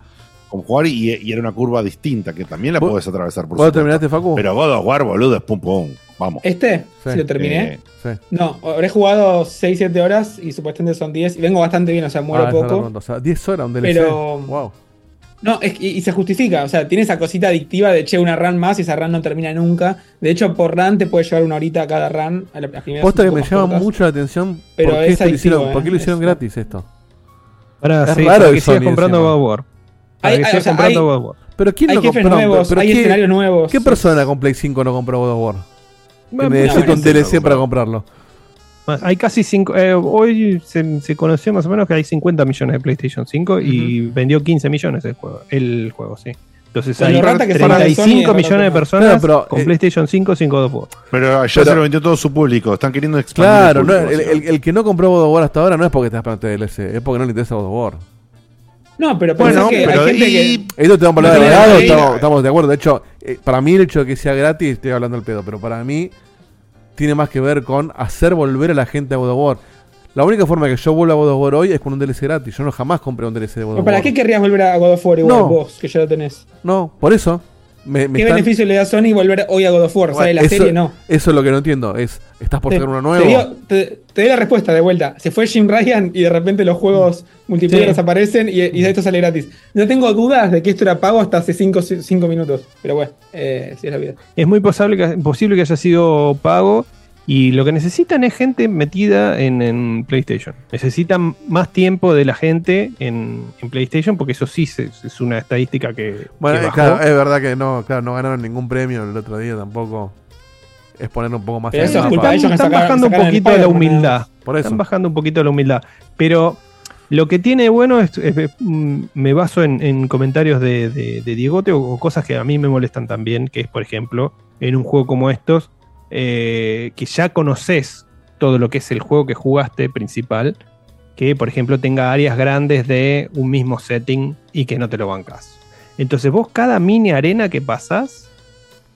con jugar y, y era una curva distinta que también la ¿Vos- puedes atravesar por ¿Vos terminaste, Facu? Pero God of War, boludo, es pum pum. Vamos. ¿Este? Sí. Si lo terminé. Eh, Sí. No, habré jugado 6-7 horas y supuestamente son 10 y vengo bastante bien, o sea, muero Ah, está poco. O sea, 10 horas un DLC. Pero- Wow. No, es, y, y se justifica, o sea, tiene esa cosita adictiva de che, una run más y esa run no termina nunca. De hecho, por run te puede llevar una horita a cada run. A la, un que me más llama cortas. mucho la atención. Pero ¿Por qué, esto lo adictivo, hicieron, ¿por qué lo ¿eh? hicieron Es- gratis esto? Para, Es sí, raro que sigas comprando. God of War. Para Hay- que hay- sigas o sea, comprando hay- God War. Pero ¿quién Hay no jefes compró? nuevos, pero hay qué- escenarios nuevos. ¿Qué persona con Play 5 no compró God of War? Que necesita un DLC para comprarlo. Hay casi cinco. eh, hoy se, se conoció más o menos que hay 50 millones de PlayStation 5 y vendió 15 millones el juego. El juego, sí. Entonces hay lo rata que son las de Sony, 35 es millones de personas Claro, pero, con eh, PlayStation 5 sin God of War. Pero ya Pero- se lo vendió todo su público. Están queriendo expandir. Claro, el no, el, que no compró God of War hasta ahora no es porque te esperando DLC, es porque no le interesa God of War. No, pero Bueno, que pero hay gente y- que. Esto te vamos a hablar No de estamos de acuerdo. De hecho, eh, para mí el hecho de que sea gratis, estoy hablando al pedo, pero para mí tiene más que ver con hacer volver a la gente a God of War. La única forma que yo vuelva a God of War hoy es con un DLC gratis. Yo no jamás compré un DLC de God of ¿Pero ¿Para War. qué querrías volver a God of War igual No. vos, que ya lo tenés? No, por eso. Me, me ¿Qué están- beneficio le da a Sony volver hoy a God of War? ¿Sale la eso, serie? No. Eso es lo que no entiendo. Es, ¿estás por sacar uno te nuevo? te doy la respuesta de vuelta. Se fue Jim Ryan y de repente los juegos multiplayer Sí. aparecen y, y esto sale gratis. No tengo dudas de que esto era pago hasta hace 5 minutos. Pero bueno, eh, sí es la vida. Es muy posible que, posible que haya sido pago y lo que necesitan es gente metida en, en PlayStation. Necesitan más tiempo de la gente en, en PlayStation porque eso sí se- es una estadística que, Bueno, que bajó. claro, es verdad que no, claro, no ganaron ningún premio el otro día tampoco. Es poner un poco más Pero en eso es la culpa ellos están sacaron- bajando un poquito de la humildad. Por eso. Están bajando un poquito de la humildad. Pero lo que tiene bueno es, es- mm, me baso en, en comentarios de, de, de Diegote o, o cosas que a mí me molestan también, que es, por ejemplo, en un juego como estos, eh, que ya conoces todo lo que es el juego que jugaste principal, que, por ejemplo, tenga áreas grandes de un mismo setting y que no te lo bancas. Entonces vos cada mini arena que pasás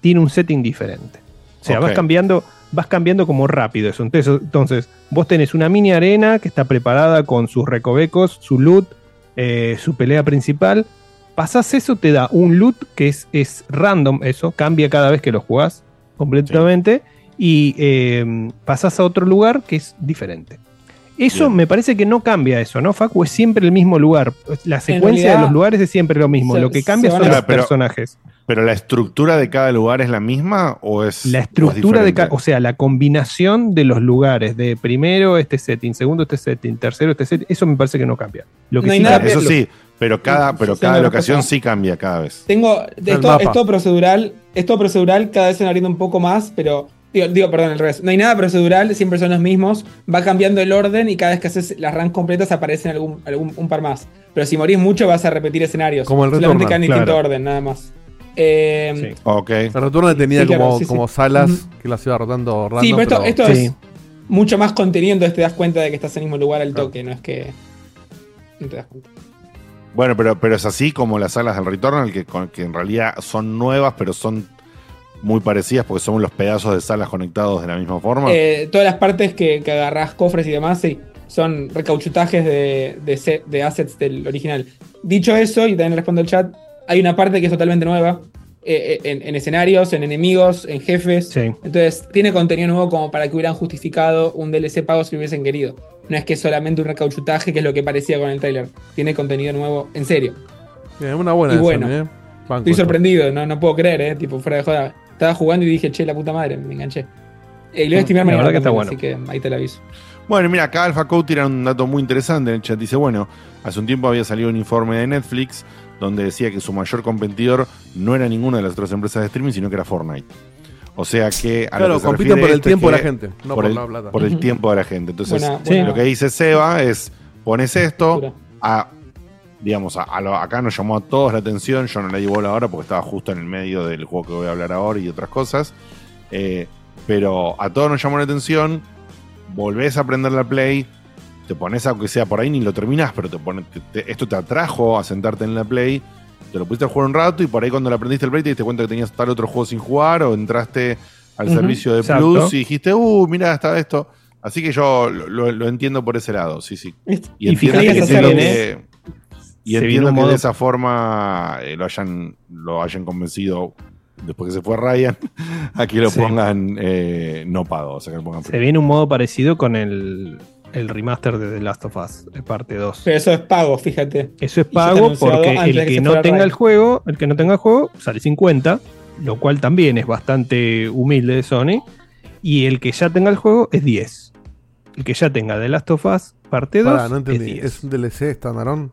tiene un setting diferente. O sea, vas cambiando, vas cambiando como rápido eso. Entonces, entonces, vos tenés una mini arena que está preparada con sus recovecos, su loot, eh, su pelea principal. Pasás eso, te da un loot que es, es random, eso, cambia cada vez que lo jugás completamente. Y eh, pasás a otro lugar que es diferente. Eso Bien. me parece que no cambia eso, ¿no, Facu? Es siempre el mismo lugar. La secuencia de los lugares es siempre lo mismo. se- lo que cambia son a- los pero- personajes. Pero la estructura de cada lugar es la misma o es. La es estructura de cada, o sea, la combinación de los lugares, de primero este setting, segundo este setting, tercero este setting, eso me parece que no cambia. Lo que No hay sí nada cambia- Eso lo- sí, Pero cada, pero Sí, cada sí, locación sí cambia cada vez. Tengo. Esto, mapa. es todo procedural. Es todo procedural, cada vez se abriendo un poco más, pero. Digo, digo, perdón, al revés. No hay nada procedural, siempre son los mismos. Va cambiando el orden y cada vez que haces las runs completas aparecen algún, algún un par más. Pero si morís mucho vas a repetir escenarios. Como el Solamente Returnal, queda en distinto claro. orden, nada más. Eh, Ok. El Returnal tenía Sí, claro, como, sí, sí. como salas que las iba rotando random. Sí, pero esto, pero- esto es mucho más contenido, entonces te das cuenta de que estás en el mismo lugar al toque, no es que. No te das cuenta. Bueno, pero, pero es así como las salas del Returnal, que, que en realidad son nuevas, pero son muy parecidas porque son los pedazos de salas conectados de la misma forma. Eh, todas las partes que, que agarrás, cofres y demás, sí, son recauchutajes de, de assets del original. Dicho eso, y también respondo al chat, hay una parte que es totalmente nueva. Eh, eh, en, en escenarios, en enemigos, en jefes. Entonces, tiene contenido nuevo como para que hubieran justificado un DLC pago si lo hubiesen querido. No es que es solamente un recauchutaje, que es lo que parecía con el trailer. Tiene contenido nuevo, en serio. Bien, una buena Y esa, bueno, ¿eh? Banco Estoy esto. sorprendido, no, no puedo creer, eh, tipo, fuera de joda. Estaba jugando y dije, che, la puta madre, me enganché. Eh, y lo voy a streamear La mañana verdad que está bueno. Así que ahí te lo aviso. Bueno, mira, acá Alpha Code tira un dato muy interesante en el chat. Dice, bueno, hace un tiempo había salido un informe de Netflix donde decía que su mayor competidor no era ninguna de las otras empresas de streaming, sino que era Fortnite. O sea que a lo Claro, que compiten por el esto es tiempo de la gente, no por, por el, la plata. por el tiempo de la gente. Entonces, Buena- sí, buena- lo que dice Seba es, pones esto, a, digamos, a, a lo- acá nos llamó a todos la atención, yo no le di bola ahora porque estaba justo en el medio del juego que voy a hablar ahora y otras cosas, eh, pero a todos nos llamó la atención, volvés a aprender la Play, te pones aunque sea por ahí ni lo terminás, pero te pone, te- te- esto te atrajo a sentarte en la Play, te lo pusiste a jugar un rato y por ahí cuando le aprendiste el Play te diste cuenta que tenías tal otro juego sin jugar o entraste al servicio de exacto. Plus y dijiste, uh, mira, está esto. Así que yo lo, lo- lo entiendo por ese lado, sí, sí. Y, Y entiendo fíjate que, que y entiendo que modo- de esa forma eh, lo hayan lo hayan convencido después que se fue Ryan a que lo Sí. pongan eh, no pago, o sea que lo pongan Se viene un modo parecido con el, el remaster de The Last of Us, de parte 2. Pero eso es pago, fíjate. Eso es pago porque el que, no tenga Ryan. el juego, el que no tenga el juego, sale 50, lo cual también es bastante humilde de Sony. Y el que ya tenga el juego es 10. El que ya tenga The Last of Us parte 2 Pará, no es entendí. 10. ¿Es un DLC standalone?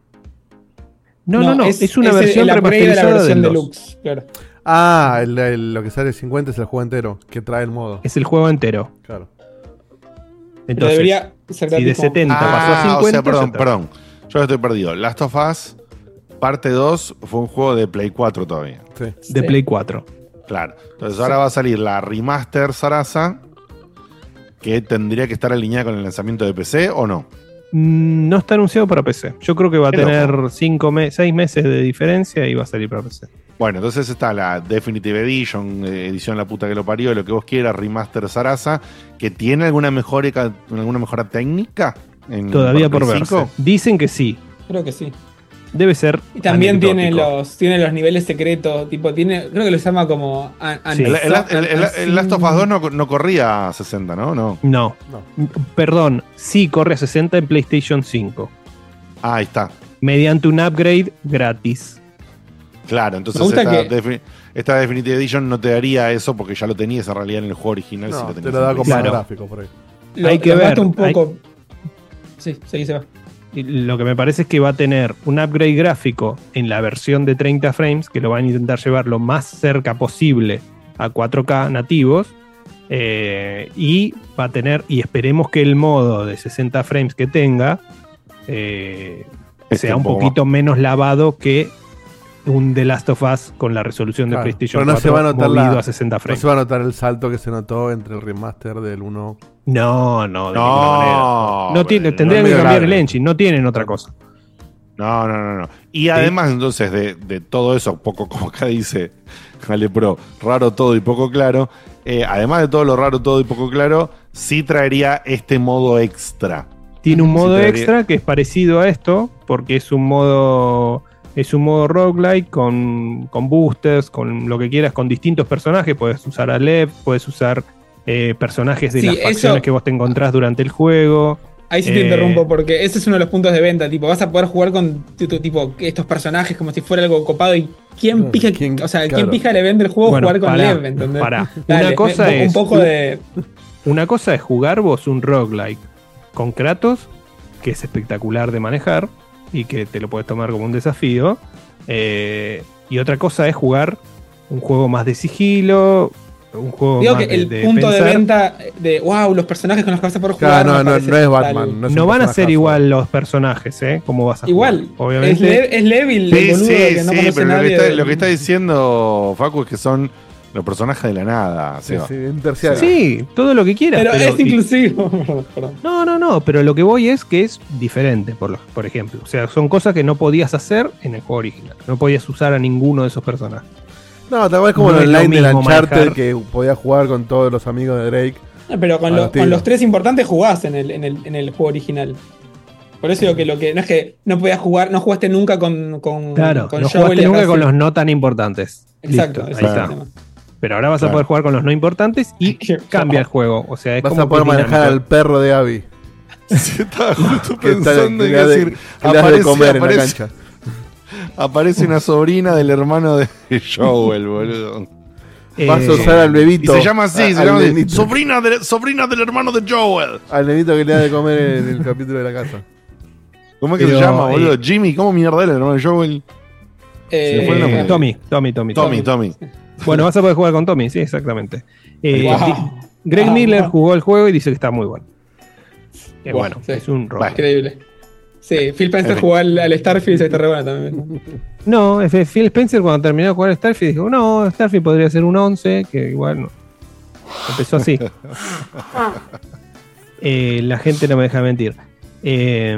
No, no, no, es, una versión el upgrade de la remasterizada versión del 2. deluxe, claro. Ah, el- el- lo que sale 50 es el juego entero, que trae el modo. Es el juego entero. Claro. Entonces, debería ser si de gratis como- 70 pasó a Ah, 50, o sea, perdón, perdón. Yo estoy perdido. Last of Us, parte 2, fue un juego de Play 4 todavía. de Play 4. Claro. Entonces ahora va a salir la remaster Sarasa, que tendría que estar alineada con el lanzamiento de PC o no. Mm, No está anunciado para PC. Yo creo que va a tener loco. 6 meses de diferencia y va a salir para PC. Bueno, entonces está la Definitive Edition, eh, edición la puta que lo parió, lo que vos quieras, remaster Sarasa, que tiene alguna mejora, alguna mejora técnica. En, Todavía por. 5? Dicen que sí. Creo que sí. Debe ser. Y también tiene los, tiene los niveles secretos, tipo, tiene, creo que lo llama como an- Sí. El, el- an- el- el- an- el Last of Us 2 no, no corría a 60, ¿no? No. No. Perdón, sí corre a 60 en PlayStation 5. Ah, ahí está. Mediante un upgrade gratis. Claro, entonces esta, que- defi- esta Definitive Edition no te daría eso porque ya lo tenías en realidad en el juego original. No, si lo te lo da como cinco. gráfico por ahí. Lo- hay que ver. un hay- poco. Sí, sí, se va. lo que me parece es que va a tener un upgrade gráfico en la versión de 30 frames, que lo van a intentar llevar lo más cerca posible a 4K nativos. eh, y va a tener, y esperemos que el modo de 60 frames que tenga eh, Este sea un poquito menos lavado que un The Last of Us con la resolución de PlayStation pero no 4 se va a notar movido la- a 60 No frames. se va a notar el salto que se notó entre el remaster del 1. No, no, de No, ninguna manera. No tiene, pero tendrían no que cambiar el engine, no tienen otra cosa. No, no, no, no. Y además, entonces, de, de todo eso, poco como acá dice Ale Pro, raro todo y poco claro, eh, además de todo lo raro, todo y poco claro, sí traería este modo extra. Tiene un Sí, modo traería- extra que es parecido a esto, porque es un modo. Es un modo roguelike con, con boosters, con lo que quieras, con distintos personajes. Puedes usar a Lev, puedes usar eh, personajes de Sí, las eso- facciones que vos te encontrás durante el juego. Ahí sí te Eh, interrumpo porque ese es uno de los puntos de venta. Tipo, vas a poder jugar con tu- tu- tipo estos personajes como si fuera algo copado. ¿Y quién pija, o sea, claro. quién pija le vende el juego Bueno, jugar con pará, Lev? ¿entendés? pará. Dale, Una cosa me- es. Un poco de. Una cosa es jugar vos un roguelike con Kratos, que es espectacular de manejar. Y que te lo puedes tomar como un desafío. Eh, y otra cosa es jugar un juego más de sigilo, un juego Digo más que de, el de punto de pensar. venta de wow, los personajes con los que vas a poder Claro, jugar. no, me no, parece no es Batman, no es No van a ser igual los personajes, ¿eh? Como vas a Igual, jugar. Obviamente. Es, le- es Levil, el Sí, boludo sí, que no sí, pero lo que, nadie. está, del- lo que está diciendo Facu es que son los personajes de la nada. Sí, Seba. sí, un terciario. Sí, todo lo que quieras. Pero, es y- inclusivo. Perdón. No, no, no, pero lo que voy es que es diferente, por, lo- por ejemplo. O sea, son cosas que no podías hacer en el juego original. No podías usar a ninguno de esos personajes. No, tal vez como No el online del mismo Uncharted manejar. que podías jugar con todos los amigos de Drake. No, pero con, A lo- los con tiros. los tres importantes jugás en el, en, el, en el juego original. Por eso digo que lo que no es que no podías jugar, no jugaste nunca con, con, Claro, con no Joel jugaste nunca con los no tan importantes. Exacto, Listo, ahí está. Pero ahora vas a poder jugar con los no importantes y cambia el juego. O sea, es Vas como a poder es manejar al perro de Abby. Estaba justo Que está- pensando en de- decir, que le das de comer en la aparece- cancha. aparece una sobrina del hermano de Joel, boludo. Vas a usar al bebito. Y se llama así, a- se llama así, sobrina, de- sobrina del hermano de Joel. Al nenito que le da de comer en el capítulo de la casa. ¿Cómo es que Pero, se llama, boludo? eh, Jimmy, ¿cómo mierda era el hermano de Joel? Eh, Se fue el nombre. Tommy, Tommy, Tommy, Tommy, Tommy. Bueno, vas a poder jugar con Tommy, sí, exactamente. Eh, Wow. Greg Wow. Miller jugó el juego y dice que está muy bueno. Que Wow, bueno, sí. es un robo. Increíble. Sí, Phil Spencer jugó al, al Starfield y se está re bueno también. No, Phil Spencer cuando terminó de jugar Starfield dijo, no, Starfield podría ser un 11, que igual no. Empezó así. Eh, la gente no me deja mentir. Eh,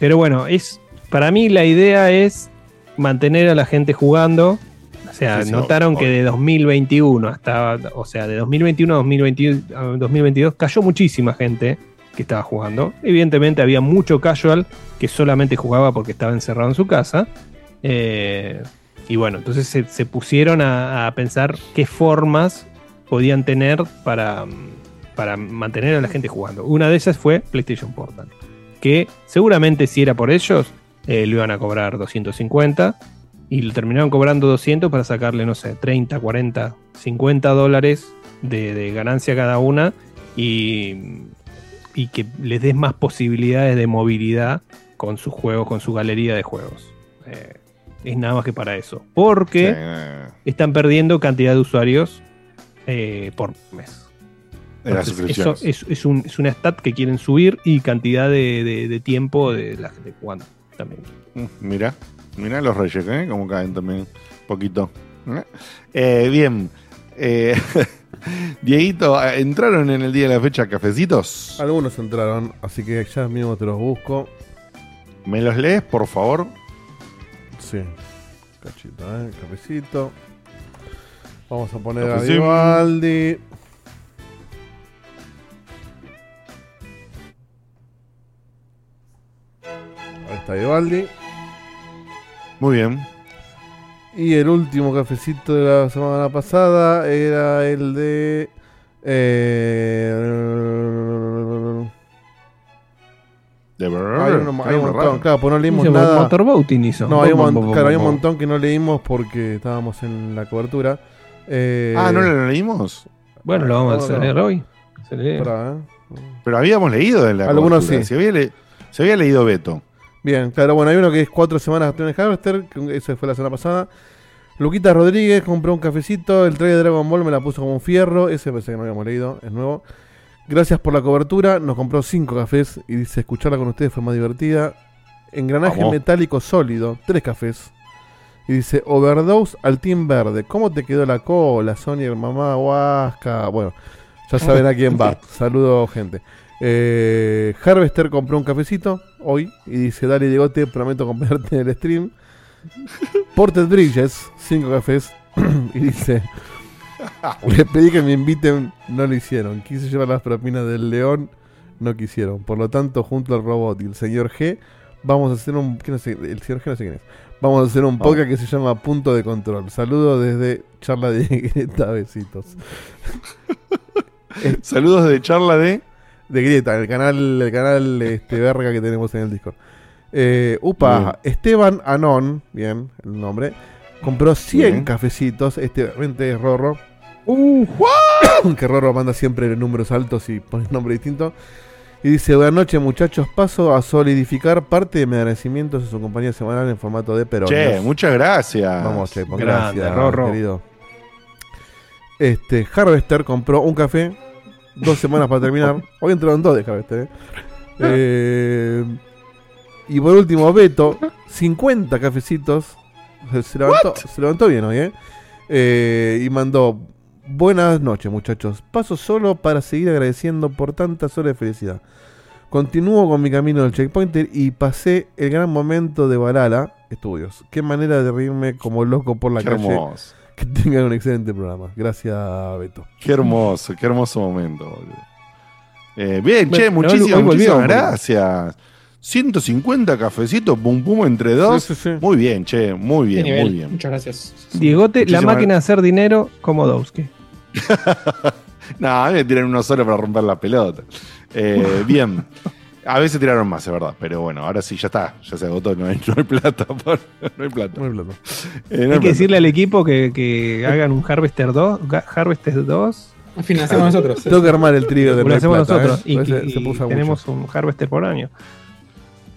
pero bueno, es para mí la idea es mantener a la gente jugando. Sea, Sí, notaron que de 2021 hasta, o sea, de 2021 a 2022, a 2022 cayó muchísima gente que estaba jugando. Evidentemente había mucho casual que solamente jugaba porque estaba encerrado en su casa. Eh, y bueno, entonces se, se pusieron a, a pensar qué formas podían tener para, para mantener a la gente jugando. Una de esas fue PlayStation Portal, que seguramente si era por ellos, eh, lo iban a cobrar 250 y lo terminaron cobrando 200 para sacarle, no sé, 30, 40, 50 dólares de, de ganancia cada una y, y que les des más posibilidades de movilidad con sus juegos, con su galería de juegos. Eh, es nada más que para eso. Porque están perdiendo cantidad de usuarios eh, por mes. Entonces, eso es, es un- es una stat que quieren subir y cantidad de, de- de tiempo de la gente jugando también. Mira, mira los reyes, ¿eh? Como caen también poquito. ¿eh? Eh, bien. Eh, Dieguito, ¿entraron en el día de la fecha cafecitos? Algunos entraron, así que ya mismo te los busco. ¿Me los lees, por favor? Sí. Cachito, ¿eh? Cafecito. Vamos a poner a Cafecín. Vivaldi. Ahí está Vivaldi. Muy bien. Y el último cafecito de la semana pasada era el de. Eh, De hay, uno- hay un montón, claro, pues no leímos Hizo nada. Motorboating hizo. No, hay un, Bom, mon- bom, bom, claro, hay un montón que no leímos porque estábamos en la cobertura. Eh, Ah, ¿no lo leímos? Bueno, lo vamos a leer no. hoy. Se lee. Pará, ¿eh? Pero habíamos leído de la Algunos cobertura. sí. Se había, le- se había leído Beto. Bien, claro, bueno, hay uno que es cuatro semanas de Harvester, que ese fue la semana pasada. Luquita Rodríguez compró un cafecito, el trailer de Dragon Ball me la puso como un fierro, ese pensé que no habíamos leído, es nuevo. Gracias por la cobertura, nos compró cinco cafés y dice escucharla con ustedes fue más divertida. Engranaje Vamos. metálico sólido, tres cafés. Y dice Overdose al Team Verde. ¿Cómo te quedó la cola, Sony, mamá, Huasca? Bueno, ya saben a quién va. Saludos, gente. Eh, Harvester compró un cafecito hoy y dice: Dale, Diegote, prometo comprarte en el stream. Ported Bridges, cinco cafés. y dice: Le pedí que me inviten, no lo hicieron. Quise llevar las propinas del león, no quisieron. Por lo tanto, junto al robot y el señor G, vamos a hacer un. ¿quién no sé? el señor G no sé quién es. Vamos a hacer un podcast que se llama Punto de Control. Saludos desde Charla de Greta, besitos. Saludos de charla de. De Grieta, el canal, el canal este, verga que tenemos en el Discord. Eh, upa, Esteban Anon, bien, el nombre, compró 100 Bien. cafecitos. Este obviamente es Rorro. Uh, que Rorro manda siempre números altos y pone nombre distinto. Y dice, buenas noches muchachos, paso a solidificar parte de mi agradecimiento a su compañía semanal en formato de perón. Che, muchas gracias. Vamos, Grande, gracias, Rorro. querido. Este, Harvester compró un café, dos semanas para terminar. Hoy entraron dos de Harvester, ¿eh? Eh, y por último, Beto, 50 cafecitos. Se levantó, se levantó bien hoy, ¿eh? Eh, Y mandó, buenas noches muchachos. Paso solo para seguir agradeciendo por tantas horas de felicidad. Continúo con mi camino del checkpointer y pasé el gran momento de Balala Estudios. Qué manera de reírme como loco por la Qué calle. hermoso. Que tengan un excelente programa. Gracias, Beto. Qué hermoso, qué hermoso momento, boludo. Eh, bien, Bueno, che, muchísimas, muchísimas gracias. 150 cafecitos, pum pum entre dos. Muy bien, che, muy bien, muy bien. Muchas gracias. Diegote, la máquina de hacer dinero como Dowski. No, a mí me tiran uno solo para romper la pelota. Eh, bien. A veces tiraron más, es verdad. Pero bueno, ahora sí, ya está. Ya se agotó. No hay, no hay plata. por- no hay plata. No hay plata. Eh, no Hay hay que decirle al equipo que, que hagan un Harvester 2. ga- Harvester 2. Financiamos nosotros. Tengo que armar el trío de Lo hacemos plata, nosotros. ¿eh? Y, se puso tenemos un Harvester por año.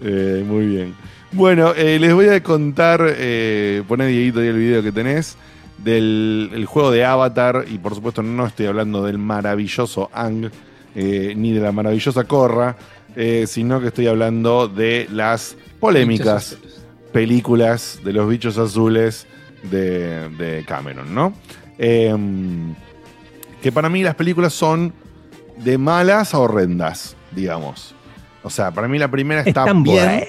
Eh, muy bien. Bueno, eh, les voy a contar, eh, poné Dieguito ahí el video que tenés, del el juego de Avatar, y por supuesto no estoy hablando del maravilloso Ang, eh, ni de la maravillosa Korra, eh, sino que estoy hablando de las polémicas películas de los bichos azules de, de Cameron, ¿no? Em, que para mí las películas son de malas a horrendas, digamos. O sea, para mí la primera está Están bien. buenas.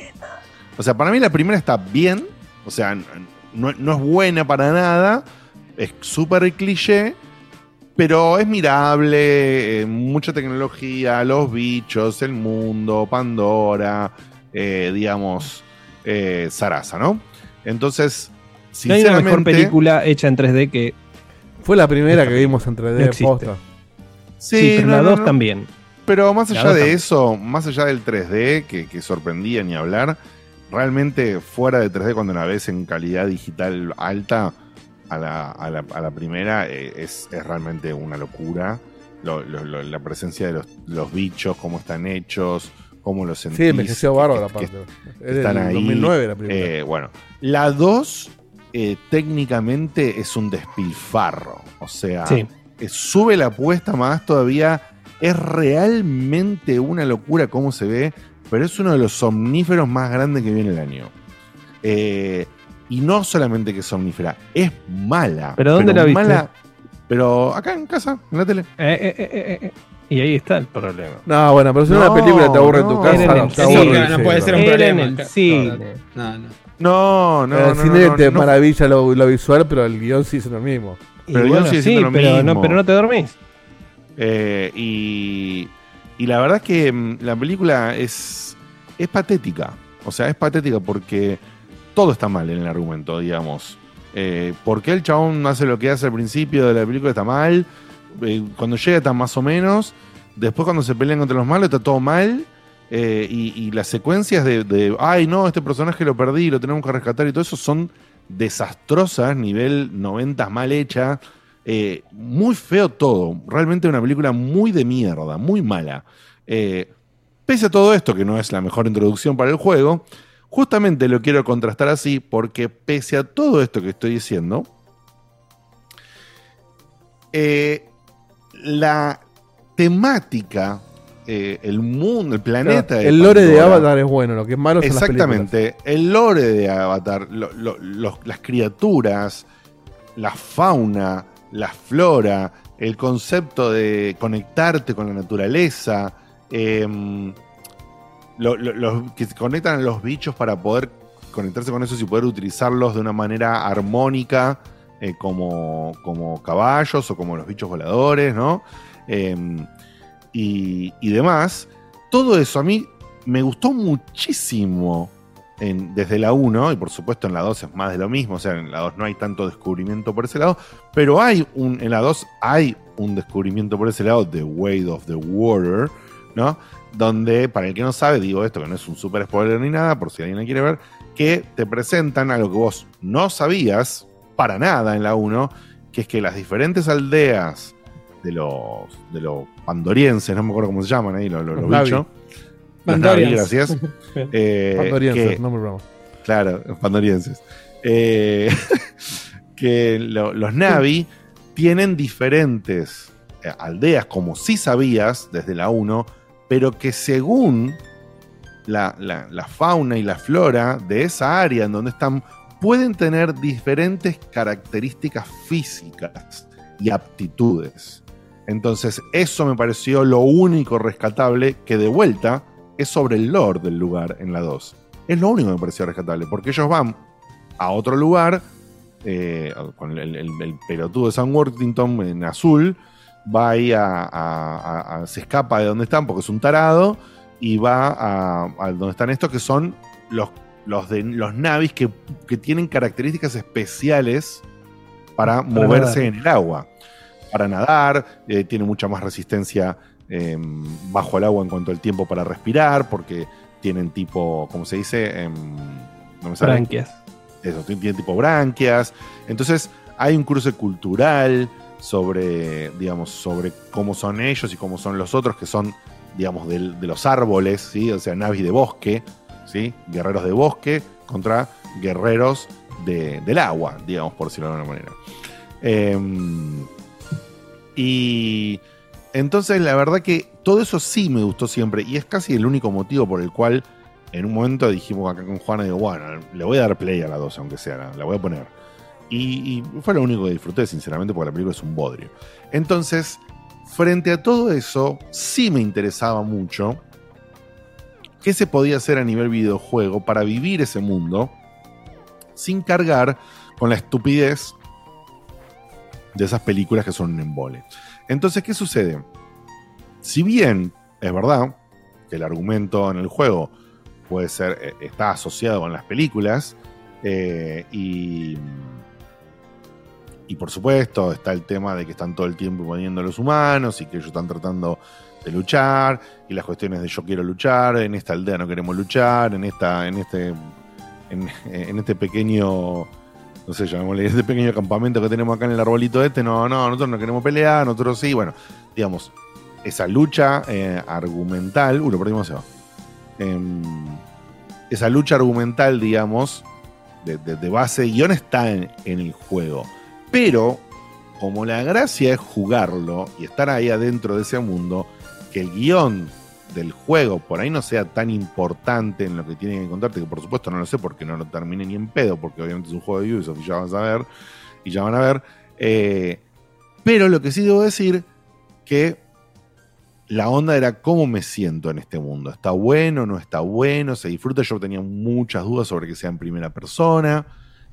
O sea, para mí la primera está bien. O sea, no, no es buena para nada. Es súper cliché. Pero es mirable. eh, mucha tecnología, los bichos, el mundo, Pandora, eh, digamos, eh, Sarasa, ¿no? Entonces, No hay una mejor sinceramente. película hecha en 3D que. Fue la primera que vimos en 3D No posta. Sí, pero no, la no, 2 no. también. Pero más allá de también. eso, más allá del 3D, que, que sorprendía ni hablar, realmente fuera de 3D, cuando la ves en calidad digital alta, a la, a la- a la primera eh, es, es realmente una locura. Lo- lo- lo- la presencia de los, los bichos, cómo están hechos, cómo los sentís. Sí, envejeció bárbaro, aparte. Es están ahí. 2009 la primera. Eh, bueno, la 2 eh, técnicamente es un despilfarro. O sea, Sí. eh, sube la apuesta más todavía. Es realmente una locura cómo se ve, pero es uno de los somníferos más grandes que viene el año. Eh, y no solamente que es somnífera, es mala. ¿Pero dónde la viste? mala- pero acá en casa, en la tele. Eh, eh, eh, eh, eh. Y ahí está el problema. No, bueno, pero si No, una película te aburre en tu no. casa, en el está cine. no sí, puede ser un problema. en el cine. No, no. No, no, el cine no, te no. maravilla lo, lo visual, pero el guion sí es lo mismo. Y Pero bueno, sigue sí, siendo lo pero no, mismo. pero no te dormís. Eh, y, y la verdad es que mm, la película es, es patética. O sea, es patética porque todo está mal en el argumento, digamos. Eh, ¿Por qué el chabón hace lo que hace al principio de la película está mal? Eh, cuando llega está más o menos. Después cuando se pelean contra los malos está todo mal. Eh, y, las secuencias de, de, ay no, este personaje lo perdí, lo tenemos que rescatar y todo eso son desastrosas, nivel 90 mal hecha. Eh, muy feo todo. Realmente una película muy de mierda, muy mala. Pese a todo esto, que no es la mejor introducción para el juego, justamente lo quiero contrastar así porque pese a todo esto que estoy diciendo, eh, la temática, eh, el mundo, el planeta... el lore de Avatar es bueno, lo que es malo las películas. Exactamente. El lore de Avatar, lo- lo- los- las criaturas, la fauna, la flora, el concepto de conectarte con la naturaleza, em, lo- lo- los que conectan a los bichos para poder conectarse con esos y poder utilizarlos de una manera armónica, eh, como, como caballos o como los bichos voladores, ¿no? Em, y, y demás. Todo eso a mí me gustó muchísimo en- desde la 1, y por supuesto en la 2 es más de lo mismo, o sea, en la 2 no hay tanto descubrimiento por ese lado, pero hay un, en la 2 hay un descubrimiento por ese lado, The Weight of the Water, ¿no? Donde, para el que no sabe, digo esto que no es un super spoiler ni nada, por si alguien la quiere ver, que te presentan algo que vos no sabías para nada en la 1, que es que las diferentes aldeas de los, de los pandorienses, no me acuerdo cómo se llaman ahí, los, los, Los bichos. Gracias. Eh, Pandorienses, que- nombre bravo. Claro, pandorienses. Eh, que lo- los Navi tienen diferentes eh, aldeas, como sí sabías desde la 1, pero que según la, la- fauna y la flora de esa área en donde están, pueden tener diferentes características físicas y aptitudes. Entonces, eso me pareció lo único rescatable que de vuelta es sobre el lore del lugar en la 2. Es lo único que me pareció rescatable, porque ellos van a otro lugar, eh, con el- el pelotudo de San Worthington en azul, va ahí a, a- a- a- se escapa de donde están porque es un tarado y va a, a donde están estos que son los, los, de, los navis que, que tienen características especiales para, moverse nadar. en el agua. Para nadar, eh, tiene mucha más resistencia eh, bajo el agua en cuanto al tiempo para respirar, porque tienen tipo, ¿cómo se dice? Em, no me sale. Branquias. Eso, tiene, tiene tipo branquias. Entonces, hay un cruce cultural sobre, digamos, sobre cómo son ellos y cómo son los otros, que son, digamos, de, los árboles, ¿sí? O sea, navis de bosque, ¿sí? Guerreros de bosque contra guerreros de- del agua, digamos, por decirlo de alguna manera. Em, y entonces la verdad que todo eso sí me gustó siempre y es casi el único motivo por el cual en un momento dijimos acá con Juana, digo, bueno, le voy a dar play a la 2, aunque sea, la voy a poner. Y, fue lo único que disfruté, sinceramente, porque la película es un bodrio. Entonces, frente a todo eso, sí me interesaba mucho qué se podía hacer a nivel videojuego para vivir ese mundo sin cargar con la estupidez de esas películas que son un embole. Entonces, ¿qué sucede? Si bien es verdad que el argumento en el juego puede ser, eh, está asociado con las películas, eh, y, y por supuesto está el tema de que están todo el tiempo poniendo a los humanos y que ellos están tratando de luchar, y las cuestiones de yo quiero luchar, en esta aldea no queremos luchar, en esta, en este, en, este pequeño no sé, llamémosle, este pequeño campamento que tenemos acá en el arbolito este, no, no, nosotros no queremos pelear, nosotros sí, bueno, digamos, esa lucha eh, argumental, uh, lo perdimos. Em, esa lucha argumental, digamos, de, de- de base guion está en, en el juego. Pero, como la gracia es jugarlo y estar ahí adentro de ese mundo, que el guion del juego por ahí no sea tan importante en lo que tienen que contarte, que por supuesto no lo sé porque no lo terminé ni en pedo, porque obviamente es un juego de Ubisoft y ya van a ver, y ya van a ver. eh, pero lo que sí debo decir que la onda era cómo me siento en este mundo. ¿Está bueno? ¿No está bueno? ¿Se disfruta? Yo tenía muchas dudas sobre que sea en primera persona,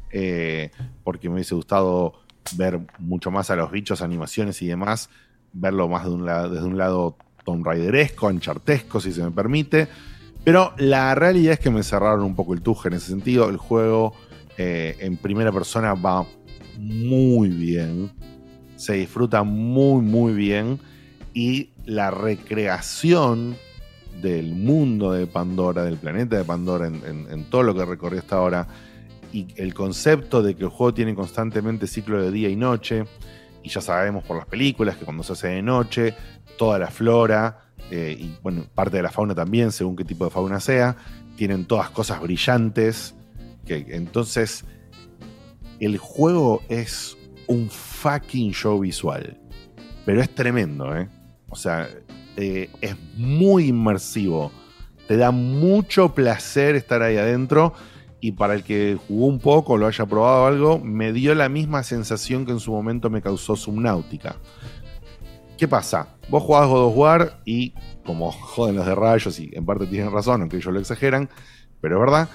eh, porque me hubiese gustado ver mucho más a los bichos, animaciones y demás, verlo más un lado, desde un lado Tomb Raideresco, anchartesco, si se me permite. Pero la realidad es que me cerraron un poco el tuje en ese sentido. El juego eh, en primera persona va muy bien. Se disfruta muy, muy bien. Y la recreación del mundo de Pandora, del planeta de Pandora, en, todo lo que recorrí hasta ahora, y el concepto de que el juego tiene constantemente ciclo de día y noche, y ya sabemos por las películas que cuando se hace de noche, toda la flora, eh, y bueno, parte de la fauna también, según qué tipo de fauna sea, tienen todas cosas brillantes, que entonces el juego es un fucking show visual, pero es tremendo, ¿eh? O sea, eh, es muy inmersivo, te da mucho placer estar ahí adentro. Y para el que jugó un poco, lo haya probado algo, me dio la misma sensación que en su momento me causó Subnautica. ¿Qué pasa? Vos jugás God of War y, como joden los de rayos, y en parte tienen razón, aunque ellos lo exageran, pero es verdad,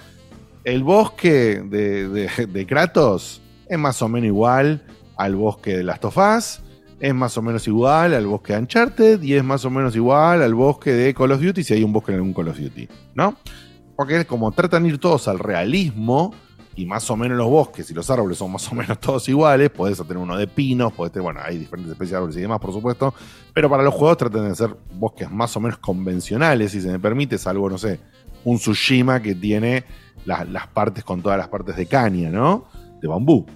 el bosque de, de- de Kratos es más o menos igual al bosque de Last of Us, es más o menos igual al bosque de Uncharted y es más o menos igual al bosque de Call of Duty si hay un bosque en algún Call of Duty, ¿no? Porque como tratan de ir todos al realismo y más o menos los bosques y los árboles son más o menos todos iguales, podés tener uno de pinos, podés tener, bueno, hay diferentes especies de árboles y demás, por supuesto, pero para los juegos tratan de ser bosques más o menos convencionales, si se me permite, salvo, no sé, un Tsushima que tiene las, partes con todas las partes de caña, ¿no? De bambú.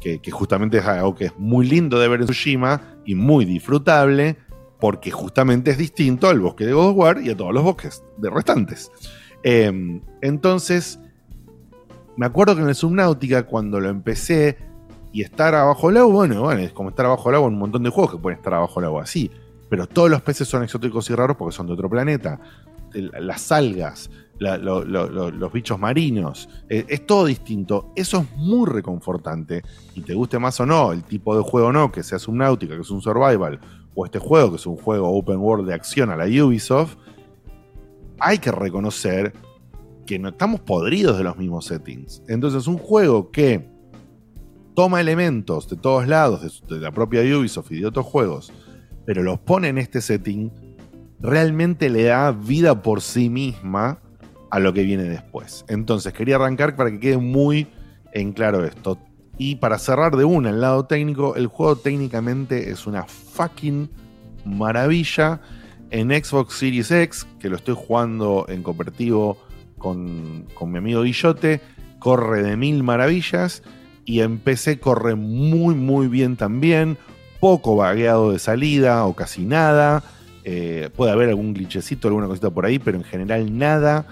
que, justamente es algo que es muy lindo de ver en Tsushima y muy disfrutable, porque justamente es distinto al bosque de God War y a todos los bosques de restantes. Eh, entonces, me acuerdo que en el Subnautica, cuando lo empecé y estar abajo del agua, bueno, bueno, es como estar abajo del agua en un montón de juegos que pueden estar abajo del agua así. Pero todos los peces son exóticos y raros porque son de otro planeta. Las algas, los bichos marinos, eh, es todo distinto. Eso es muy reconfortante. Y te guste más o no, el tipo de juego o no, que sea Subnautica, que es un survival, o este juego, que es un juego open world de acción a la Ubisoft, hay que reconocer que no estamos podridos de los mismos settings. Entonces, un juego que toma elementos de todos lados, de, de la propia Ubisoft y de otros juegos, pero los pone en este setting, realmente le da vida por sí misma a lo que viene después. Entonces, quería arrancar para que quede muy en claro esto. Y para cerrar de una, el lado técnico, el juego técnicamente es una fucking maravilla. En Xbox Series X, que lo estoy jugando en cooperativo con, con mi amigo Guillote, corre de mil maravillas. Y en PC corre muy, muy bien también. Poco vagueado de salida o casi nada. Eh, puede haber algún glitchecito, alguna cosita por ahí, pero en general nada.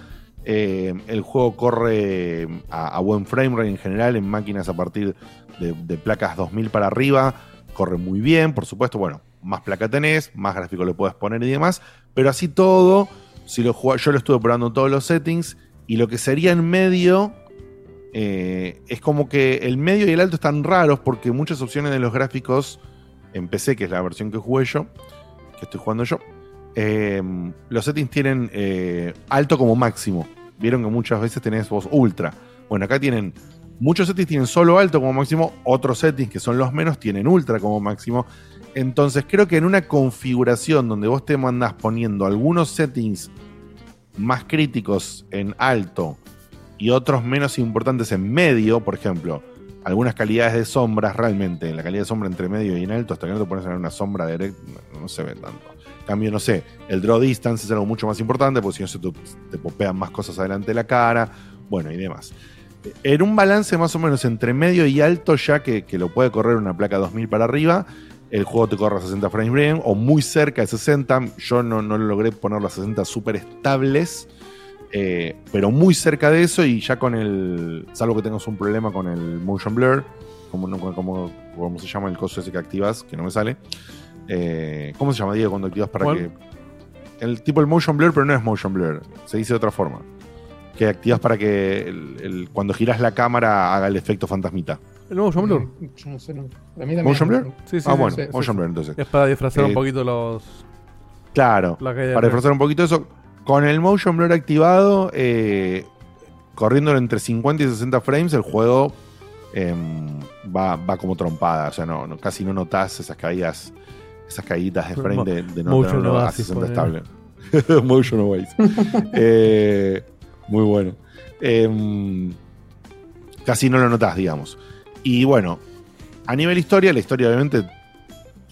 Eh, el juego corre a, buen frame rate en general en máquinas a partir de, de placas 2000 para arriba. Corre muy bien, por supuesto. Bueno, más placa tenés, más gráfico le puedes poner y demás. Pero así todo, si lo jugá- yo lo estuve probando en todos los settings. Y lo que sería en medio, eh, es como que el medio y el alto están raros porque muchas opciones de los gráficos en PC, que es la versión que jugué yo, que estoy jugando yo, eh, los settings tienen eh, alto como máximo. Vieron que muchas veces tenés voz ultra. Bueno, acá tienen muchos settings tienen solo alto como máximo, otros settings que son los menos tienen ultra como máximo. Entonces creo que en una configuración donde vos te mandás poniendo algunos settings más críticos en alto y otros menos importantes en medio, por ejemplo, algunas calidades de sombras realmente, la calidad de sombra entre medio y en alto, hasta que no te pones en una sombra directa, no, se ve tanto. En cambio, no sé, el draw distance es algo mucho más importante, porque si no se te, te popean más cosas adelante de la cara, bueno, y demás. En un balance más o menos entre medio y alto, ya que, que lo puede correr una placa 2000 para arriba, el juego te corre a 60 frames bien o muy cerca de 60. Yo no, no logré poner las 60 súper estables, eh, pero muy cerca de eso y ya con el. Salvo que tengas un problema con el motion blur, como, no- como, como se llama el coso ese que activas, que no me sale. Eh, ¿Cómo se llama, Diego, cuando activas para ¿Cuál? que. El tipo el motion blur, pero no es motion blur, se dice de otra forma. Que activas para que el- el- cuando giras la cámara haga el efecto fantasmita. ¿El motion blur? Yo no sé, no. Para mí también ¿Motion blur? Sí, sí, ah, sí, bueno, sí, sí, motion sí. blur entonces. Es para disfrazar un Eh, poquito los. Claro, La caída para disfrazar un poquito eso. Con el motion blur activado, eh, corriéndolo entre 50 y 60 frames, el juego em, va, va como trompada. O sea, no, no- casi no notas esas caídas, esas caídas de frame Mo- de, de no motion tenerlo a oasis, 60 ponele. estable. motion. Eh, muy bueno. Em, casi no lo notas, digamos. Y bueno, a nivel historia, la historia obviamente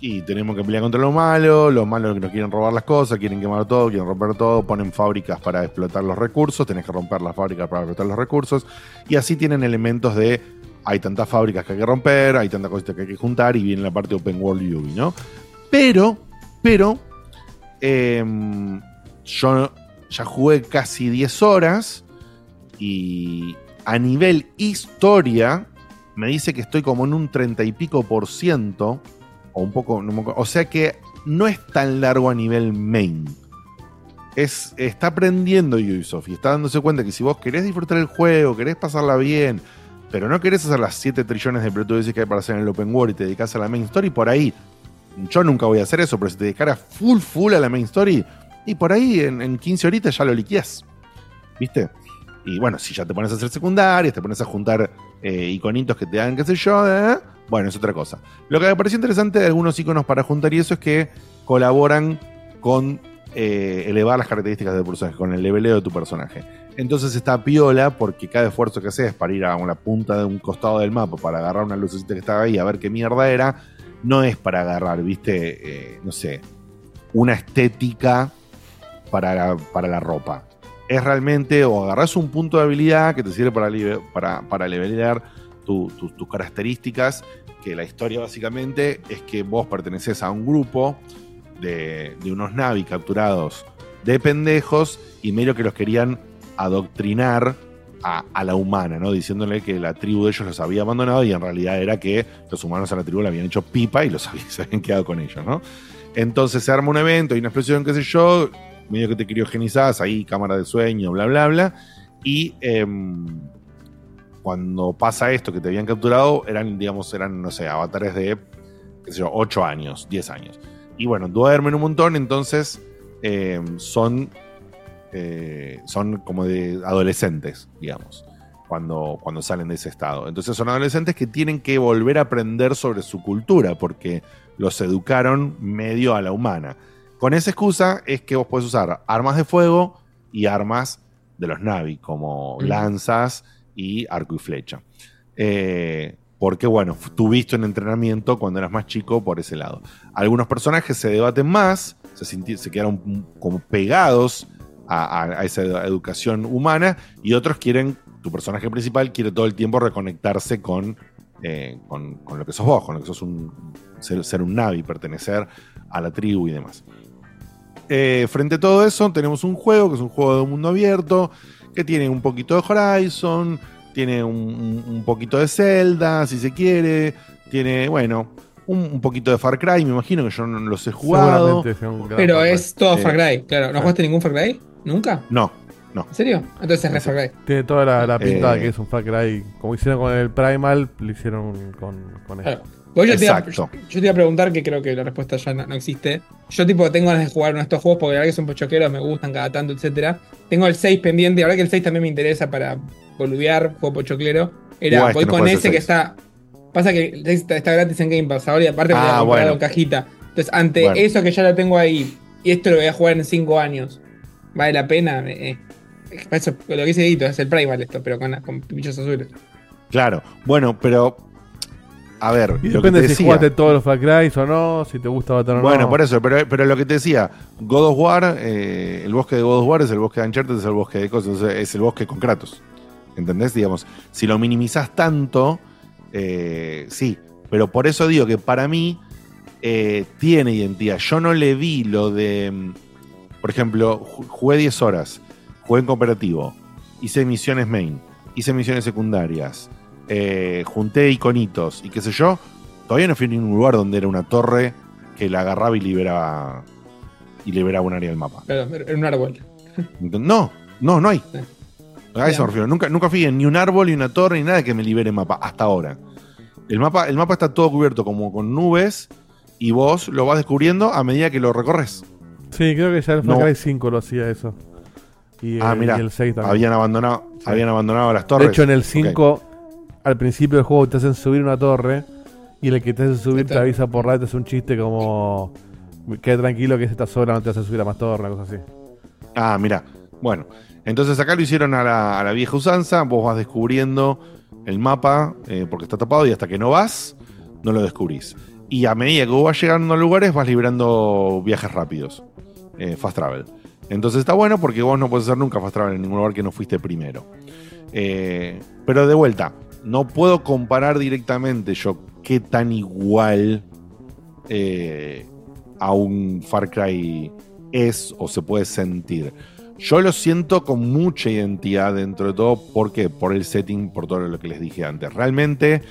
y tenemos que pelear contra lo malo, los malos que nos quieren robar las cosas, quieren quemar todo, quieren romper todo, ponen fábricas para explotar los recursos, tenés que romper las fábricas para explotar los recursos, y así tienen elementos de hay tantas fábricas que hay que romper, hay tantas cositas que hay que juntar, y viene la parte Open World Yubi, ¿no? Pero, pero, em, yo ya jugué casi 10 horas, y a nivel historia, me dice que estoy como en un 30 y pico por ciento, o un poco, o sea que no es tan largo a nivel main. Es, está aprendiendo Ubisoft y está dándose cuenta que si vos querés disfrutar el juego, querés pasarla bien, pero no querés hacer las 7 trillones de pelotudeces que hay para hacer en el open world y te dedicas a la main story, por ahí, yo nunca voy a hacer eso, pero si te dedicaras full full a la main story, y por ahí en, en 15 horitas ya lo liqueás. ¿Viste? Y bueno, si ya te pones a hacer secundarias, te pones a juntar eh, iconitos que te dan, qué sé yo, ¿eh? bueno, es otra cosa. Lo que me pareció interesante de algunos iconos para juntar y eso es que colaboran con eh, elevar las características del personaje, con el leveleo de tu personaje. Entonces está piola porque cada esfuerzo que haces para ir a una punta de un costado del mapa para agarrar una lucecita que estaba ahí a ver qué mierda era, no es para agarrar, viste, Eh, no sé, una estética para para la ropa. Es realmente o agarras un punto de habilidad que te sirve para, para, para levelear tu- tu- tus características, que la historia básicamente es que vos perteneces a un grupo de, de unos Navi capturados de pendejos y medio que los querían adoctrinar a, a la humana, ¿no? Diciéndole que la tribu de ellos los había abandonado y en realidad era que los humanos a la tribu le habían hecho pipa y los habían, quedado con ellos, ¿no? Entonces se arma un evento, hay una explosión, qué sé yo, medio que te criogenizás, ahí cámara de sueño, bla, bla, bla. Y em, cuando pasa esto que te habían capturado, eran, digamos, eran, no sé, avatares de, qué sé yo, 8 años, 10 años. Y bueno, duermen un montón, entonces em, son, eh, son como de adolescentes, digamos, cuando, cuando salen de ese estado. Entonces son adolescentes que tienen que volver a aprender sobre su cultura, porque los educaron medio a la humana. Con esa excusa es que vos podés usar armas de fuego y armas de los Navi, como lanzas y arco y flecha. Eh, porque, bueno, tuviste un entrenamiento cuando eras más chico por ese lado. Algunos personajes se debaten más, se, se quedaron como pegados a, a- a esa edu- educación humana, y otros quieren, tu personaje principal quiere todo el tiempo reconectarse con, eh, con, con lo que sos vos, con lo que sos un, ser, ser un Navi, pertenecer a la tribu y demás. Eh, frente a todo eso, tenemos un juego que es un juego de mundo abierto, que tiene un poquito de Horizon, tiene un, un- un poquito de Zelda, si se quiere, tiene, bueno, un, un poquito de Far Cry, me imagino que yo no los he jugado. Un Pero es todo Eh, Far Cry, claro. ¿No claro. jugaste ningún Far Cry? ¿Nunca? No, no. ¿En serio? Entonces es re Far Cry. Tiene toda la, la pinta de Eh. que es un Far Cry. Como hicieron con el Primal, lo hicieron con, con Claro. esto. Yo, te iba, yo, te iba a preguntar, que creo que la respuesta ya no, no existe. Yo, tipo, tengo ganas de jugar uno de estos juegos porque la verdad que son pochoqueros, me gustan cada tanto, etcétera. Tengo el 6 pendiente, la verdad que el 6 también me interesa para boludear, juego pochoclero. Era, es voy que no con ese que 6. está. Pasa que el 6 está, está gratis en Game Pass ahora y aparte me Ah, he bueno. en cajita. Entonces, ante Bueno. eso que ya lo tengo ahí y esto lo voy a jugar en 5 años, ¿vale la pena? Eh, eso, lo que dice Edito, es el Primal esto, pero con, con bichos azules. Claro, bueno, pero. A ver, Y depende si jugaste todos los Far Cry o no, si te gusta Battle o no. Bueno, por eso, pero, pero lo que te decía, God of War, eh, el bosque de God of War es el bosque de Uncharted, es el bosque de cosas, es el bosque con Kratos. ¿Entendés? Digamos, si lo minimizás tanto, eh, sí. Pero por eso digo que para mí eh, tiene identidad. Yo no le vi lo de. mm, Por ejemplo, ju- jugué 10 horas, jugué en cooperativo, hice misiones main, hice misiones secundarias, eh, junté iconitos y qué sé yo. Todavía no fui a ningún lugar donde era una torre que la agarraba y liberaba y liberaba un área del mapa. Claro, en un árbol. No, no, no hay. A eso me refiero. Nunca, nunca fui en ni un árbol, ni una torre, ni nada que me libere mapa, hasta ahora. El mapa, el mapa está todo cubierto como con nubes y vos lo vas descubriendo a medida que lo recorres. Sí, creo que ya el Far No. Cry 5 lo hacía eso. Y, ah, el- mira, y el 6 también. habían abandonado, Sí. habían abandonado las torres. De hecho, en el Ok. 5, al principio del juego te hacen subir una torre y el que te hace subir te avisa por radio, te hace un chiste como quede tranquilo que esta sola no te hace subir a más torre, una cosa así. Ah, mira. Bueno, entonces acá lo hicieron a la, a la vieja usanza. Vos vas descubriendo el mapa eh, porque está tapado y hasta que no vas, no lo descubrís. Y a medida que vos vas llegando a lugares, vas librando viajes rápidos. eh, fast travel. Entonces está bueno porque vos no puedes hacer nunca fast travel en ningún lugar que no fuiste primero. Eh, pero de vuelta, no puedo comparar directamente yo qué tan igual eh, a un Far Cry es o se puede sentir. Yo lo siento con mucha identidad dentro de todo. ¿Por qué? Por el setting, por todo lo que les dije antes. Realmente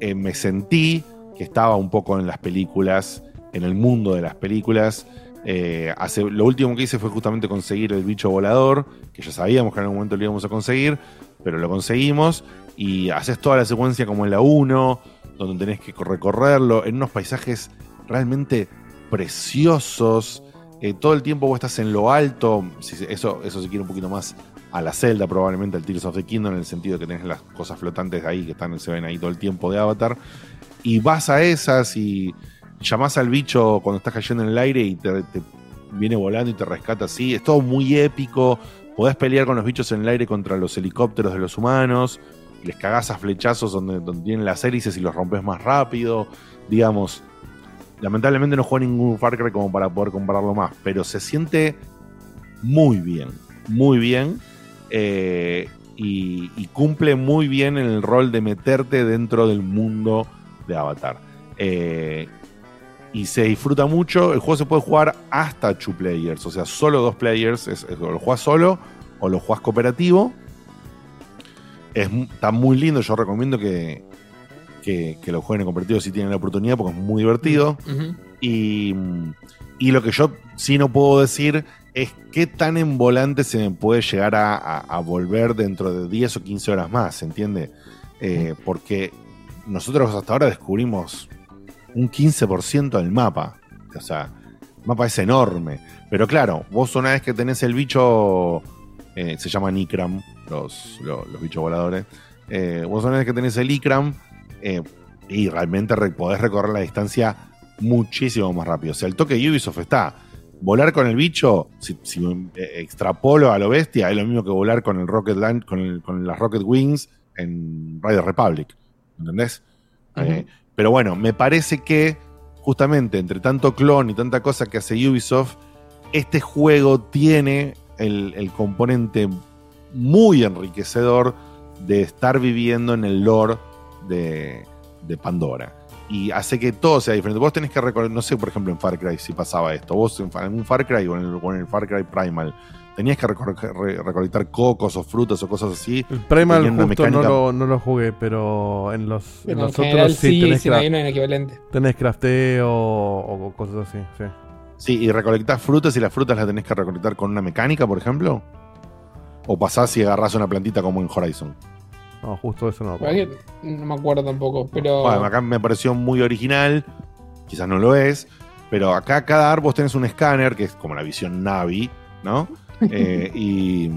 eh, me sentí que estaba un poco en las películas, en el mundo de las películas. Eh, hace, lo último que hice fue justamente conseguir el bicho volador, que ya sabíamos que en algún momento lo íbamos a conseguir, pero lo conseguimos. Y haces toda la secuencia como en la 1, donde tenés que recorrerlo en unos paisajes realmente preciosos. Eh, todo el tiempo vos estás en lo alto. eso, eso se quiere un poquito más a la celda, probablemente al Tears of the Kingdom, en el sentido de que tenés las cosas flotantes ahí que están, se ven ahí todo el tiempo de Avatar. Y vas a esas y llamás al bicho cuando estás cayendo en el aire y te, te viene volando y te rescata así. Es todo muy épico. Podés pelear con los bichos en el aire contra los helicópteros de los humanos. Les cagás a flechazos donde, donde tienen las hélices y los rompes más rápido. Digamos, lamentablemente no juego ningún Far Cry como para poder compararlo más, pero se siente muy bien, muy bien. Eh, y, cumple muy bien el rol de meterte dentro del mundo de Avatar. Eh, y se disfruta mucho. El juego se puede jugar hasta two players, o sea, solo dos players. Es- o lo juegas solo o lo juegas cooperativo. Es, está muy lindo. Yo recomiendo que, que, que lo jueguen en si tienen la oportunidad porque es muy divertido. Y, y lo que yo sí no puedo decir es qué tan en volante se me puede llegar a, a- a volver dentro de 10 o 15 horas más, ¿se entiende? Eh, porque nosotros hasta ahora descubrimos un 15% del mapa. O sea, el mapa es enorme. Pero claro, vos una vez que tenés el bicho, eh, se llaman Ikram, los, lo- los, bichos voladores. eh, vos vez que tenés el Ikram, eh, y realmente re- podés recorrer la distancia muchísimo más rápido. O sea, el toque de Ubisoft está. Volar con el bicho, si, si eh, extrapolo a lo bestia, es lo mismo que volar con el Rocket Land, con, el- con las Rocket Wings en Rider Republic. ¿Entendés? Eh, pero bueno, me parece que justamente entre tanto clon y tanta cosa que hace Ubisoft, este juego tiene el, el componente muy enriquecedor de estar viviendo en el lore de, de Pandora. Y hace que todo sea diferente. Vos tenés que recordar, no sé, por ejemplo, en Far Cry si pasaba esto. Vos en un Far Cry o en el, o en el Far Cry Primal tenías que re- recolectar cocos o frutas o cosas así. El Primal no lo, no lo jugué, pero en los, en Pero en los general otros sí, sí, tenés, cra- hay un equivalente. tenés crafteo o, o cosas así. Sí. Sí, y recolectás frutas y las frutas las tenés que recolectar con una mecánica, por ejemplo. O pasás y agarrás una plantita como en Horizon. No, justo eso no. Que No me acuerdo tampoco, pero. Bueno, acá me pareció muy original, quizás no lo es, pero acá cada árbol tenés un escáner, que es como la visión Navi, ¿no? Eh, y,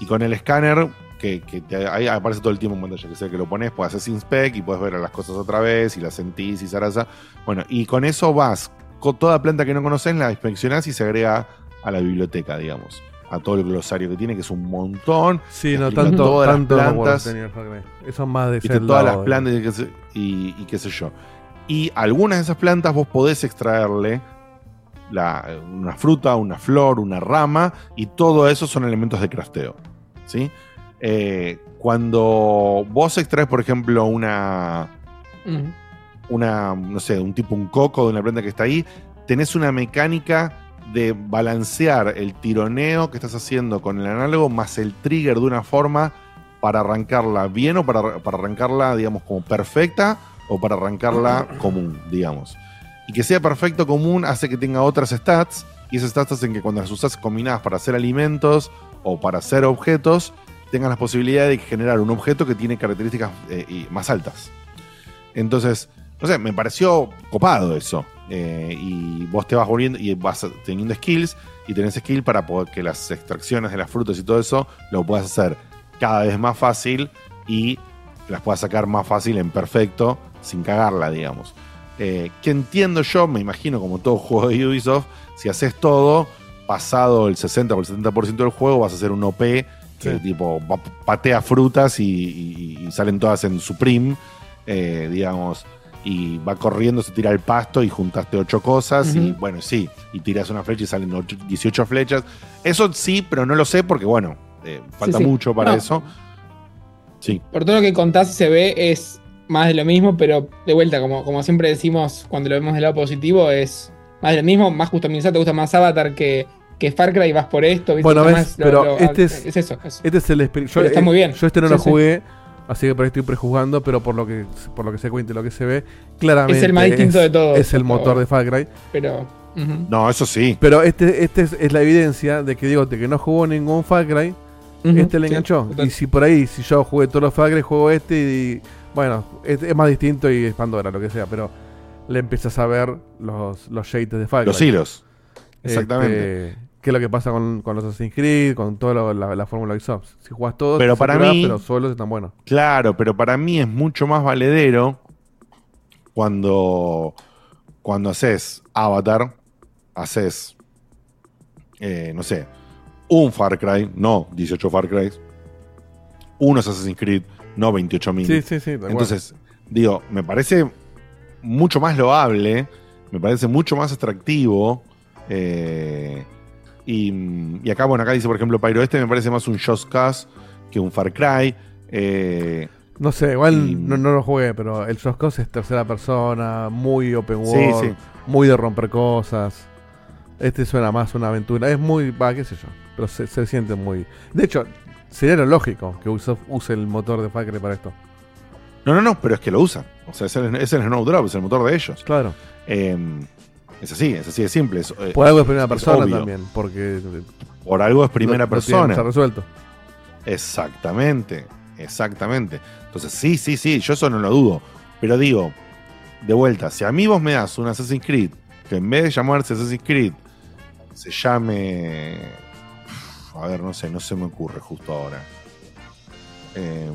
y con el escáner, que, que te- ahí aparece todo el tiempo en pantalla, que sé que lo pones, puedes hacer inspect y puedes ver las cosas otra vez y las sentís y zaraza. Bueno, y con eso vas, con toda planta que no conoces, la inspeccionás y se agrega a la biblioteca, digamos. A todo el glosario que tiene, que es un montón. Sí, no tanto, todas las tanto no acuerdo plantas. Cry. Eso es más de Viste, todas lado, las plantas y qué, sé, y- y qué sé yo. Y algunas de esas plantas vos podés extraerle la- una fruta, una flor, una rama, y todo eso son elementos de crafteo. ¿sí? Eh, cuando vos extraes, por ejemplo, una, Ujú. una, no sé, un tipo, un coco de una planta que está ahí, tenés una mecánica de balancear el tironeo que estás haciendo con el análogo más el trigger de una forma para arrancarla bien o para, para arrancarla, digamos, como perfecta o para arrancarla común, digamos. Y que sea perfecto común hace que tenga otras stats y esas stats hacen que cuando las usas combinadas para hacer alimentos o para hacer objetos, tengas la posibilidad de generar un objeto que tiene características eh, más altas. Entonces, no sé, me pareció copado eso. Eh, y vos te vas volviendo y vas teniendo skills y tenés skill para poder que las extracciones de las frutas y todo eso lo puedas hacer cada vez más fácil y las puedas sacar más fácil en perfecto sin cagarla, digamos. Eh, que entiendo yo, me imagino como todo juego de Ubisoft, si haces todo, pasado el 60 o el 70% del juego vas a hacer un OP que Sí. tipo patea frutas y, y- y salen todas en Supreme, eh, digamos, y va corriendo, se tira al pasto y juntaste ocho cosas y bueno, sí, y tiras una flecha y salen ocho- 18 flechas. Eso sí, pero no lo sé porque bueno, eh, falta sí. mucho para No. eso. Sí. Por todo lo que contás y se ve es más de lo mismo, pero de vuelta, como, como siempre decimos cuando lo vemos del lado positivo, es más de lo mismo, más customizado, te gusta más Avatar que, que Far Cry, vas por esto, ¿viste? Bueno, ves, más pero lo- este es, es eso. es- Este es el exper- yo, Pero está eh, muy bien. Yo este no Sí, lo sí. Así que por ahí estoy prejuzgando, pero por lo que por lo que se cuenta y lo que se ve, claramente Es el más distinto de todos, Es el motor favor. de Far Cry. Pero. No, eso sí. Pero este, este es, es la evidencia de que digo de que no jugó ningún Far Cry, este le enganchó. y si por ahí, si yo jugué todos los Far Cry, juego este y bueno, es, es más distinto y es Pandora, lo que sea, pero le empiezas a ver los, los shades de Far Cry. Los hilos. Exactamente. Este, ¿Qué es lo que pasa con, con los Assassin's Creed, con toda la, la, la fórmula Ubisoft? Si juegas todos, Pero para mí- pero solos están buenos. Claro, pero para mí es mucho más valedero cuando, cuando haces Avatar, haces, eh, no sé, un Far Cry, no 18 Far Cry, un Assassin's Creed, no 28.000. Sí, sí, sí. Entonces, digo, me parece mucho más loable, me parece mucho más atractivo. eh, y, y acá, bueno, acá dice, por ejemplo, Pyro, este me parece más un Just Cause que un Far Cry. eh, No sé, igual Y- no, no lo jugué, pero el Just Cause es tercera persona, muy open Sí, world, sí. muy de romper cosas. Este suena más una aventura. Es muy, va, qué sé yo, pero se, se siente muy... De hecho, sería lo lógico que Ubisoft use el motor de Far Cry para esto. no, no, no, pero es que lo usan. O sea, es el, es el Snowdrop, es el motor de ellos. Claro. Eh, es así, es así de simple. es, eh, Por algo es primera es persona obvio. también, porque... Por algo es primera tienen persona. ya resuelto. Exactamente, exactamente. Entonces, sí, sí, sí, yo eso no lo dudo. Pero digo, de vuelta, si a mí vos me das un Assassin's Creed que en vez de llamarse Assassin's Creed se llame. A ver, no sé, no se me ocurre justo ahora. Eh,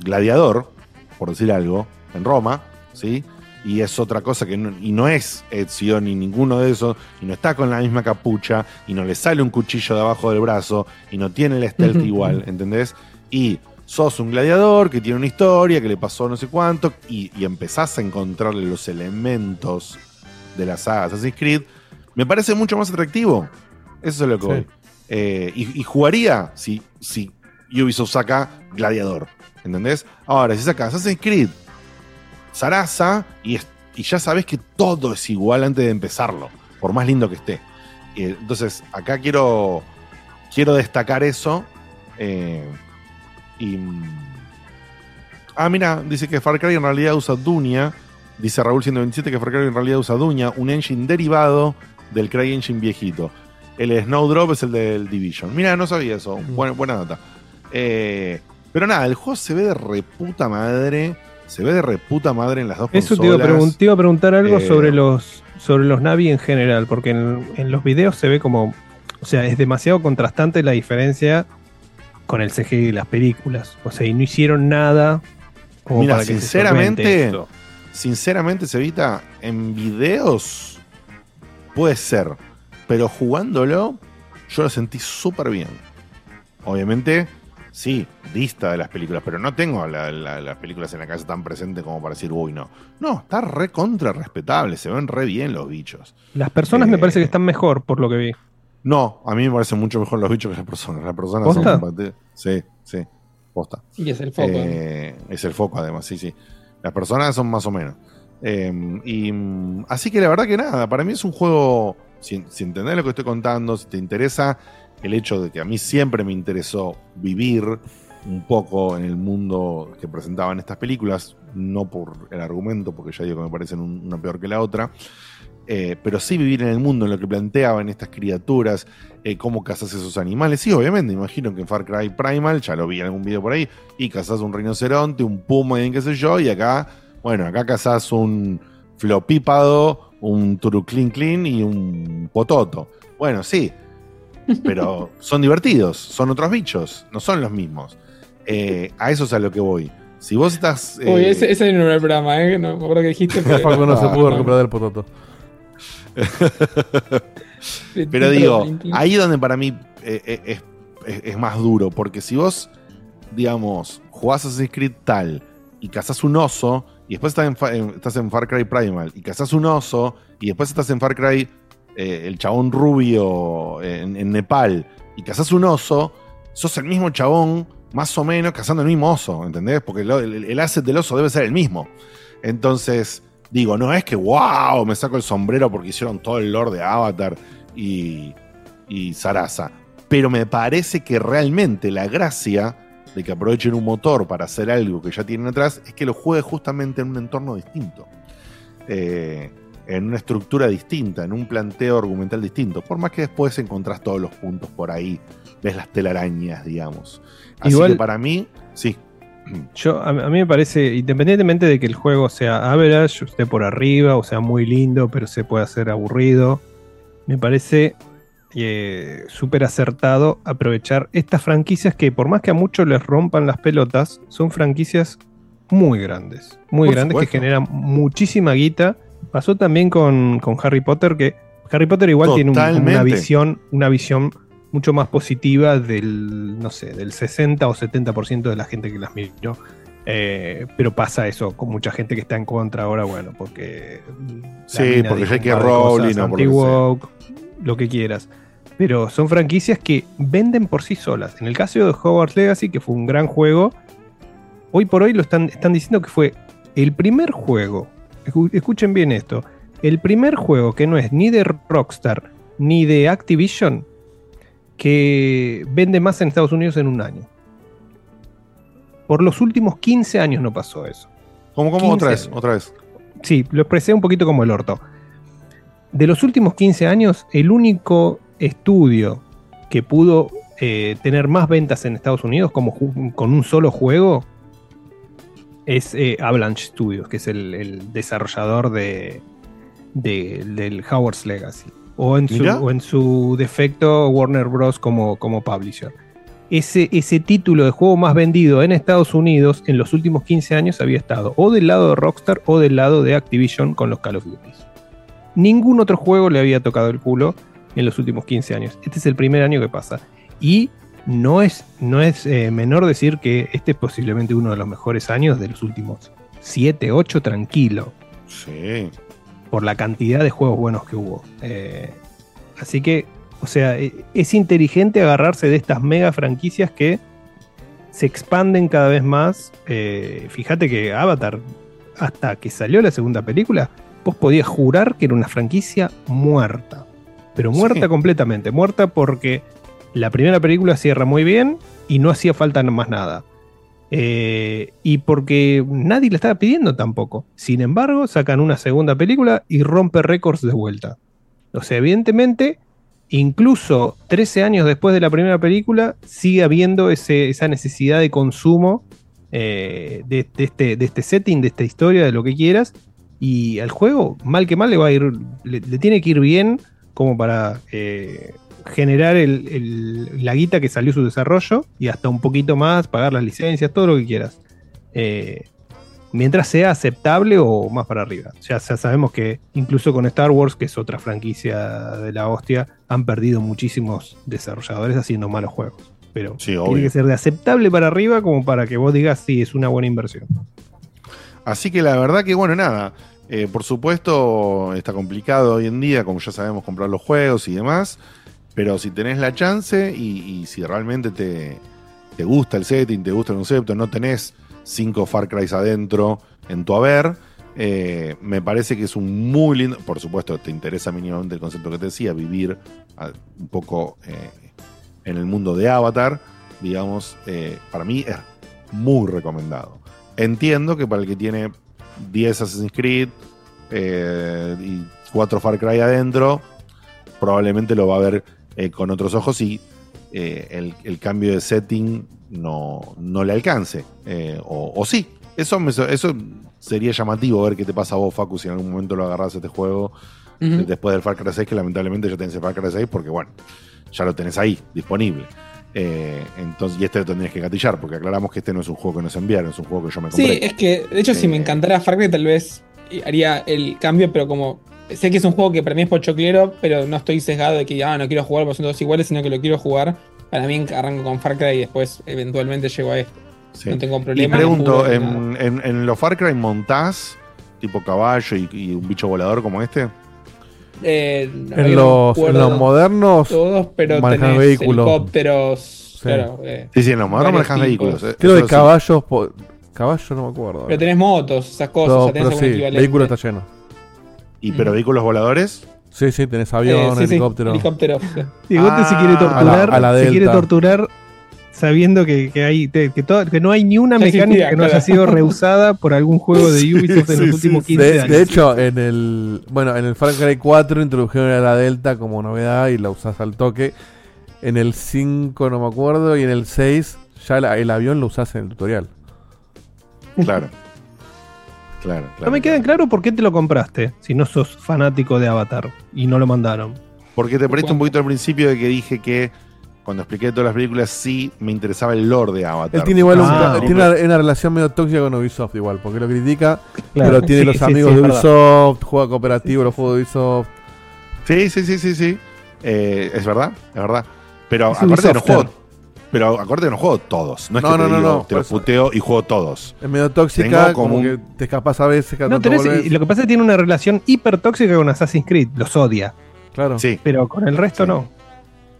Gladiador, por decir algo, en Roma, ¿sí? Y es otra cosa que no, y no es Ezio ni ninguno de esos, y no está con la misma capucha, y no le sale un cuchillo de abajo del brazo, y no tiene el stealth igual, ¿entendés? Y sos un gladiador que tiene una historia, que le pasó no sé cuánto, y, y empezás a encontrarle los elementos de la saga Assassin's Creed, me parece mucho más atractivo. Eso es lo que Sí. voy. Eh, y, y jugaría si, si Ubisoft saca Gladiador. ¿Entendés? Ahora, si saca Assassin's Creed, Sarasa, y, es- y ya sabes que todo es igual antes de empezarlo, por más lindo que esté. Entonces, acá quiero, quiero destacar eso. eh, y. mm, Ah, mira, dice que Far Cry en realidad usa Dunia. Dice Raúl 127 que Far Cry en realidad usa Dunia, un engine derivado del Cry Engine viejito. El Snowdrop es el del Division. Mira, no sabía eso. Buena, buena data. Eh, pero nada, el juego se ve de reputa madre. Se ve de reputa madre en las dos Eso te iba, a consolas. pregun- te iba a preguntar algo Eh, sobre los sobre los Navi en general, porque en, en los videos se ve como, o sea, es demasiado contrastante la diferencia con el CG de las películas. O sea, y no hicieron nada como Mira, para que se sinceramente, sinceramente, Cevita, en videos puede ser, pero jugándolo, yo lo sentí súper bien. Obviamente, sí, dista de las películas, pero no tengo la- la- las películas en la casa tan presentes como para decir, uy, no. No, está re contra respetable, se ven re bien los bichos. Las personas me Eh, parece que están mejor por lo que vi. No, a mí me parecen mucho mejor los bichos que las personas. Las personas ¿Posta? son. Sí, sí, posta. Y es el foco. Eh, es el foco, además, sí, sí. Las personas son más o menos. Eh, y mm, así que la verdad que nada, para mí es un juego. Si, si entendés lo que estoy contando, si te interesa el hecho de que a mí siempre me interesó vivir un poco en el mundo que presentaban estas películas, no por el argumento, porque ya digo que me parecen un- una peor que la otra, eh, pero sí vivir en el mundo en lo que planteaban estas criaturas, eh, cómo cazas esos animales. Sí, obviamente, imagino que en Far Cry Primal, ya lo vi en algún video por ahí, y cazás un rinoceronte, un puma y qué sé yo, y acá, bueno, acá cazás un flopípado, un turuclin y un pototo. Bueno, sí, pero son divertidos, son otros bichos, no son los mismos. Eh, a eso es a lo que voy. Si vos estás... Uy, eh, ese, ese no era el programa, ¿eh? No me acuerdo que dijiste. pero- Paco no se Ah, pudo no. recuperar del pototo. Pero digo, ahí es donde para mí eh, eh, es, es- es más duro, porque si vos, digamos, jugás Assassin's Creed tal y cazás un oso, y después estás en- estás en Far Cry Primal, y cazás un oso, y después estás en Far Cry, eh, el chabón rubio en, en Nepal, y cazás un oso, sos el mismo chabón, más o menos, cazando el mismo oso, ¿entendés? Porque lo- el, el asset del oso debe ser el mismo. Entonces, digo, no es que, wow, me saco el sombrero porque hicieron todo el lore de Avatar y, y Sarasa. Pero me parece que realmente la gracia de que aprovechen un motor para hacer algo que ya tienen atrás es que lo juegue justamente en un entorno distinto. Eh, en una estructura distinta, en un planteo argumental distinto. Por más que después encontrás todos los puntos por ahí, ves las telarañas, digamos. Así Igual- que para mí, sí. Yo, a, a mí me parece, independientemente de que el juego sea average, esté por arriba, o sea muy lindo, pero se puede hacer aburrido, me parece eh, súper acertado aprovechar estas franquicias que por más que a muchos les rompan las pelotas, son franquicias muy grandes, muy Por grandes supuesto. que generan muchísima guita. Pasó también con, con Harry Potter, que Harry Potter igual tiene un- una visión, una visión mucho más positiva del, no sé, del 60 o 70% de la gente que las miró. Eh, pero pasa eso con mucha gente que está en contra ahora, bueno, porque. Sí, porque de cosas Rowling lo que que quieras. pero son franquicias que venden por sí solas. En el caso de Hogwarts Legacy, que fue un gran juego, hoy por hoy lo están, están diciendo que fue el primer juego, escuchen bien esto, el primer juego que no es ni de Rockstar ni de Activision que vende más en Estados Unidos en un año. Por los últimos 15 años no pasó eso. ¿Cómo, cómo? 15 Otra vez, años. otra vez. Sí, lo expresé un poquito como el orto. De los últimos 15 años, el único estudio que pudo eh, tener más ventas en Estados Unidos como con un solo juego es eh, Avalanche Studios, que es el, el desarrollador de, de- del Howard's Legacy. O en, su, o en su defecto Warner Bros. como, como publisher. Ese, ese título de juego más vendido en Estados Unidos en los últimos 15 años había estado o del lado de Rockstar o del lado de Activision con los Call of Duty. Ningún otro juego le había tocado el culo en los últimos 15 años. Este es el primer año que pasa. Y no es, no es eh, menor decir que este es posiblemente uno de los mejores años de los últimos 7, 8, tranquilo. Sí. Por la cantidad de juegos buenos que hubo. Eh, así que, o sea, eh, es inteligente agarrarse de estas mega franquicias que se expanden cada vez más. Eh, fíjate que Avatar, hasta que salió la segunda película, vos podías jurar que era una franquicia muerta. Pero muerta Sí. completamente. Muerta porque la primera película cierra muy bien y no hacía falta más nada. Eh, y porque nadie la estaba pidiendo tampoco. Sin embargo, sacan una segunda película y rompe récords de vuelta. O sea, evidentemente, incluso 13 años después de la primera película, sigue habiendo esa necesidad de consumo eh, este, de este setting, de esta historia, de lo que quieras. Y al juego, mal que mal, le va a ir. Le, le tiene que ir bien como para eh, generar el- el- la guita que salió su desarrollo y hasta un poquito más, pagar las licencias, todo lo que quieras. Eh, mientras sea aceptable o más para arriba. Ya, ya sabemos que incluso con Star Wars, que es otra franquicia de la hostia, han perdido muchísimos desarrolladores haciendo malos juegos. Pero tiene obvio. que ser de aceptable para arriba como para que vos digas sí, es una buena inversión. Así que la verdad que, bueno, nada. eh, por supuesto, está complicado hoy en día, como ya sabemos, comprar los juegos y demás. Pero si tenés la chance y, si realmente te, te gusta el setting, te gusta el concepto, no tenés cinco Far Cry adentro en tu haber, eh, me parece que es un muy lindo. Por supuesto, te interesa mínimamente el concepto que te decía, vivir un poco eh, en el mundo de Avatar, digamos, eh, para mí es muy recomendado. Entiendo que para el que tiene 10 Assassin's Creed y 4 Far Cry adentro, probablemente lo va a ver eh, con otros ojos y eh, el, el cambio de setting no, no le alcance. Eh, o, o sí, eso, me- eso sería llamativo ver qué te pasa a vos, Facu, si en algún momento lo agarras este juego después del Far Cry 6, que lamentablemente ya tenés el Far Cry 6 porque, bueno, ya lo tenés ahí, disponible. Eh, entonces, y este lo tendrías que gatillar, porque aclaramos que este no es un juego que nos enviaron, es un juego que yo me compré. Sí, es que de hecho si me encantara Far Cry tal vez haría el cambio, pero como sé que es un juego que para mí es pochoclero, pero no estoy sesgado de que ah, no quiero jugar porque son todos iguales, sino que lo quiero jugar. Para mí arranco con Far Cry y después eventualmente llego a este. Sí. No tengo Y problema. pregunto, en ¿en, en, en los Far Cry montás tipo caballo y, y un bicho volador como este? Eh, En que no los, los modernos todos, pero manejan tenés vehículos. helicópteros. Sí. Claro, eh, Sí, sí, en los modernos tipos. vehículos. eh, Creo sí. caballos. Caballo no me acuerdo. Pero tenés motos, esas cosas, No, o sea, tenés pero sí, vehículo está lleno. ¿Y pero vehículos voladores? Sí, sí, tenés avión, Eh, sí, sí, helicóptero. helicóptero. Digote se quiere a la- torturar, a la se quiere Delta. torturar sabiendo que, que hay que, que todo- que no hay ni una mecánica existía, que no claro. haya sido rehusada por algún juego de Ubisoft en Sí, los últimos sí, 15 De, años. de hecho, en el bueno, en el Far Cry 4 introdujeron a la Delta como novedad y la usás al toque. En el 5 no me acuerdo y en el 6 ya la- el avión lo usás en el tutorial. Claro. Claro, claro. no me queda claro por qué te lo compraste, si no sos fanático de Avatar y no lo mandaron. Porque te perdiste un poquito al principio de que dije que cuando expliqué todas las películas sí me interesaba el lore de Avatar. Él tiene igual un- Ah, tiene una, una relación medio tóxica con Ubisoft igual, porque lo critica, Claro. pero tiene Sí, los sí, amigos sí, de. Ubisoft, juega cooperativo los juegos de Ubisoft. Sí, sí, sí, sí, sí. Eh, es verdad, es verdad. Pero Es que no Ubisofter. Pero acuérdate que no juego todos. No es No, que no, te no, digo, no, te por lo eso. puteo y juego todos. Es medio tóxica, Tengo como como, un- que te escapas a veces, cada No, tenés- y lo que pasa es que tiene una relación hiper tóxica con Assassin's Creed, los odia, Claro. Sí. pero con el resto no.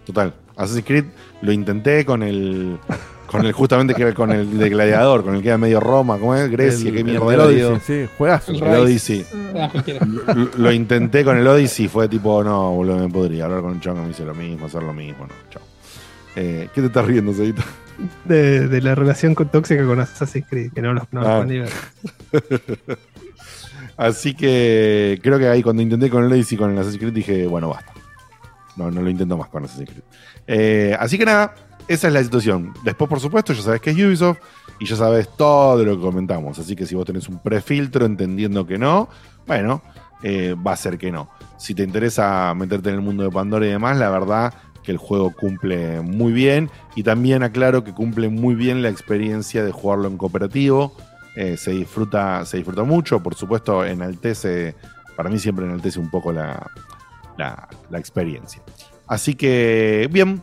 Total. Assassin's Creed lo intenté con el. Con el justamente que con el de Gladiador, con el que era medio Roma, ¿cómo es? Grecia, El- qué el mierda del era, Odyssey, sí, juegazo. El El Odyssey. Lo intenté con el Odyssey, fue tipo, no, boludo, me podría hablar con un chongo, me hice lo mismo, hacer lo mismo, no, chao. Eh, ¿Qué te estás riendo, Cedito? De, de la relación con- tóxica con Assassin's Creed, que no los no Ah. Así que creo que ahí cuando intenté con el Odyssey y con el Assassin's Creed dije, bueno, basta. No, no lo intento más con Assassin's Creed. Eh, así que nada, esa es la situación. Después, por supuesto, ya sabes que es Ubisoft y ya sabes todo lo que comentamos. Así que si vos tenés un prefiltro entendiendo que no, bueno, eh, va a ser que no. Si te interesa meterte en el mundo de Pandora y demás, la verdad que el juego cumple muy bien y también aclaro que cumple muy bien la experiencia de jugarlo en cooperativo. Eh, se disfruta se disfruta mucho, por supuesto enaltece, para mí siempre enaltece un poco la, la, experiencia. Así que, bien,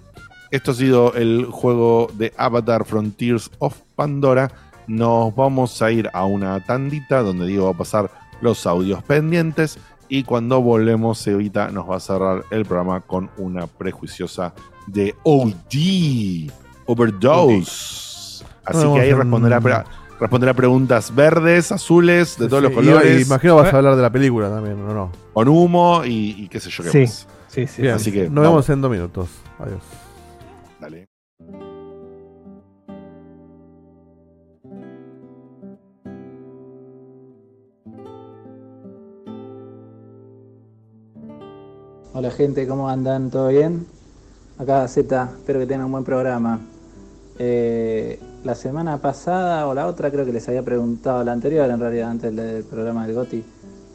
esto ha sido el juego de Avatar Frontiers of Pandora. Nos vamos a ir a una tandita donde Diego va a pasar los audios pendientes y cuando volvemos Evita nos va a cerrar el programa con una prejuiciosa de OD, Overdose. Así que ahí responderá, pre- responderá preguntas verdes, azules, de todos Sí, los colores. y- imagino vas a hablar de la película también, ¿no? no? Con humo y, y qué sé yo qué Sí, más. sí, sí. Bien, Así que nos vamos. vemos en dos minutos. Adiós. Hola gente, ¿cómo andan? ¿Todo bien? Acá Z, espero que tengan un buen programa. Eh, la semana pasada o la otra creo que les había preguntado, la anterior en realidad, antes del, programa del GOTI,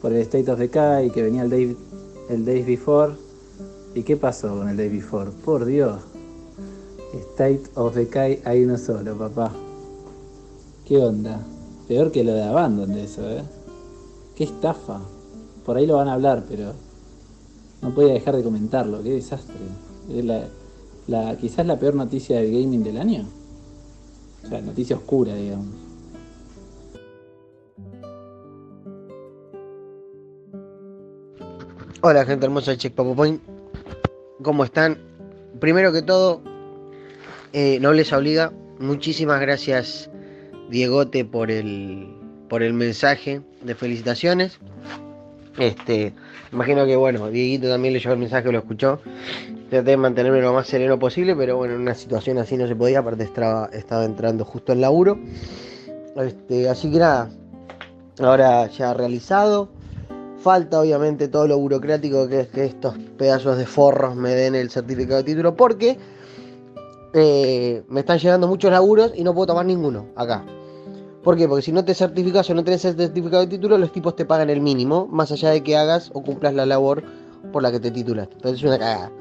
por el State of Decay, que venía el Day, el Days Before. ¿Y qué pasó con el Days Before? Por Dios. State of Decay hay uno solo, papá. ¿Qué onda? Peor que lo de Abandon de eso, ¿eh? Qué estafa. Por ahí lo van a hablar, pero no podía dejar de comentarlo, qué desastre. Es la, la, quizás la peor noticia del gaming del año. O sea, noticia oscura, digamos. Hola gente hermosa de Check Point. ¿Cómo están? Primero que todo, eh, Nobleza Obliga. Muchísimas gracias Diegote por el, por el mensaje de felicitaciones. Este, imagino que bueno, Dieguito también le llegó el mensaje, lo escuchó. Traté de mantenerme lo más sereno posible, pero bueno, en una situación así no se podía, aparte estaba, entrando justo el laburo. Este, así que nada, ahora ya realizado. Falta obviamente todo lo burocrático que es que estos pedazos de forros me den el certificado de título, porque eh, me están llegando muchos laburos y no puedo tomar ninguno acá. ¿Por qué? Porque si no te certificas o no tenés el certificado de título, los tipos te pagan el mínimo, más allá de que hagas o cumplas la labor por la que te titulaste. Entonces es una cagada.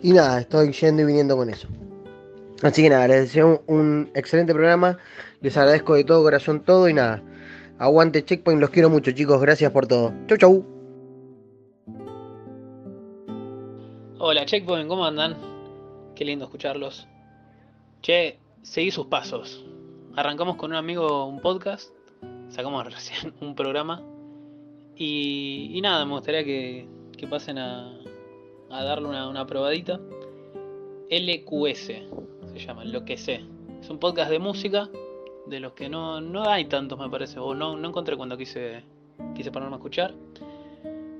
Y nada, estoy yendo y viniendo con eso. Así que nada, les deseo un excelente programa. Les agradezco de todo corazón todo y nada. Aguante Checkpoint, los quiero mucho chicos, gracias por todo. Chau chau. Hola Checkpoint, ¿cómo andan? Qué lindo escucharlos. Che, seguí sus pasos. Arrancamos con un amigo un podcast, sacamos recién un programa y, nada, me gustaría que, pasen a, darle una, una probadita. LQS se llama, lo que sé. Es un podcast de música, de los que no, no hay tantos me parece, o no, no encontré cuando quise, quise ponerme a escuchar.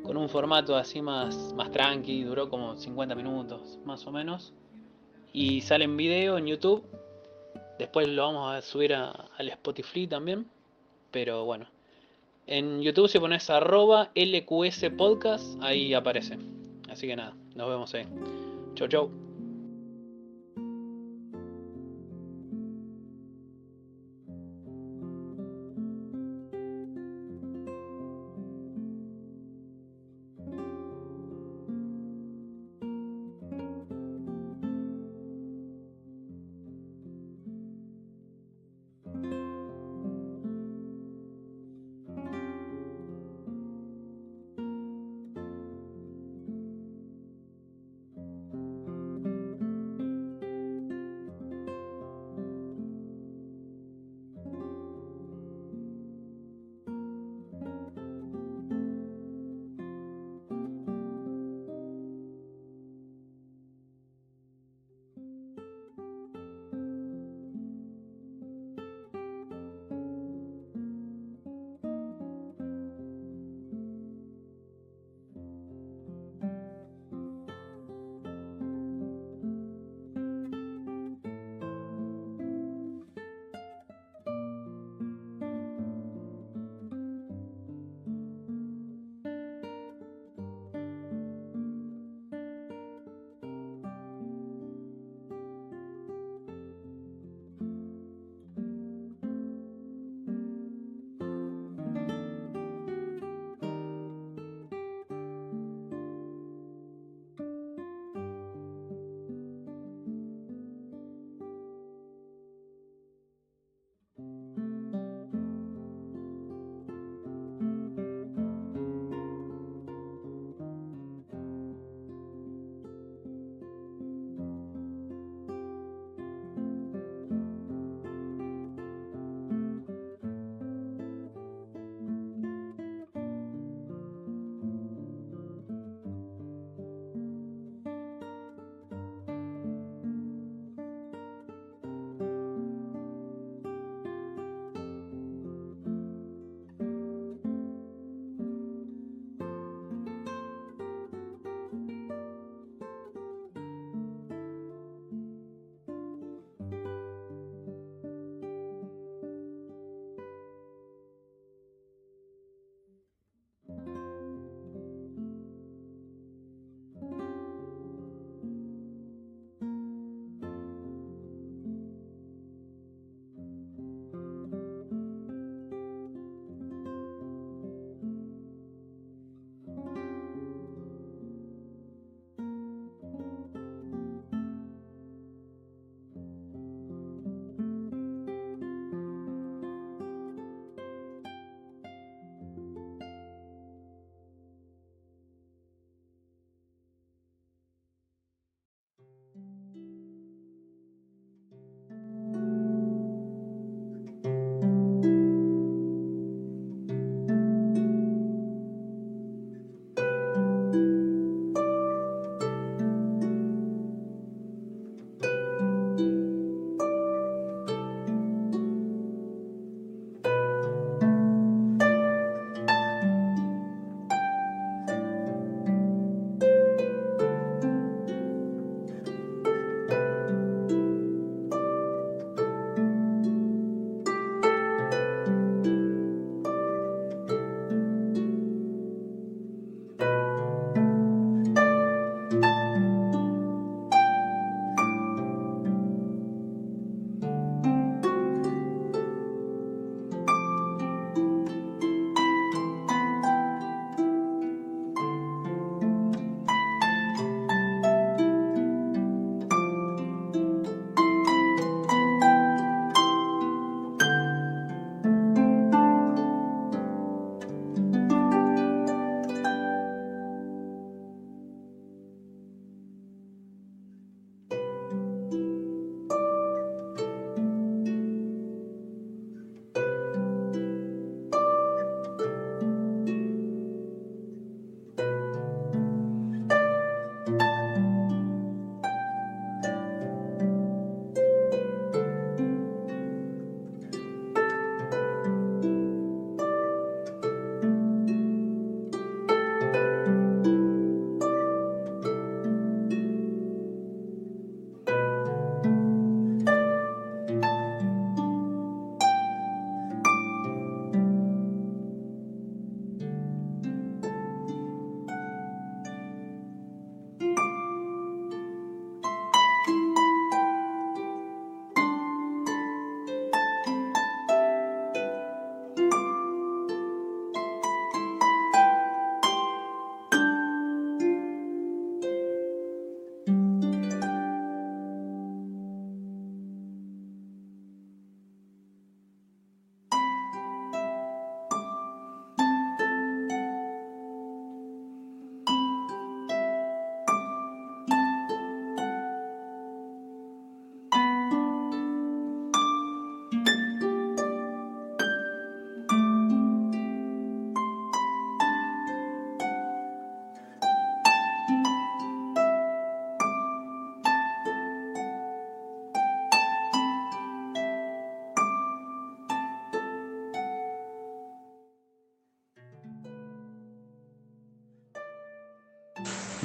Con un formato así más, más tranqui, duró como 50 minutos más o menos. Y sale en video en YouTube. Después lo vamos a subir a- al Spotify también. Pero bueno. En YouTube si pones arroba LQS Podcast, ahí aparece. Así que nada, nos vemos ahí. Chau chau.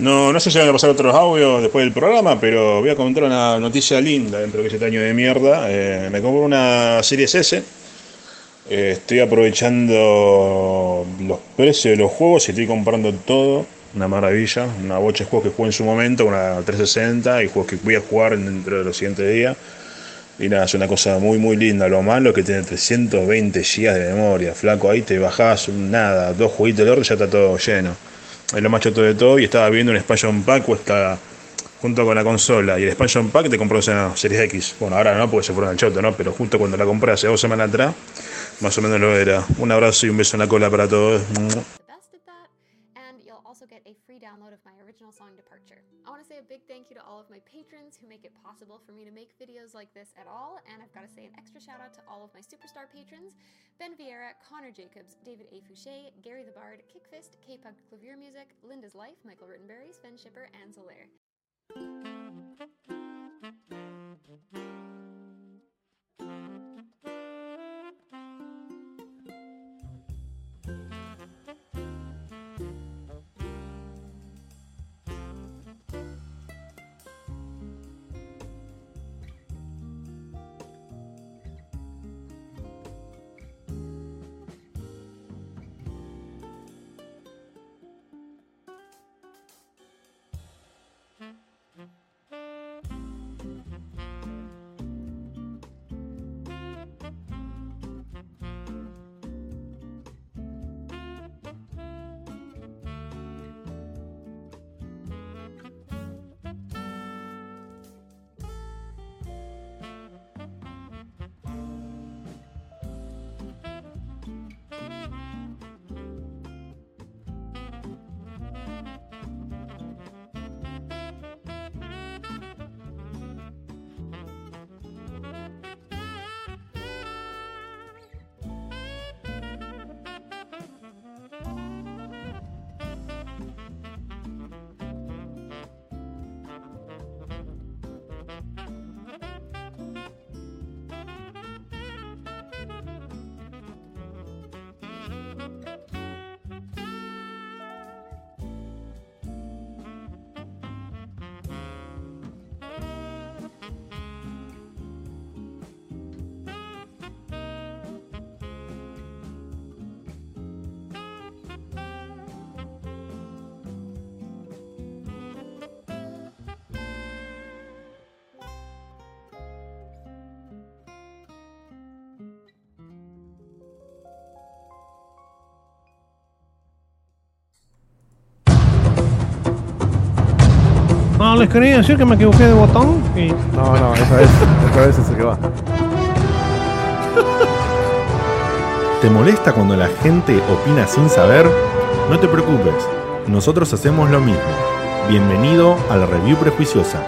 No, no sé si van a pasar otros audios después del programa, pero voy a comentar una noticia linda dentro de este año de mierda. Eh, me compré una Series S. Eh, estoy aprovechando los precios de los juegos y estoy comprando todo. Una maravilla. Una bocha de juegos que jugué en su momento, una 360 y juegos que voy a jugar dentro de los siguientes días. Y nada, es una cosa muy muy linda. Lo malo es que tiene 320 GB de memoria. Flaco, ahí te bajás nada, dos jueguitos de y ya está todo lleno. Es lo más choto de todo. Y estaba viendo un expansion pack, cuesta junto con la consola. Y el expansion pack te compró una Series X. Bueno, ahora no, porque se fueron al choto, ¿no? Pero justo cuando la compré hace dos semanas atrás, más o menos lo era. Un abrazo y un beso en la cola para todos. like this at all, and I've got to say an extra shout out to all of my superstar patrons Ben Vieira, Connor Jacobs, David A. Fouché, Gary the Bard, Kickfist, K Pug Clavier Music, Linda's Life, Michael Rittenberry, Sven Shipper, and Zolaire. Les quería decir que me equivoqué de botón y. No, no, esa vez, esa vez es el que va. ¿Te molesta cuando la gente opina sin saber? No te preocupes, nosotros hacemos lo mismo. Bienvenido a la review prejuiciosa.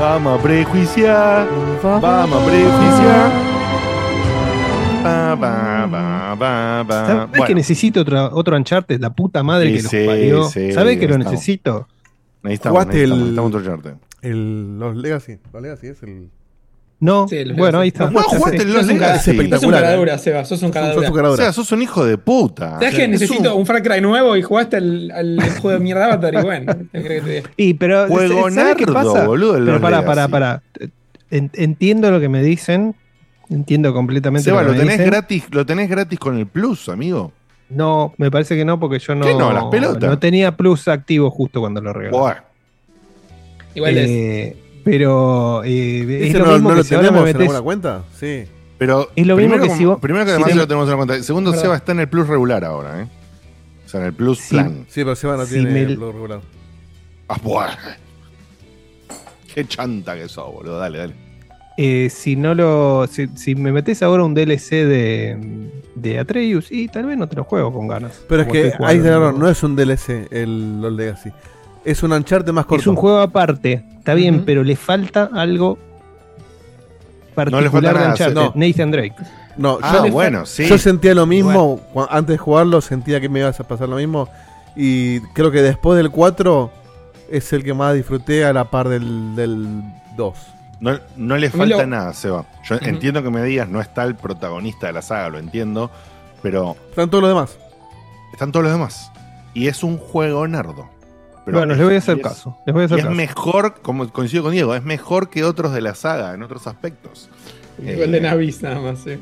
Vamos a prejuiciar, vamos a prejuiciar. Ba, ba, ba, ba, ba. ¿Sabes Bueno, que necesito otro, otro Uncharted? La puta madre Sí, que los sí, parió. sí, ¿Sabes que lo estamos. necesito? Necesitamos, ¿Jugaste necesitamos, el, necesitamos otro Uncharted. el- los Legacy? Los Legacy es el. No, Sí, bueno, ahí está. No jugaste Sí. el Los Sos Legacy. Es sos un espectacular. caradura, Seba, sos un Sos caradura. un caradura. O sea, sos un hijo de puta. ¿Sabes que Es necesito un un Far Cry nuevo y jugaste al, al juego de mierda Avatar? Y bueno, ¿qué crees que te diga? Y pero Juego ¿sabes qué nardo, pasa? boludo, Pero pará, pará, pará. En- entiendo lo que me dicen. Entiendo completamente Seba, lo lo que me tenés dicen. gratis, lo tenés gratis con el Plus, amigo. No, me parece que no, porque yo no. ¿Qué no? Las pelotas. No tenía Plus activo justo cuando lo regalé. Buah. Igual es. Eh, pero eh, es ¿Ese lo no, mismo no que lo si ahora me tenemos en alguna cuenta? Sí. Pero Es lo mismo primero que como- si vos- Primero que si además te- lo tenemos en la cuenta. Segundo, Verdad. Seba está en el Plus regular ahora, ¿eh? O sea, en el Plus Sí. plan. Sí, pero Seba no Si tiene me- el blog regular. Ah, buah. Qué chanta que sos, boludo. Dale, dale. Eh, si no lo. Si, si me metes ahora un DLC de, de Atreus, y tal vez no te lo juego con ganas. Pero es que ahí no, no es un DLC el los Legacy. Es un Uncharted más corto. Es un juego aparte, está bien, pero le falta algo particular le falta de nada, Uncharted. no. Nathan Drake. No, Ah, yo, bueno, sí. yo sentía lo mismo. Antes de jugarlo sentía que me iba a pasar lo mismo. Y creo que después del 4 es el que más disfruté a la par del, del 2. No, no le falta lo- nada, Seba. Yo entiendo que me digas, no está el protagonista de la saga, lo entiendo. Pero Están todos los demás. están todos los demás. y es un juego nerdo. Bueno, es- les voy a hacer es- caso, les voy a hacer es caso. mejor, como coincido con Diego, es mejor que otros de la saga en otros aspectos. Igual de Navis nada más. Hace-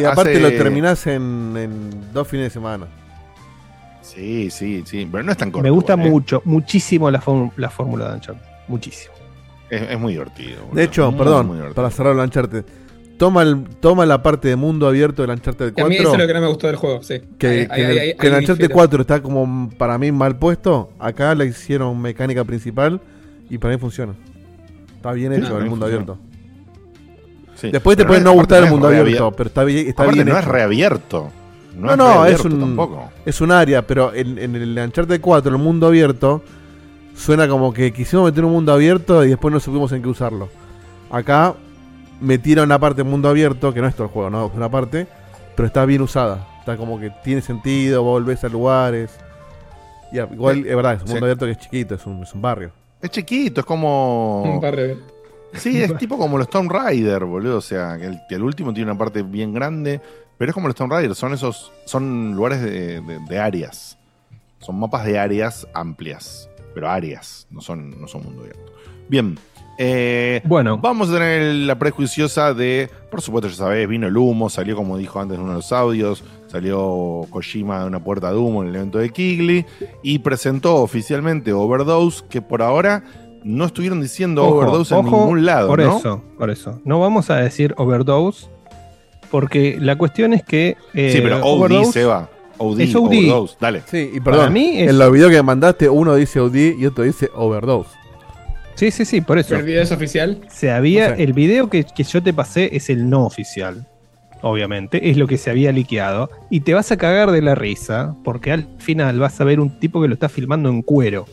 y aparte hace- lo terminás en, en dos fines de semana. Sí, sí, sí, pero no es tan corto. Me gusta igual, ¿eh? mucho, muchísimo la, fórmula- la fórmula de Uncharted. Muchísimo. Es, es muy divertido. boludo. De hecho, Muy, perdón, para cerrar el Uncharted. Toma, el, toma la parte de mundo abierto del Uncharted Que a 4. mí eso es lo que no me gustó del juego, sí. que, Ahí- que ahí- en el, ahí- que el ahí Uncharted difiero. 4 está como para mí mal puesto. Acá le hicieron mecánica principal y para mí funciona. Está bien hecho para el mundo funciona. abierto. Sí. Después te puede no gustar el mundo abierto, pero está bien, está bien no hecho. es reabierto. No, No, es, no, un, tampoco. es un área, pero en, en el Uncharted 4, el mundo abierto, suena como que quisimos meter un mundo abierto y después no supimos en qué usarlo. Acá metieron la parte mundo abierto, que no es todo el juego, no, es una parte, pero está bien usada. Está como que tiene sentido, volvés a lugares. Y igual, es verdad, es un Sí. mundo abierto que es chiquito, es un, es un barrio. Es chiquito, es como. Un de- Sí, es tipo como los Tomb Raider, boludo. O sea, que el, que el último tiene una parte bien grande. Pero es como los Tomb Raider, son esos. Son lugares de, de- de áreas. Son mapas de áreas amplias. Pero áreas, no son, no son mundo abierto. Bien. eh, Bueno. Vamos a tener la prejuiciosa de. Por supuesto, ya sabés, vino el humo, salió como dijo antes en uno de los audios. Salió Kojima de una puerta de humo en el evento de Kigley. Y presentó oficialmente Overdose, que por ahora no estuvieron diciendo Ojo, Overdose en ningún lado, Por ¿no? eso, por eso. No vamos a decir overdose, porque la cuestión es que. eh, Sí, pero OD, overdose Seba. OD, es OD. Overdose, dale. Sí, y Para perdón, mí es- en los videos que me mandaste, uno dice OD y otro dice Overdose. Sí, sí, sí, por eso. ¿El video es oficial? Se había, No sé. el video que, que yo te pasé es el no oficial. Obviamente, es lo que se había liqueado. Y te vas a cagar de la risa, porque al final vas a ver un tipo que lo está filmando en cuero.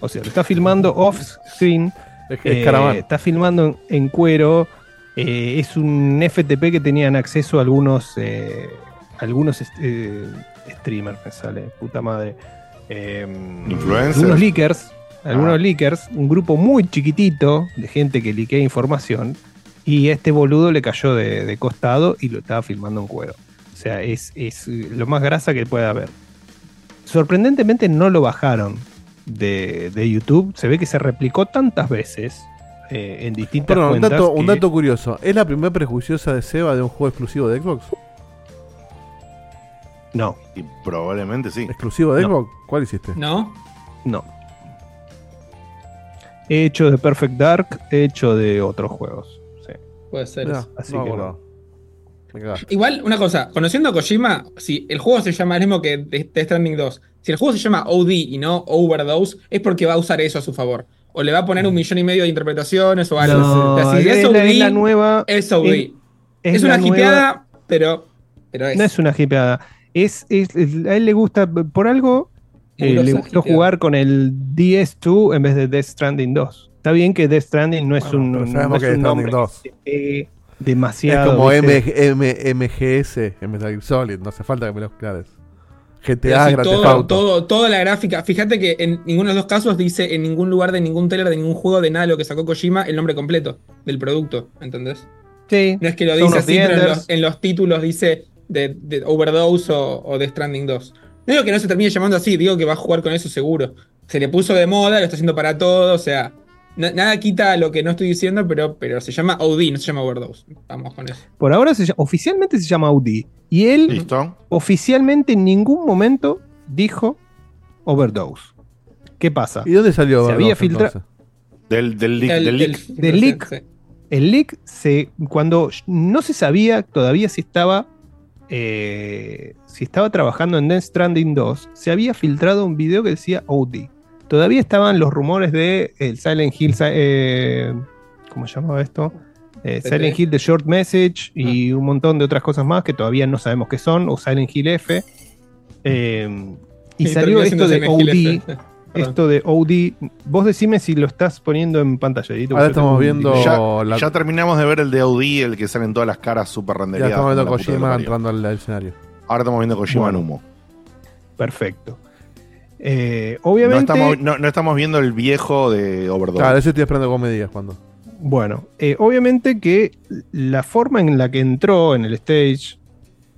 O sea, lo está filmando off-screen. Es, es caravana. está filmando en, en cuero. eh, es un FTP que tenían acceso a algunos, eh, algunos streamers, me sale, puta madre. Eh, Influencers. Algunos leakers, algunos Ah. leakers, un grupo muy chiquitito de gente que liquea información. Y este boludo le cayó de, de costado y lo estaba filmando en cuero. O sea, es, es lo más grasa que puede haber. Sorprendentemente no lo bajaron de, de YouTube. Se ve que se replicó tantas veces eh, en distintas Perdón, un cuentas. un dato curioso. ¿Es la primera prejuiciosa de Seba de un juego exclusivo de Xbox? No. Y probablemente sí. ¿Exclusivo de No. Xbox? ¿Cuál hiciste? ¿No? No. He hecho de Perfect Dark, he hecho de otros juegos. Sí. Puede ser. Eso. Así no, que bueno. no. Igual, una cosa, conociendo a Kojima, si el juego se llama el mismo que Death Stranding 2, si el juego se llama OD y no Overdose, es porque va a usar eso a su favor. O le va a poner un millón y medio de interpretaciones o algo. No, O sea, si es, es, OD, la, es la nueva. es OD. es- Es, es una hipeada, pero, pero es. No es una hipeada. Es, es- es- a él le gusta, por algo, eh, le gustó jugar con el DS2 en vez de Death Stranding 2. Está bien que Death Stranding no es Bueno, un, no sabemos es que un Death Stranding nombre 2. que se pegue Es demasiado. como. M, M- MGS en Metal Gear Solid, no hace falta que me lo aclares. GTA, si todo, Auto. todo- toda la gráfica. Fíjate que en ninguno de los dos casos dice en ningún lugar de ningún trailer de ningún juego de nada de lo que sacó Kojima el nombre completo del producto. ¿Entendés? Sí, No es que lo dice así, the pero en Enders. los, en los títulos dice de, de Overdose o, o de Stranding 2. No digo que no se termine llamando así, digo que va a jugar con eso seguro. Se le puso de moda, lo está haciendo para todo, o sea, na- nada quita lo que no estoy diciendo, pero, pero se llama OD, no se llama Overdose. Vamos con eso. Por ahora se oficialmente se llama Audi. Y él ¿Listo? oficialmente en ningún momento dijo Overdose. ¿Qué pasa? ¿Y dónde salió Se había Overdose, filtrado. Del, del leak. El- del leak. el- Del leak. sí. El leak se. Cuando no se sabía todavía si estaba. Eh, si estaba trabajando en Death Stranding 2, se había filtrado un video que decía OD. Todavía estaban los rumores de el Silent Hill. eh, ¿Cómo se llamaba esto? Eh. Silent Hill The Short Message y un montón de otras cosas más que todavía no sabemos qué son, o Silent Hill F. Eh, y Y salió esto de OD. Esto de OD. Vos decime si lo estás poniendo en pantalla. Edito, Ahora estamos viendo-. Ya, la- ya terminamos de ver el de OD, el que salen todas las caras super Ya renderizadas. estamos viendo a Kojima entrando al, al escenario. Ahora estamos viendo a Kojima Bueno. en humo. Perfecto. Eh, No obviamente, estamos, no, no estamos viendo el viejo de Overdose. Claro, eso estoy esperando vos me digas cuando. bueno, eh, obviamente que la forma en la que entró en el stage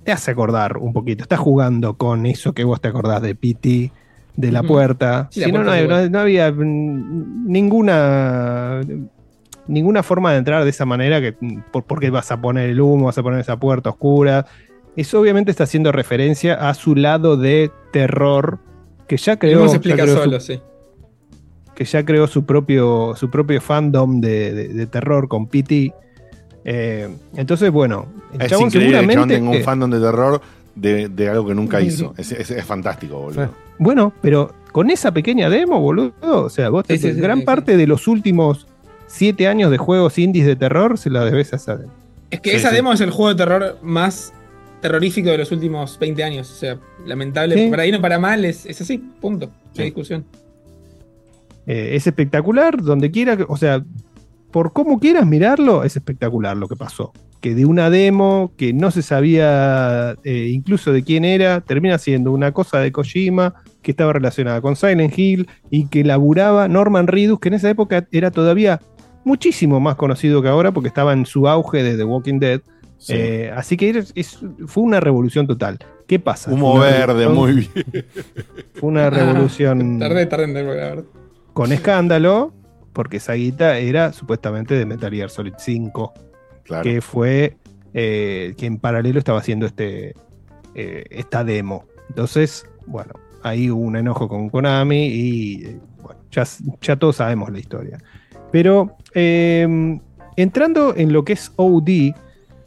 te hace acordar un poquito. Estás jugando con eso que vos te acordás de PT, de la puerta. Sí, si no, no, puerta no- no había ninguna ninguna forma de entrar de esa manera que mm, por, porque vas a poner el humo, vas a poner esa puerta oscura. Eso obviamente está haciendo referencia a su lado de terror que ya creó, se ya explica creó su- solo, sí. que ya creó su propio, su propio fandom de, de- de terror con PT. Eh, entonces, bueno, el Es chabón increíble que el chabón seguramente- tenga un fandom de terror de, de algo que nunca hizo. Es, es- es fantástico, boludo. Bueno, pero con esa pequeña demo, boludo, o sea, vos Sí, sí, gran sí, parte de los últimos siete años de juegos indies de terror se la debes a esa demo. Es que Sí, esa sí. demo es el juego de terror más terrorífico de los últimos 20 años. O sea, lamentable. Sí. Para ahí no para mal, es, es así, punto. No hay discusión. Eh, es espectacular, donde quiera, o sea, por cómo quieras mirarlo, es espectacular lo que pasó. Que de una demo que no se sabía eh, incluso de quién era, termina siendo una cosa de Kojima que estaba relacionada con Silent Hill y que laburaba Norman Reedus, que en esa época era todavía muchísimo más conocido que ahora porque estaba en su auge de The Walking Dead. Eh, así que es- es- fue una revolución total. ¿Qué pasa? Humo verde, revolución- muy bien. Fue una revolución Tardé, tardé en verdad. con escándalo, porque esa guita era supuestamente de Metal Gear Solid 5, Que fue eh, que en paralelo estaba haciendo este eh, esta demo. Entonces, bueno, ahí hubo un enojo con Konami y eh, ya, ya todos sabemos la historia. Pero eh, entrando en lo que es OD,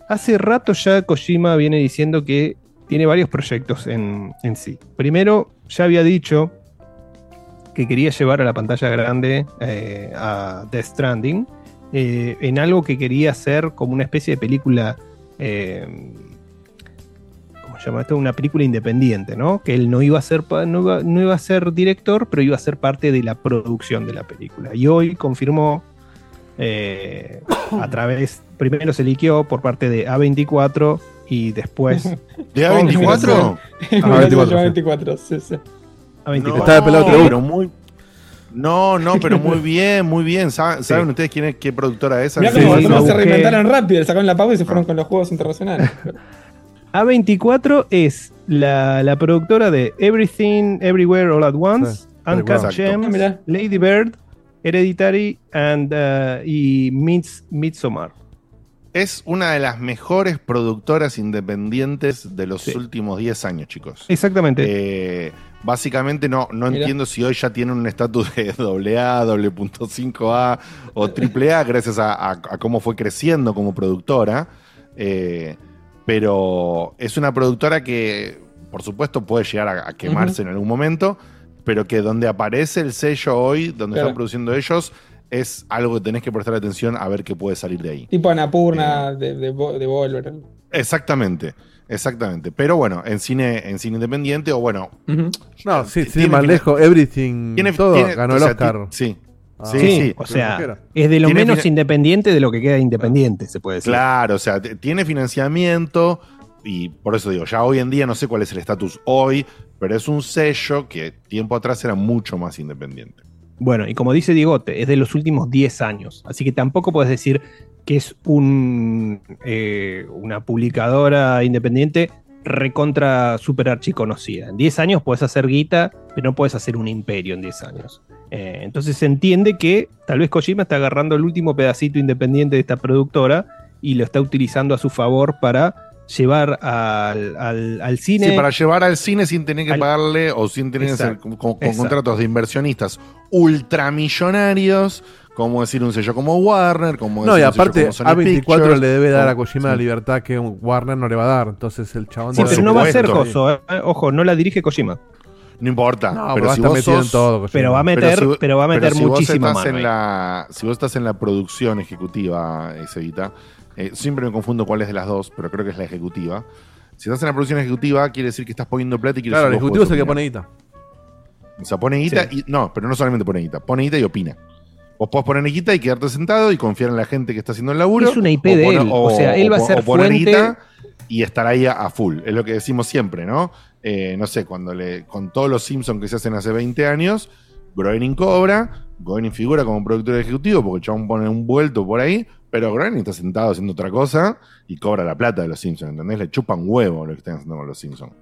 hace rato ya Kojima viene diciendo que tiene varios proyectos en, en sí. Primero, ya había dicho que quería llevar a la pantalla grande a Death Stranding eh, en algo que quería hacer como una especie de película. eh, ¿Cómo se llama esto? Una película independiente, ¿no? Que él no iba a ser no iba, no iba a ser director, pero iba a ser parte de la producción de la película. Y hoy confirmó eh, a través, primero se liqueó por parte de A24 y después. ¿De A24? A24, A24, A24, sí, sí. A24. Está de pelado pero muy. No, no, pero muy bien, muy bien. ¿Saben, ¿saben ustedes quién es, qué productora es? Mirá Sí, cómo, sí, se reinventaron rápido, le sacaron la pausa y se fueron con los juegos internacionales. A24 es la, la productora de Everything, Everywhere, All at Once, Sí, Uncut Exacto. Gems, Ah. Lady Bird, Hereditary and, uh, y Mids- Midsommar. Es una de las mejores productoras independientes de los últimos 10 años, chicos. Exactamente. Eh, básicamente no, no Mira. entiendo si hoy ya tienen un estatus de AA, AA o AAA gracias a, a- a cómo fue creciendo como productora. Eh, pero es una productora que, por supuesto, puede llegar a, a quemarse en algún momento, pero que donde aparece el sello hoy, donde Claro. están produciendo ellos, es algo que tenés que prestar atención a ver qué puede salir de ahí. tipo Anapurna de, de, Vo- de Volver. Exactamente, exactamente. Pero bueno, en cine, en cine independiente, o bueno. No, sí, t- sin ir más lejos, Everything, tiene- todo tiene- ganó o el sea, Oscar. ti- Sí. Ah. Sí, Sí, sí. o sea, es de lo Tiene menos independiente de lo que queda independiente, se puede decir. Claro, o sea, tiene financiamiento y por eso digo, ya hoy en día no sé cuál es el estatus hoy, pero es un sello que tiempo atrás era mucho más independiente. Bueno, y como dice Diegote, es de los últimos 10 años. Así que tampoco puedes decir que es un, eh, una publicadora independiente recontra super archiconocida. En 10 años puedes hacer guita, pero no puedes hacer un imperio en 10 años. Eh, entonces se entiende que tal vez Kojima está agarrando el último pedacito independiente de esta productora y lo está utilizando a su favor para llevar al, al- al cine. Sí, para llevar al cine sin tener que Al- pagarle o sin tener que hacer con, contratos de inversionistas ultramillonarios, como decir un sello como Warner, como No, y decir un sello aparte, como Sony A24 Pictures, le debe dar a Kojima la sí. libertad que Warner no le va a dar. Entonces el chabón Sí, debe- pero no va a ser. Coso, eh. ojo, no la dirige Kojima. No importa. No, pero pero va a si estar vos metido en sos- todo, Kojima. Pero va a meter, si- pero va a meter si vos muchísima estás mano en la, si vos estás en la producción ejecutiva, Evita, siempre me confundo cuál es de las dos, pero creo que es la ejecutiva. Si estás en la producción ejecutiva, quiere decir que estás poniendo plata y quieres Claro, el ejecutivo es el que pone guita. O sea, pone guita y. No, pero no solamente pone guita, pone guita y opina. Vos podés poner guita y quedarte sentado y confiar en la gente que está haciendo el laburo. Es una IP o de él, o sea, él va a o- ser o poner fuente- guita y estar ahí a, a full. Es lo que decimos siempre, ¿no? Eh, no sé, cuando le. Con todos los Simpsons que se hacen hace 20 años, Groening cobra, Groening figura como productor ejecutivo porque el chabón pone un vuelto por ahí, pero Groening está sentado haciendo otra cosa y cobra la plata de los Simpsons, ¿entendés? Le chupan huevo lo que están haciendo con los Simpsons.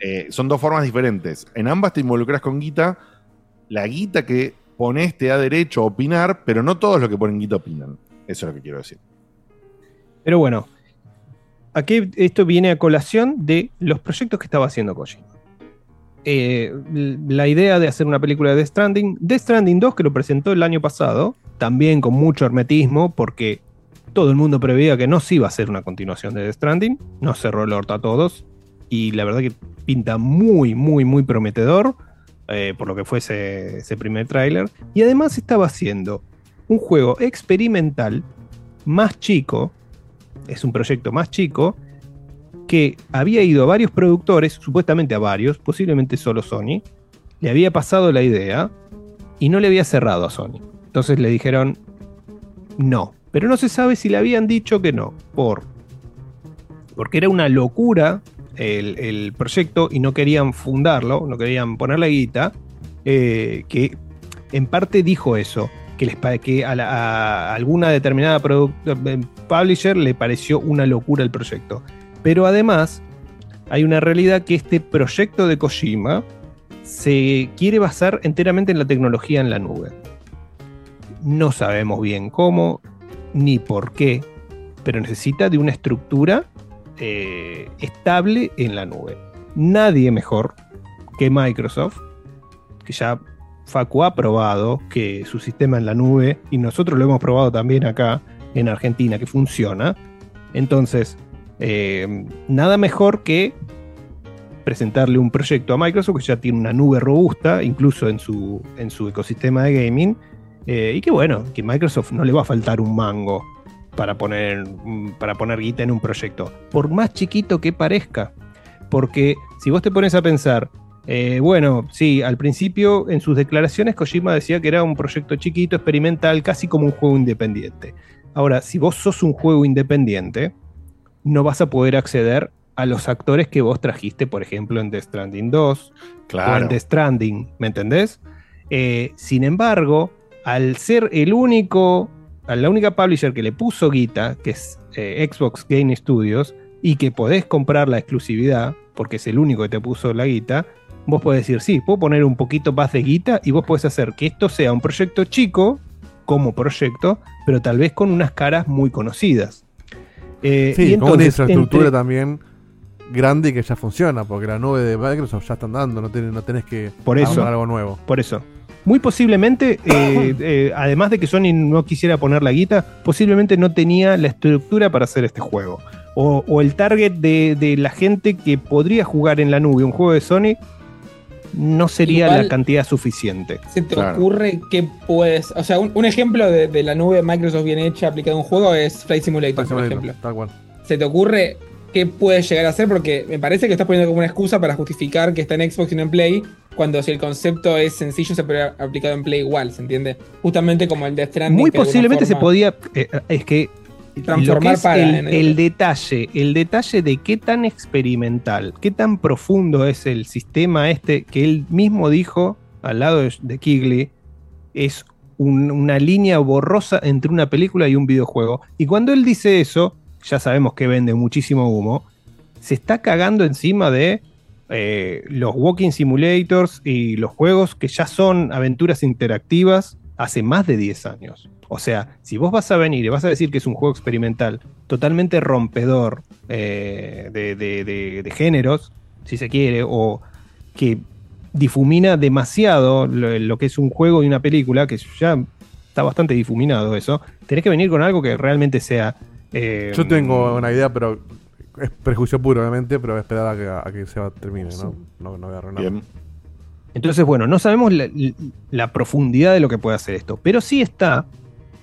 Eh, son dos formas diferentes. En ambas te involucras con guita. La guita que pones te da derecho a opinar, pero no todos los que ponen guita opinan. Eso es lo que quiero decir. Pero bueno, aquí esto viene a colación de los proyectos que estaba haciendo Kojima. Eh, la idea de hacer una película de Death Stranding, Death Stranding 2 que lo presentó el año pasado, también con mucho hermetismo, porque todo el mundo preveía que no se iba a hacer una continuación de Death Stranding, nos cerró el orto a todos, y la verdad que pinta muy, muy, muy prometedor, eh, por lo que fue ese, ese primer tráiler, y además estaba haciendo un juego experimental más chico, es un proyecto más chico, que había ido a varios productores, supuestamente a varios, posiblemente solo Sony, le había pasado la idea y no le había cerrado a Sony. Entonces le dijeron no, pero no se sabe si le habían dicho que no, por porque era una locura el, proyecto y no querían fundarlo, no querían ponerle guita, eh, que en parte dijo eso, que, les, que a, la- a alguna determinada eh, publisher le pareció una locura el proyecto. Pero además hay una realidad que este proyecto de Kojima se quiere basar enteramente en la tecnología en la nube. No sabemos bien cómo ni por qué, pero necesita de una estructura eh, estable en la nube. Nadie mejor que Microsoft, que ya Facu ha probado que su sistema en la nube, y nosotros lo hemos probado también acá en Argentina, que funciona. Entonces, eh, nada mejor que presentarle un proyecto a Microsoft que ya tiene una nube robusta, incluso en su, en su ecosistema de gaming, eh, y que bueno, que Microsoft no le va a faltar un mango para poner, mm, para poner guita en un proyecto, por más chiquito que parezca. Porque si vos te pones a pensar, eh, bueno, sí, al principio en sus declaraciones Kojima decía que era un proyecto chiquito, experimental, casi como un juego independiente. Ahora, si vos sos un juego independiente, no vas a poder acceder a los actores que vos trajiste, por ejemplo, en Death Stranding 2 o Claro. en Death Stranding, ¿me entendés? Eh, sin embargo, al ser el único, a la única publisher que le puso guita, que es eh, Xbox Game Studios, y que podés comprar la exclusividad, porque es el único que te puso la guita, vos podés decir, sí, puedo poner un poquito más de guita y vos podés hacer que esto sea un proyecto chico, como proyecto, pero tal vez con unas caras muy conocidas. Eh, Sí, y con una infraestructura entre- también grande y que ya funciona, porque la nube de Microsoft ya están dando, no, tiene- no tenés que Por eso. algo nuevo. Por eso. Muy posiblemente, eh, eh, además de que Sony no quisiera poner la guita, posiblemente no tenía la estructura para hacer este juego. O, o el target de, de la gente que podría jugar en la nube un juego de Sony no sería Igual- la cantidad suficiente. ¿Se te ocurre que puedes.? O sea, un, un ejemplo de, de la nube de Microsoft bien hecha aplicada a un juego es Flight Simulator, por Simulator, ejemplo. Tal cual. ¿Se te ocurre qué puedes llegar a hacer? Porque me parece que estás poniendo como una excusa para justificar que está en Xbox y no en Play, cuando si el concepto es sencillo se puede aplicado en Play igual, ¿se entiende? Justamente como el de Stranding. Muy posiblemente se podía. eh, es que. Transformar lo que es para el, en el- el detalle, el detalle de qué tan experimental, qué tan profundo es el sistema este que él mismo dijo al lado de, de Kigley, es un- una línea borrosa entre una película y un videojuego. Y cuando él dice eso, ya sabemos que vende muchísimo humo, se está cagando encima de eh, los walking simulators y los juegos que ya son aventuras interactivas hace más de 10 años. O sea, si vos vas a venir y vas a decir que es un juego experimental totalmente rompedor eh, de, géneros, si se quiere, o que difumina demasiado lo, lo que es un juego y una película, que ya está bastante difuminado eso, tenés que venir con algo que realmente sea... eh, Yo tengo una idea, pero es prejuicio puro, obviamente, pero voy a esperar a que, a que se termine, ¿no? No, no voy a arruinar. Entonces, bueno, no sabemos la, la profundidad de lo que puede hacer esto, pero sí está,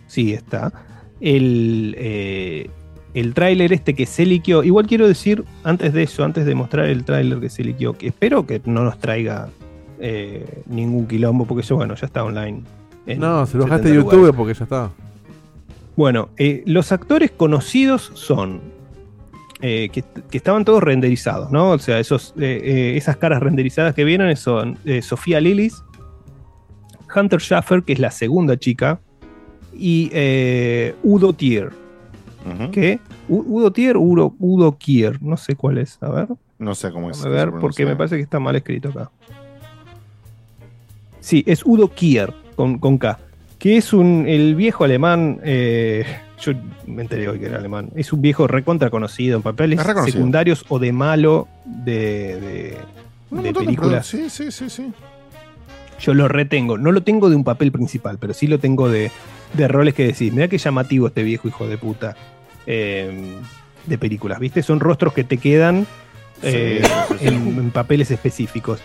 sí está, el, eh, el tráiler este que se liqueó. Igual quiero decir, antes de eso, antes de mostrar el tráiler que se liqueó, que espero que no nos traiga eh, ningún quilombo, porque eso, bueno, ya está online. No, si lo bajaste 70 de YouTube lugares. porque ya está. Bueno, eh, los actores conocidos son eh, que, que estaban todos renderizados, ¿no? O sea, esos, eh, esas caras renderizadas que vieron son Sofía Lillis, Hunter Schaffer, que es la segunda chica, y Udo Tier. ¿Qué? U- Udo Tier, Udo, Udo Kier, no sé cuál es. A ver. No sé cómo es. A ver, porque me parece que está mal escrito acá. Sí, es Udo Kier, con, con K. Que es un, el viejo alemán. eh, yo me enteré hoy que era alemán. Es un viejo recontra conocido en papeles secundarios o de malo de, de- de películas. Sí, sí, sí, sí. Yo lo retengo. No lo tengo de un papel principal, pero sí lo tengo de, de roles que decís. Mira qué llamativo este viejo hijo de puta eh, de películas, ¿viste? Son rostros que te quedan eh, en, en papeles específicos.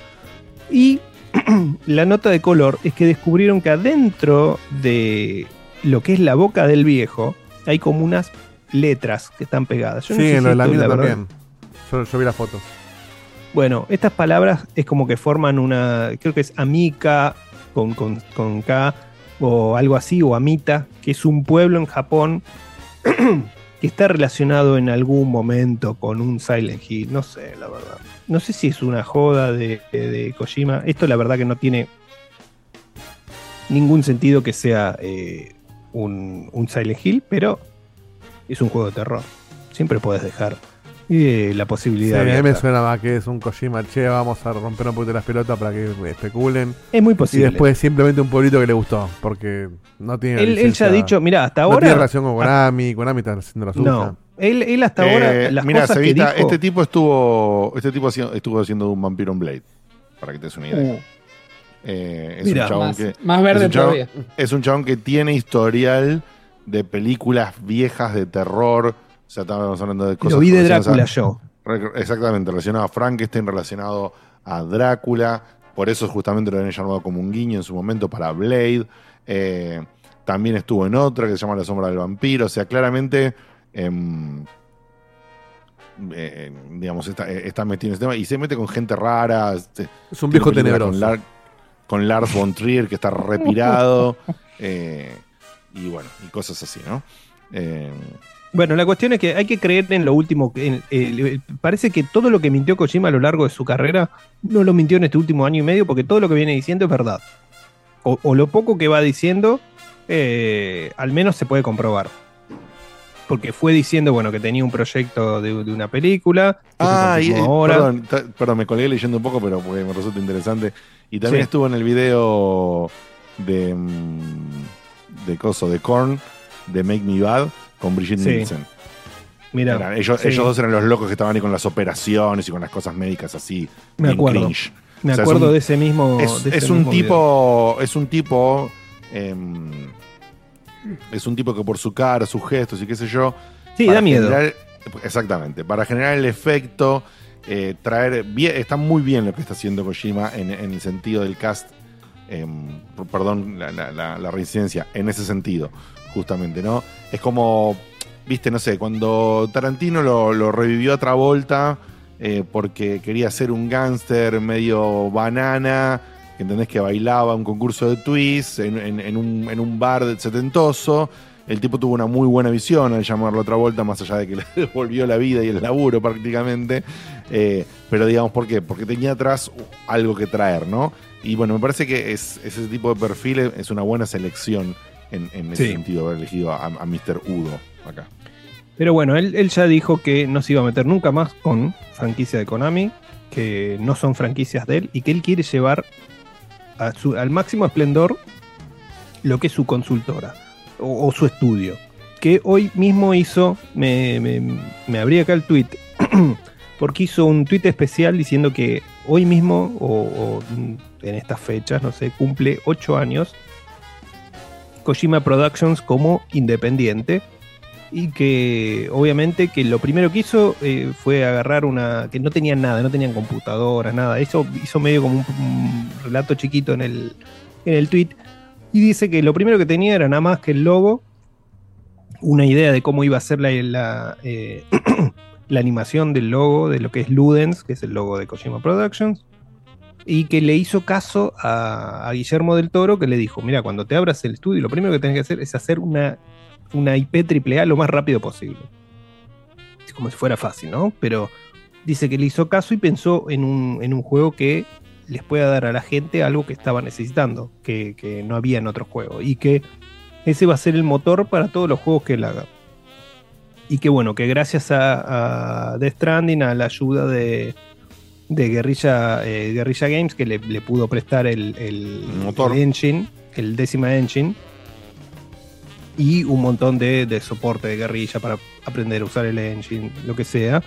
Y la nota de color es que descubrieron que adentro de lo que es la boca del viejo hay como unas letras que están pegadas. Yo no sí, sé en si lo de la verdad. también. Yo, yo vi la foto. Bueno, estas palabras es como que forman una, creo que es amica con, con, con K o algo así, o amita, que es un pueblo en Japón que está relacionado en algún momento con un Silent Hill, no sé, la verdad. No sé si es una joda de, de- de Kojima. Esto la verdad que no tiene ningún sentido que sea eh, un, un Silent Hill, pero es un juego de terror. Siempre puedes dejar eh, la Sí, posibilidad a mí me suena más que es un Kojima, che, vamos a romper un poquito las pelotas para que especulen. Es muy posible. Y después simplemente un pueblito que le gustó, porque no tiene Él- él ya ha dicho, mirá, hasta No ahora- tiene relación con Konami, Konami está haciendo la suya. No, él, él hasta ahora Eh, las mira, cosas que dijo... este tipo estuvo este tipo haciendo, estuvo haciendo un vampiro en Blade, para que te des una idea. Uh. Eh, es Mirá. un chabón Más- que más verde es un chabón- todavía. Es un chabón que tiene historial de películas viejas de terror. O sea, estábamos hablando de cosas. Lo vi de Drácula a- yo. Re- Exactamente, relacionado a Frankenstein, relacionado a Drácula. Por eso justamente lo habían llamado como un guiño en su momento para Blade. Eh, también estuvo en otra que se llama La Sombra del Vampiro. O sea, claramente. Em, eh, digamos, está, eh, está metido en ese tema y se mete con gente rara. este, Es un viejo tenebroso. Con, Lar- con Lars von Trier, que está repirado. eh, y bueno, y cosas así, ¿no? Eh, Bueno, la cuestión es que hay que creer en lo último. en- eh, parece que todo lo que mintió Kojima a lo largo de su carrera no lo mintió en este último año y medio porque todo lo que viene diciendo es verdad. O, o lo poco que va diciendo, eh, al menos se puede comprobar. Porque fue diciendo, bueno, que tenía un proyecto de, de una película. Ah, y, ahora. perdón, perdón, me colgué leyendo un poco, pero porque me resulta interesante. Y también Sí. estuvo en el video de, mm, de Coso, de Korn, de Make Me Bad, con Brigitte Sí. Nielsen. Mira, Eran- ellos, sí. ellos dos eran los locos que estaban ahí con las operaciones y con las cosas médicas así. Me acuerdo. cringe. Me O sea, es acuerdo un- de ese mismo. Es, de ese es un tipo. Es un tipo. Es un tipo que por su cara, sus gestos y qué sé yo. Sí, da miedo. generar- exactamente. Para generar el efecto, eh, traer. bien- está muy bien lo que está haciendo Kojima en, en el sentido del cast. em, perdón la, la- la- la reincidencia. En ese sentido, justamente, ¿no? Es como. Viste, no sé, cuando Tarantino lo, lo revivió a Travolta eh, porque quería ser un gángster medio banana, que entendés que bailaba un concurso de twist en, en- en un, en un bar setentoso. El tipo tuvo una muy buena visión al llamarlo a Travolta, más allá de que le devolvió la vida y el laburo prácticamente. Eh, pero digamos, ¿por qué? Porque tenía atrás algo que traer, ¿no? Y bueno, me parece que es, ese tipo de perfil es una buena selección en, en ese Sí. sentido, haber elegido a, a Mr. Udo acá. Pero bueno, él, él ya dijo que no se iba a meter nunca más con franquicia de Konami, que no son franquicias de él y que él quiere llevar su- al máximo esplendor lo que es su consultora o, su estudio. Que hoy mismo hizo, me, me, abrí acá el tweet, porque hizo un tweet especial diciendo que hoy mismo o, o en estas fechas, no sé, cumple 8 años Kojima Productions como independiente y que obviamente que lo primero que hizo eh, fue agarrar una que no tenían nada, no tenían computadoras, nada. Hizo, hizo medio como un, relato chiquito en el, en el tweet y dice que lo primero que tenía era nada más que el logo, una idea de cómo iba a ser la, la, eh, la animación del logo de lo que es Ludens, que es el logo de Kojima Productions, y que le hizo caso a, a Guillermo del Toro, que le dijo, mira, cuando te abras el estudio, lo primero que tenés que hacer es hacer una, una IP AAA lo más rápido posible. Es como si fuera fácil, ¿no? Pero dice que le hizo caso y pensó en un, en un juego que les pueda dar a la gente algo que estaba necesitando, que, que no había en otro juego. Y que ese va a ser el motor para todos los juegos que él haga. Y que bueno, que gracias a, a Death Stranding, a la ayuda de, de Guerrilla, eh, Guerrilla Games, que le, le pudo prestar el, el- motor. el engine, el décima engine, y un montón de, de soporte de guerrilla para aprender a usar el engine, lo que sea.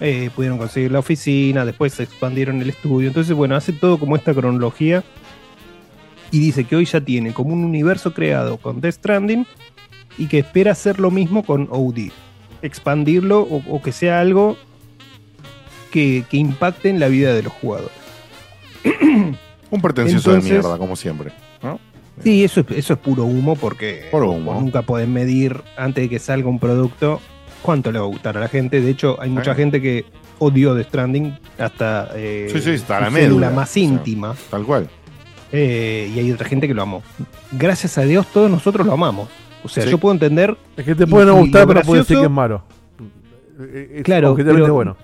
Eh, pudieron conseguir la oficina, después expandieron el estudio. Entonces, bueno, hace todo como esta cronología. Y dice que hoy ya tiene como un universo creado con Death Stranding y que espera hacer lo mismo con OD. Expandirlo o, o que sea algo que, que impacte en la vida de los jugadores. Un pretencioso de Entonces- mierda, como siempre. Sí, eso es, eso es puro humo porque Puro humo. vos nunca podés medir antes de que salga un producto cuánto le va a gustar a la gente. De hecho, hay mucha Eh. gente que odió The Stranding hasta eh, Sí, sí, está su la célula médula. más O sea, íntima. Tal cual. Eh, y hay otra gente que lo amó. Gracias a Dios, todos nosotros lo amamos. O sea, Sí. yo puedo entender. Es que te puede no gustar, pero puede decir que es malo. Eh, Claro, pero bueno.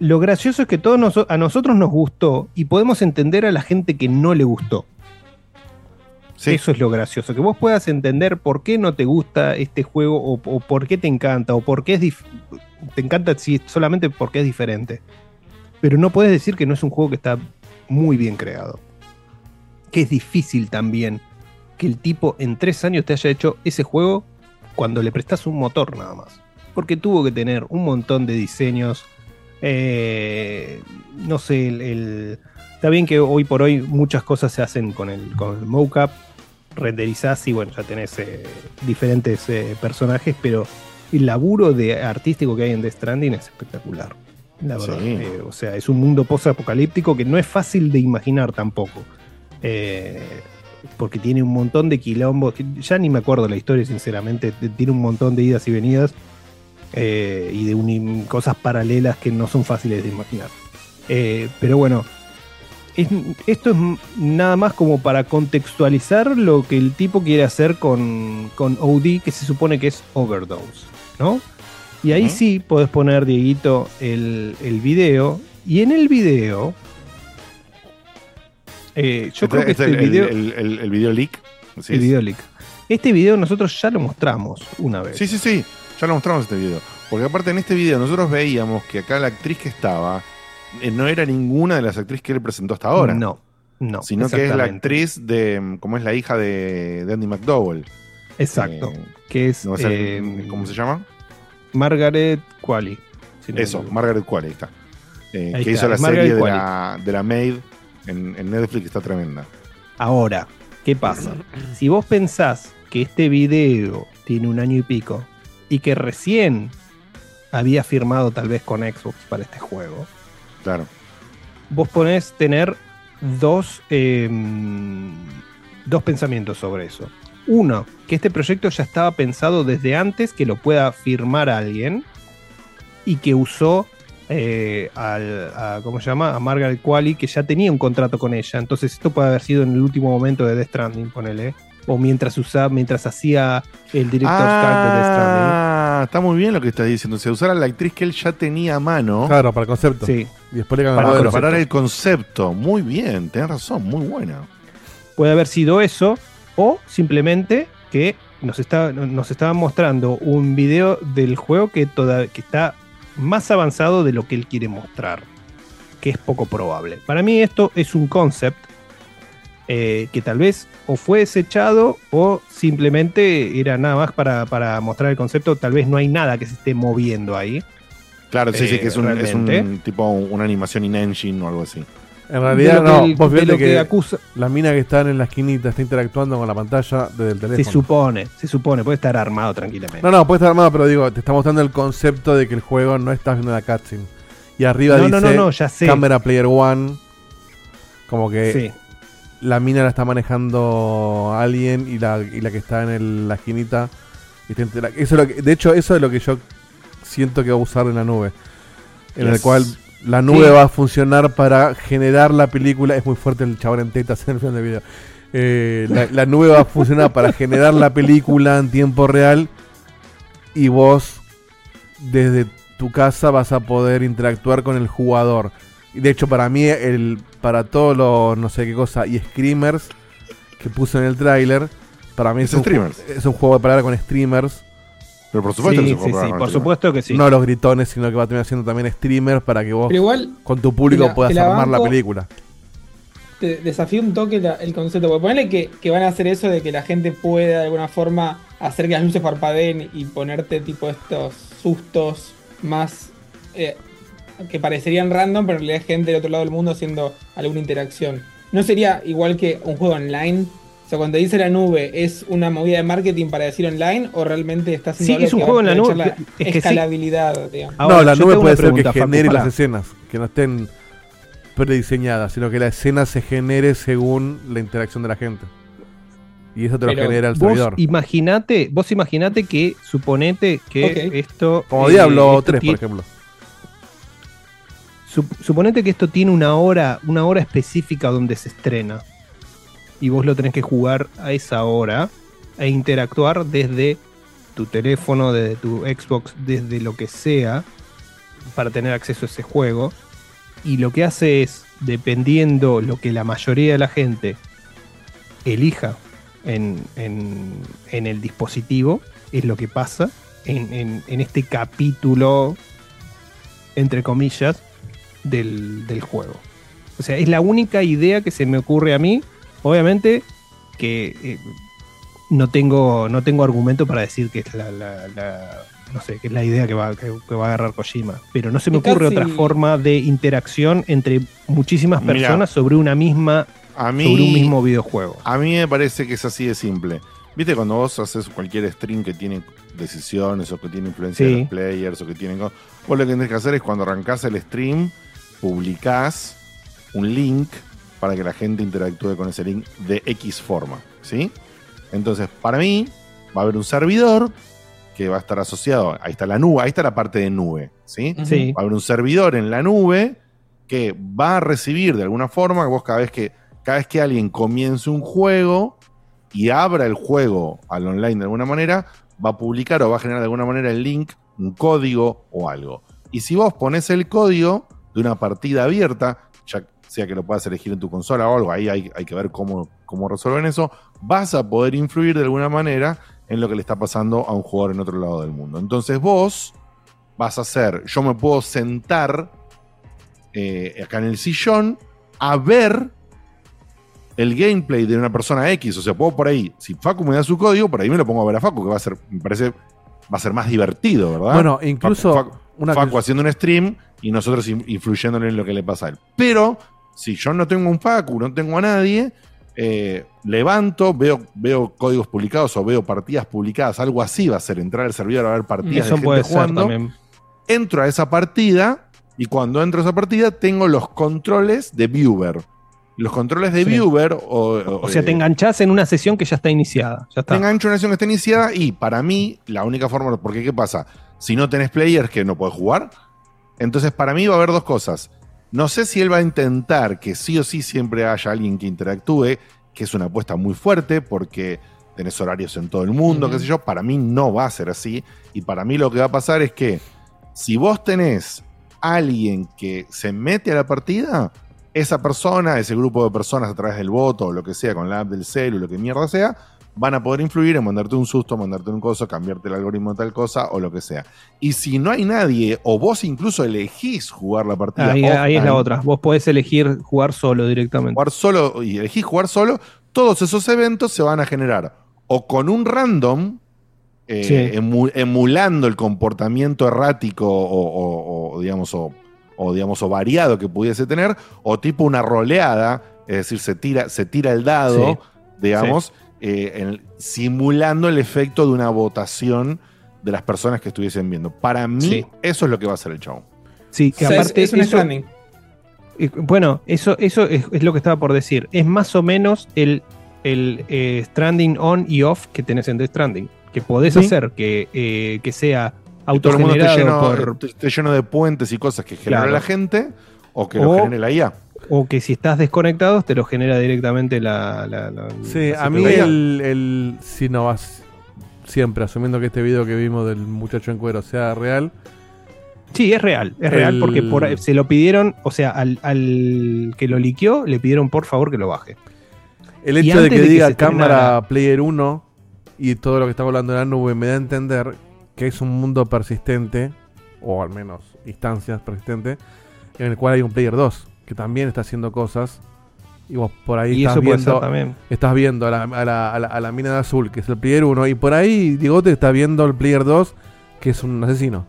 Lo gracioso es que todos noso- a nosotros nos gustó y podemos entender a la gente que no le gustó. Eso es lo gracioso, que vos puedas entender por qué no te gusta este juego o, por qué te encanta o por qué es te encanta si solamente porque es diferente. Pero no puedes decir que no es un juego que está muy bien creado. Que es difícil también que el tipo en tres años te haya hecho ese juego cuando le prestas un motor nada más. Porque tuvo que tener un montón de diseños. eh, no sé, el- está bien que hoy por hoy muchas cosas se hacen con el, con el mocap, renderizás y bueno, ya tenés eh, diferentes eh, personajes, pero el laburo de artístico que hay en Death Stranding es espectacular. La verdad. Sí. Eh, o sea, es un mundo post-apocalíptico que no es fácil de imaginar tampoco. Porque tiene un montón de quilombos. Ya ni me acuerdo la historia, sinceramente. Tiene un montón de idas y venidas. y de cosas paralelas que no son fáciles de imaginar. Pero bueno, es- esto es nada más como para contextualizar lo que el tipo quiere hacer con, con OD, que se supone que es Overdose, ¿no? Y ahí sí podés poner, Dieguito, el, el video. Y en el video. eh, yo Este- creo que este el, video. el, el- el video leak. El video leak. Este video nosotros ya lo mostramos una vez. Sí, sí, sí. Ya lo mostramos este video. Porque aparte en este video nosotros veíamos que acá la actriz que estaba no era ninguna de las actrices que él presentó hasta ahora. No, no. Sino que es la actriz de. mm, como es la hija de, de Andy McDowell. Exacto. Eh, que es. no ser- eh, ¿Cómo se llama? Margaret Qualley. si no me Eso. Margaret Qualley, ahí está. Eh, que está, hizo la Margaret serie de la, de la Maid en, en Netflix, está tremenda. Ahora, ¿qué pasa? Si vos pensás que este video tiene un año y pico y que recién había firmado tal vez con Xbox para este juego, Claro. vos ponés tener dos, eh, dos pensamientos sobre eso. Uno, que este proyecto ya estaba pensado desde antes que lo pueda firmar alguien y que usó eh, al, a, ¿cómo se llama? A Margaret Qualley, que ya tenía un contrato con ella. Entonces esto puede haber sido en el último momento de Death Stranding, ponele. O mientras usaba, mientras hacía el director's cut de Death. Ah, está muy bien lo que estás diciendo. Se usara la actriz que él ya tenía a mano. Claro, para el concepto. Sí. Y después le Para preparar el concepto. Muy bien, tenés razón, muy buena. Puede haber sido eso, o simplemente que nos, está, nos estaban mostrando un video del juego que, toda, que está más avanzado de lo que él quiere mostrar, que es poco probable. Para mí esto es un concept eh, que tal vez o fue desechado o simplemente era nada más para, para mostrar el concepto, tal vez no hay nada que se esté moviendo ahí. Claro, sí, sí, Eh, que es un, es un realmente. tipo una animación in-engine o algo así. En realidad, no. el- vos de lo que que, acusa- la mina que está en la esquinita está interactuando con la pantalla desde el teléfono. Se supone, se supone, puede estar armado tranquilamente. No, no, puede estar armado, pero digo, te está mostrando el concepto de que el juego no estás viendo la cutscene. Y arriba No, dice no, no, no, ya sé. Camera Player One. Como que Sí. La mina la está manejando alguien y la, y la que está en el- la esquinita. Eso es lo que, de hecho, eso es lo que yo siento que va a usar en la nube. En el cual la nube Sí. va a funcionar para generar la película. Es muy fuerte el chabón en tetas en el final del video. Eh, la, la nube va a funcionar para generar la película en tiempo real. Y vos, desde tu casa, vas a poder interactuar con el jugador. Y de hecho, para mí, el, para todos los no sé qué cosa y screamers que puse en el tráiler, para mí es, Es un, streamers. ju- es un juego de palabras con streamers. Pero por supuesto Sí, que sí, sí, por supuesto que sí. No los gritones, sino que va a terminar siendo también streamers para que vos Pero igual, con tu público la- puedas la armar la película. te desafío un toque la- el concepto. Porque ponele que, que van a hacer eso de que la gente pueda de alguna forma hacer que las luces parpadeen y ponerte tipo estos sustos más eh, que parecerían random, pero en realidad es gente del otro lado del mundo haciendo alguna interacción. ¿No sería igual que un juego online? O sea, cuando dice la nube, ¿es una movida de marketing para decir online o realmente está haciendo Sí, algo es un juego en la nube, aprovechar es que sí. escalabilidad? Ahora, no, la nube puede ser que Facu, genere las escenas, que no estén prediseñadas, sino que la escena se genere según la interacción de la gente. Y eso te lo Pero genera el vos servidor. Imaginate, vos imaginate que, suponete que esto. Como eh, Diablo esto 3, por ejemplo. Sup- suponete que esto tiene una hora, una hora específica donde se estrena. Y vos lo tenés que jugar a esa hora e interactuar desde tu teléfono, desde tu Xbox, desde lo que sea, para tener acceso a ese juego. Y lo que hace es, dependiendo lo que la mayoría de la gente elija en, el dispositivo, es lo que pasa en este capítulo, entre comillas, del, del juego. O sea, es la única idea que se me ocurre a mí. Obviamente que eh, no, tengo, no tengo argumento para decir que es la, la- la- no sé, que es la idea que va, que, que va a agarrar Kojima. Pero no se me Y ocurre casi- otra forma de interacción entre muchísimas personas sobre una misma A mí, sobre un mismo videojuego. A mí me parece que es así de simple. Viste, cuando vos haces cualquier stream que tiene decisiones o que tiene influencia Sí. de los players o que tienen. Vos lo que tenés que hacer es cuando arrancás el stream, publicás un link para que la gente interactúe con ese link de X forma. ¿Sí? Entonces, para mí, va a haber un servidor que va a estar asociado. Ahí está la nube, ahí está la parte de nube. ¿Sí? Sí. Va a haber un servidor en la nube que va a recibir de alguna forma, vos cada vez que, cada vez que alguien comience un juego y abra el juego al online de alguna manera, va a publicar o va a generar de alguna manera el link, un código o algo. Y si vos pones el código de una partida abierta, ya sea que lo puedas elegir en tu consola o algo, ahí hay, hay que ver cómo, cómo resuelven eso, vas a poder influir de alguna manera en lo que le está pasando a un jugador en otro lado del mundo. Entonces vos vas a hacer, yo me puedo sentar eh, acá en el sillón a ver el gameplay de una persona X. O sea, puedo por ahí, si Facu me da su código, por ahí me lo pongo a ver a Facu, que va a ser, me parece, va a ser más divertido, ¿verdad? Bueno, incluso Facu, Facu- una Facu que- haciendo un stream y nosotros in- influyéndole en lo que le pasa a él. Pero, si yo no tengo un Facu, no tengo a nadie, eh, levanto, veo, veo códigos publicados o veo partidas publicadas, algo así va a ser entrar al servidor a ver partidas Eso de gente puede ser jugando entro a esa partida y cuando entro a esa partida tengo los controles de viewer. Los controles de Sí. viewer o, O sea, te eh, enganchás en una sesión que ya está iniciada. Ya está. te engancho una sesión que está iniciada y para mí la única forma, porque ¿qué pasa? Si no tenés players que no puedes jugar, entonces para mí va a haber dos cosas. No sé si él va a intentar que sí o sí siempre haya alguien que interactúe, que es una apuesta muy fuerte porque tenés horarios en todo el mundo, qué sé yo. Para mí no va a ser así. Y para mí lo que va a pasar es que si vos tenés alguien que se mete a la partida, esa persona, ese grupo de personas a través del voto o lo que sea, con la app del celu, lo que mierda sea, van a poder influir en mandarte un susto, mandarte un coso, cambiarte el algoritmo de tal cosa o lo que sea. Y si no hay nadie, o vos incluso elegís jugar la partida. Ahí, ahí es la otra. Vos podés elegir jugar solo directamente. Jugar solo y elegís jugar solo, todos esos eventos se van a generar o con un random, eh, Sí. emu- emulando el comportamiento errático o, o- o, digamos, o, o, digamos, o variado que pudiese tener, o tipo una roleada, es decir, se tira, se tira el dado, Sí. digamos, eh, en- simulando el efecto de una votación de las personas que estuviesen viendo. Para mí, Sí. eso es lo que va a hacer el chabón. Sí, que O sea, es- aparte es, un eso- Stranding. Eh, Bueno, eso, eso es, es lo que estaba por decir. Es más o menos el, el eh, Stranding on y off que tenés en The Stranding. Que podés Sí. hacer que, eh, que sea Que todo el mundo esté autogenerado lleno, por. esté lleno de puentes y cosas que genera Claro. la gente o que lo genere la IA. O que si estás desconectado te lo genera directamente la. la- la- Sí, la a mí el, el si no vas siempre asumiendo que este video que vimos del muchacho en cuero sea real, Sí, es real, es real porque por- se lo pidieron, o sea, al, al que lo liqueó le pidieron por favor que lo baje. El hecho de que de que diga cámara Player 1 y todo lo que estamos hablando de la nube me da a entender que es un mundo persistente, o al menos instancias persistentes, en el cual hay un Player 2 que también está haciendo cosas. Y vos por ahí Y estás viendo, también. estás viendo a la, a la- a la- a la mina de azul, que es el Player 1, y por ahí Digote está viendo el Player 2, que es un asesino.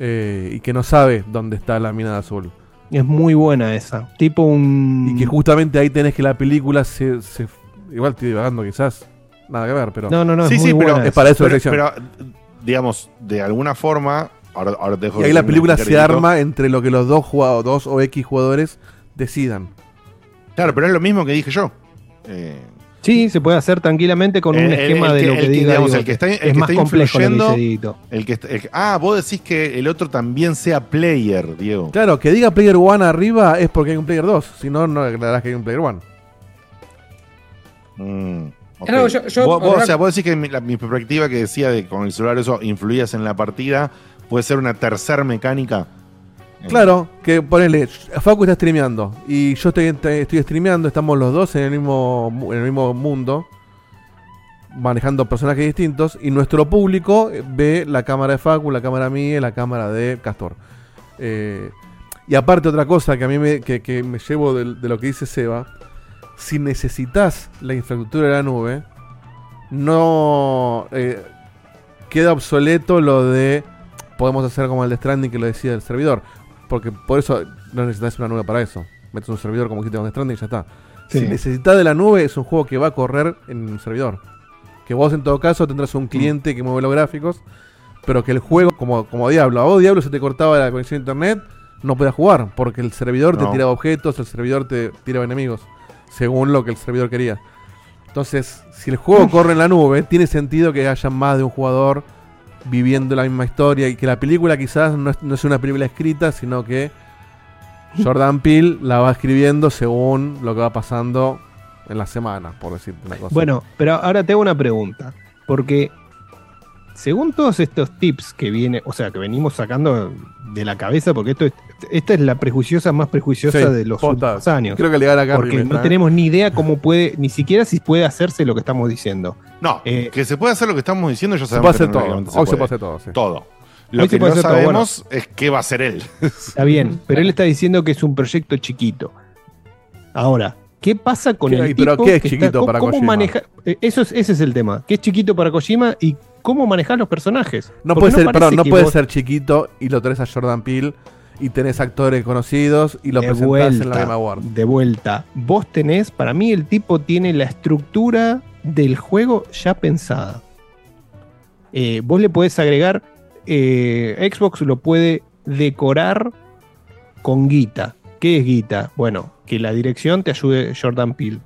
eh, y que no sabe dónde está la mina de azul. Es muy buena esa. Tipo un. Y que justamente ahí tenés que la película se. se- igual estoy divagando, quizás. Nada que ver, pero. No, no, no, sí, es sí, muy pero, buena es para eso la pero, sección. pero, digamos, de alguna forma. Ahora, ahora te dejo Y ahí la película se arma entre lo que los dos jugadores, dos o X jugadores decidan. Claro, pero es lo mismo que dije yo. Eh, Sí, se puede hacer tranquilamente con un esquema el de que- lo que, el diga. digamos, Diego, el que está, el es que más está influyendo, el que está- el- ah, vos decís que el otro también sea player, Diego. Claro, que diga Player 1 arriba es porque hay un Player 2. Si no, no declarás que hay un Player 1. Mm. No, yo- yo- vos, vos, ahora- o sea, vos decís que mi, la- mi perspectiva que decía de con el celular eso influías en la partida puede ser una tercera mecánica. Claro, que ponele, Facu está streameando y yo estoy, estoy streameando, estamos los dos en el mismo, en el mismo mundo, manejando personajes distintos y nuestro público ve la cámara de Facu, la cámara mía y la cámara de Castor. Eh, y aparte otra cosa que a mí me, que, que me llevo de, lo que dice Seba, si necesitas la infraestructura de la nube, no eh, queda obsoleto lo de podemos hacer como el de Stranding que lo decía el servidor. Porque por eso no necesitas una nube para eso. Metes un servidor como dijiste con Stranding y ya está. Sí. Si necesitas de la nube, es un juego que va a correr en un servidor. Que vos en todo caso tendrás un cliente que mueve los gráficos. Pero que el juego, como, como Diablo, a vos Diablo se te cortaba la conexión a internet, no podías jugar. Porque el servidor No. te tiraba objetos, el servidor te tiraba enemigos. Según lo que el servidor quería. Entonces, si el juego corre en la nube, tiene sentido que haya más de un jugador viviendo la misma historia y que la película quizás no es, no es una película escrita, sino que Jordan Peele la va escribiendo según lo que va pasando en la semana, por decirte una cosa. Bueno, pero ahora te hago una pregunta. Porque según todos estos tips que viene, o sea, que venimos sacando de la cabeza, porque esto es- esta es la prejuiciosa más prejuiciosa Sí, de los posta. últimos años. Creo que le gana a Carrie Porque no ¿eh? tenemos ni idea cómo puede, ni siquiera si puede hacerse lo que estamos diciendo. No, Eh, que se puede hacer lo que estamos diciendo, ya Se sabemos puede hacer que todo. Hoy se puede hacer todo, sí. Todo. Lo Hoy se que puede no todo, bueno. sabemos es qué va a hacer él. Está bien, pero él está diciendo que es un proyecto chiquito. Ahora, ¿qué pasa con ¿Qué- el pero tipo qué es que chiquito está- para cómo Kojima? maneja- eh, eso es, ese es el tema. ¿Qué es chiquito para Kojima y cómo manejar los personajes? no Porque puede ser, perdón, no puede vos- ser chiquito y lo tenés a Jordan Peele y tenés actores conocidos y lo de presentás vuelta, en la Game Award. de vuelta. Vos tenés, para mí el tipo tiene la estructura del juego ya pensada. Eh, vos le podés agregar, eh, Xbox lo puede decorar con guita. ¿Qué es guita? Bueno, que la dirección te ayude Jordan Peele.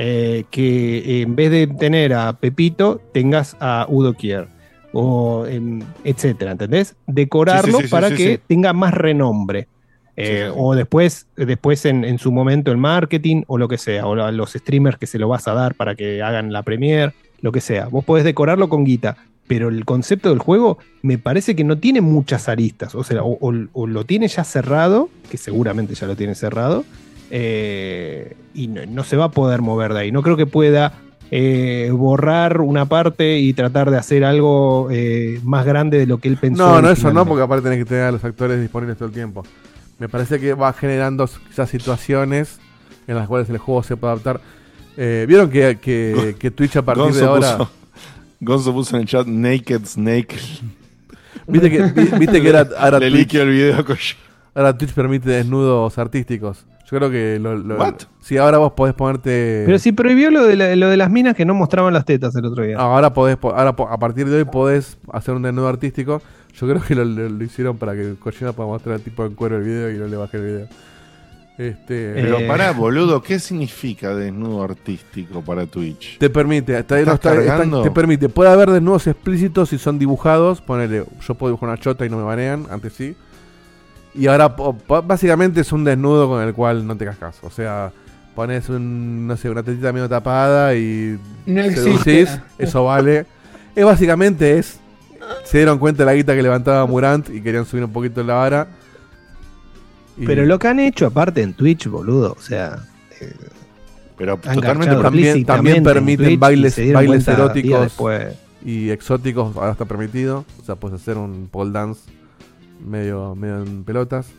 Eh, que en vez de tener a Pepito, tengas a Udo Kier. O etcétera, ¿entendés? Decorarlo Sí, sí, sí, para que tenga más renombre. Eh, O después, después en, en su momento el marketing o lo que sea, o a los streamers que se lo vas a dar para que hagan la premiere, lo que sea. Vos podés decorarlo con guita, pero el concepto del juego me parece que no tiene muchas aristas. O sea, o, o- o lo tiene ya cerrado, que seguramente ya lo tiene cerrado, eh, y no, no se va a poder mover de ahí. No creo que pueda eh, borrar una parte y tratar de hacer algo eh, más grande de lo que él pensó. No, no, eso no, porque aparte tenés que tener a los actores disponibles todo el tiempo. Me parece que va generando quizás situaciones en las cuales el juego se puede adaptar. Eh, ¿Vieron que, que, que Twitch a partir de ahora... puso- Gonzo puso en el chat Naked Snake. ¿Viste que, vi- viste que era, ahora, Le Twitch, liqueo el video ahora Twitch permite desnudos artísticos? Yo creo que lo... lo What? Sí, ahora vos podés ponerte... Pero si prohibió lo de, la- lo de las minas que no mostraban las tetas el otro día. Ahora podés, po- ahora a partir de hoy podés hacer un desnudo artístico. Yo creo que lo, lo- lo hicieron para que Kojima pueda mostrar el tipo en cuero el video y no le baje el video. Este, Pero Eh. pará, boludo, ¿qué significa desnudo artístico para Twitch? Te permite, no ¿Estás está- está- te permite. Puede haber desnudos explícitos si son dibujados. Ponele, yo puedo dibujar una chota y no me banean, antes sí. Y ahora básicamente es un desnudo con el cual no te cascas. O sea, pones un, no sé, una tetita medio tapada y No seducís, existe. eso vale. Es básicamente es se dieron cuenta de la guita que levantaba Murant y querían subir un poquito la vara. Y- Pero lo que han hecho aparte en Twitch, boludo, o sea. Pero han totalmente también, también permiten bailes, bailes eróticos y exóticos, ahora está permitido. O sea, puedes hacer un pole dance medio, medio en pelotas.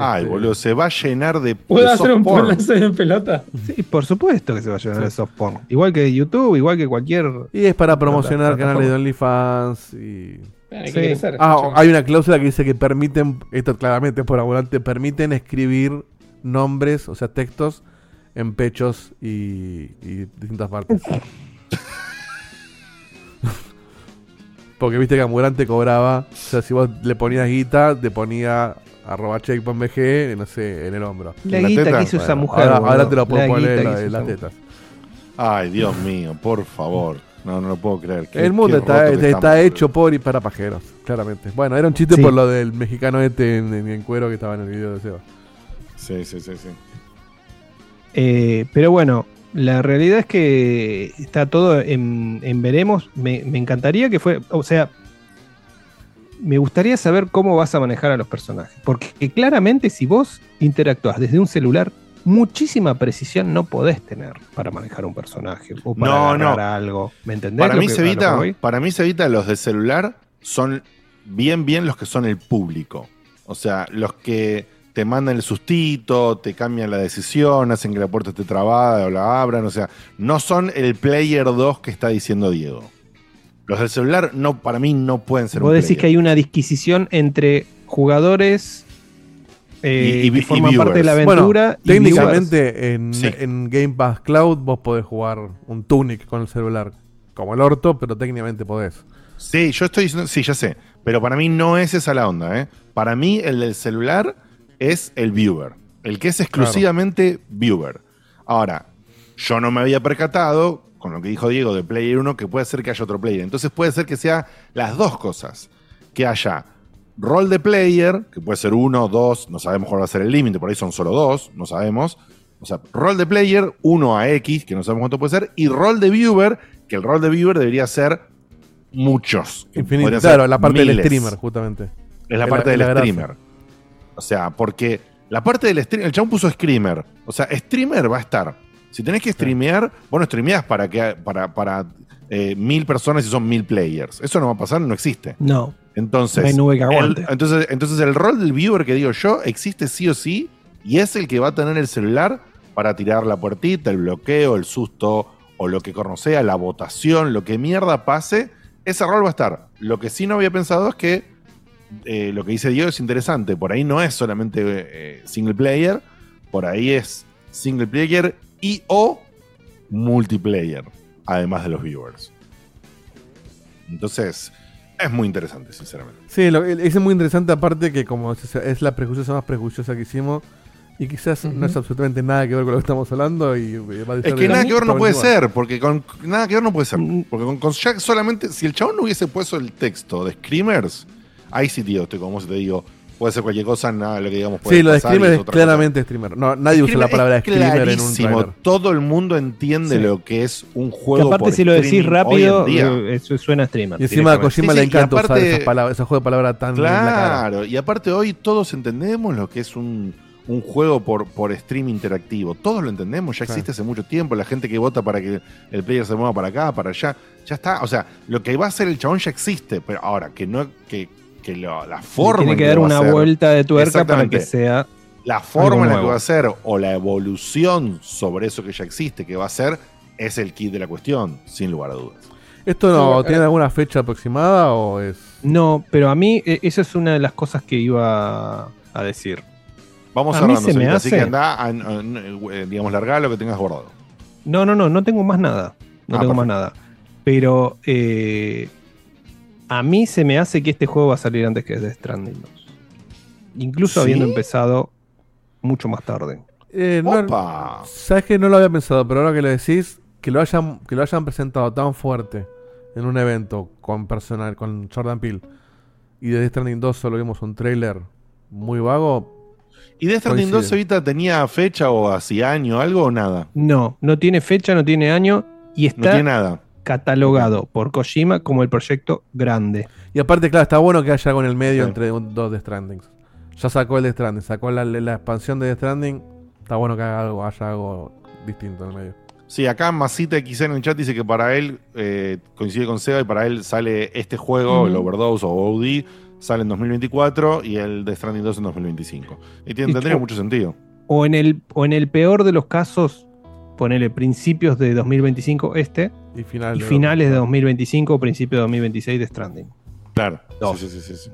Ay, Este, boludo, se va a llenar de. ¿Puedo de hacer un porn. en pelota? Sí, por supuesto que se va a llenar de soft porn. Igual que YouTube, igual que cualquier. Y es para promocionar plataforma. canales de OnlyFans y. Hay crecer, Ah, hay una cláusula que dice que permiten, esto claramente por ambulante, permiten escribir nombres, o sea, textos en pechos y, y distintas partes. Porque viste que Ambulante cobraba, o sea, si vos le ponías guita, te ponía arroba checkpointbg, no sé, en el hombro. La ¿En la guita teta? que hizo esa mujer. Ahora, ahora te lo puedo La poner en, la- las tetas. Ay, Dios mío, por favor. No, no lo puedo creer. Qué- El mundo está, está hecho por y para pajeros, claramente. Bueno, era un chiste Sí. por lo del mexicano este en, en- en cuero que estaba en el video de Seba. Sí, sí, sí, sí. Eh, pero bueno, la realidad es que está todo en, en veremos. Me, me encantaría que fue. O sea, me gustaría saber cómo vas a manejar a los personajes. Porque claramente, si vos interactúas desde un celular, muchísima precisión no podés tener para manejar un personaje o para No, no. algo. ¿Me entendés? Para mí, que- a lo que Cevita, voy? para mí, Cevita, los de celular son bien, bien los que son el público. O sea, los que te mandan el sustito, te cambian la decisión, hacen que la puerta esté trabada o la abran. O sea, no son el player 2 que está diciendo Diego. Los del celular, no, para mí, no pueden ser Vos un decís player. que hay una disquisición entre jugadores eh, Y- y- que y forman parte de la aventura. y técnicamente en, Sí. en Game Pass Cloud vos podés jugar un Tunic con el celular. Como el orto, pero técnicamente podés. Sí, yo estoy diciendo, sí, ya sé, pero para mí no es esa la onda, ¿eh? Para mí el del celular es el viewer, el que es exclusivamente viewer. Ahora, yo no me había percatado, con lo que dijo Diego de Player 1, que puede ser que haya otro player. Entonces puede ser que sea las dos cosas, que haya rol de player, que puede ser uno, dos, no sabemos cuál va a ser el límite, por ahí son solo dos, no sabemos. O sea, rol de player, 1 a X, que no sabemos cuánto puede ser, y rol de viewer, que el rol de viewer debería ser muchos. Infinito. Claro, ser la parte del streamer, justamente. Es la parte la- del la streamer. O sea, porque la parte del streamer, el chabón puso screamer. O sea, streamer va a estar. Si tenés que streamear, vos no streameás para, que, para, para eh, mil personas y son mil players. Eso no va a pasar, no existe. No. Entonces, No hay nube que el, aguante. entonces, entonces el rol del viewer que digo yo existe sí o sí y es el que va a tener el celular para tirar la puertita, el bloqueo, el susto o lo que sea, la votación, lo que mierda pase, ese rol va a estar. Lo que sí no había pensado es que eh, lo que dice Diego es interesante. Por ahí no es solamente eh, single player, por ahí es single player y o multiplayer, además de los viewers. Entonces, es muy interesante, sinceramente. Sí, lo, es muy interesante aparte que como es, es la prejuiciosa más prejuiciosa que hicimos y quizás no es absolutamente nada que ver con lo que estamos hablando y eh, va a Es que nada que ver no puede ser, porque con nada que ver no puede ser. Porque con, con Jack solamente, si el chabón no hubiese puesto el texto de Screamers, ahí sí, tío, estoy como se te digo, puede ser cualquier cosa, nada, lo que digamos puede Sí, lo de streamer es claramente streamer. No, nadie usa la palabra es screamer en un clarísimo, trailer. Todo el mundo entiende Sí. lo que es un Que juego. aparte, por si lo decís rápido, eh, eso suena a streamer. Y encima a Kojima Sí, le encanta usar aparte- esas palabras, esos juegos de palabras tan. Claro, y aparte hoy todos entendemos lo que es un, un juego por, por stream interactivo. Todos lo entendemos, ya existe hace mucho tiempo. La gente que vota para que el player se mueva para acá, para allá, ya está. O sea, lo que va a hacer el chabón ya existe, pero ahora que no que, que lo- la forma. tiene en que dar va a una hacer- vuelta de tuerca para que sea. La forma en la que va a ser o la evolución sobre eso que ya existe, que va a ser, es el kit de la cuestión, sin lugar a dudas. ¿Esto no Sí, tiene eh, alguna fecha aproximada o es...? No, pero a mí eh, esa es una de las cosas que iba a decir. Vamos A cerrando, se me así que anda, a- a- eh, digamos, larga lo que tengas guardado. No, no, no, no tengo más nada. No Ah, tengo más nada. Pero eh, a mí se me hace que este juego va a salir antes que Death Stranding 2. Incluso ¿Sí? habiendo empezado mucho más tarde. Eh, no, Sabes que no lo había pensado, pero ahora que lo decís, que lo hayan, que lo hayan presentado tan fuerte en un evento con personal, con Jordan Peele, y de Death Stranding 2 solo vimos un trailer muy vago. ¿Y Death Stranding 2 coincide. Evita tenía fecha o hacía año, algo o nada? No, no tiene fecha, no tiene año y está. No tiene nada. Catalogado por Kojima como el proyecto grande. Y aparte, claro, está bueno que haya algo en el medio Sí. entre un- dos Death Strandings. Ya sacó el Death Stranding, sacó la, la expansión de Death Stranding. Está bueno que haga algo, haya algo distinto en el medio. Sí, acá Masita XC en el chat dice que para él eh, coincide con Sega y para él sale este juego, el Overdose o OD, sale en 2024 y el de Stranding 2 en 2025. Y tiene, Y tendría mucho sentido. O en el, o en el peor de los casos, ponele principios de 2025 este Y, final y de- finales de 2025 o principios de 2026 de Stranding. Claro. Sí, sí, sí, sí, sí.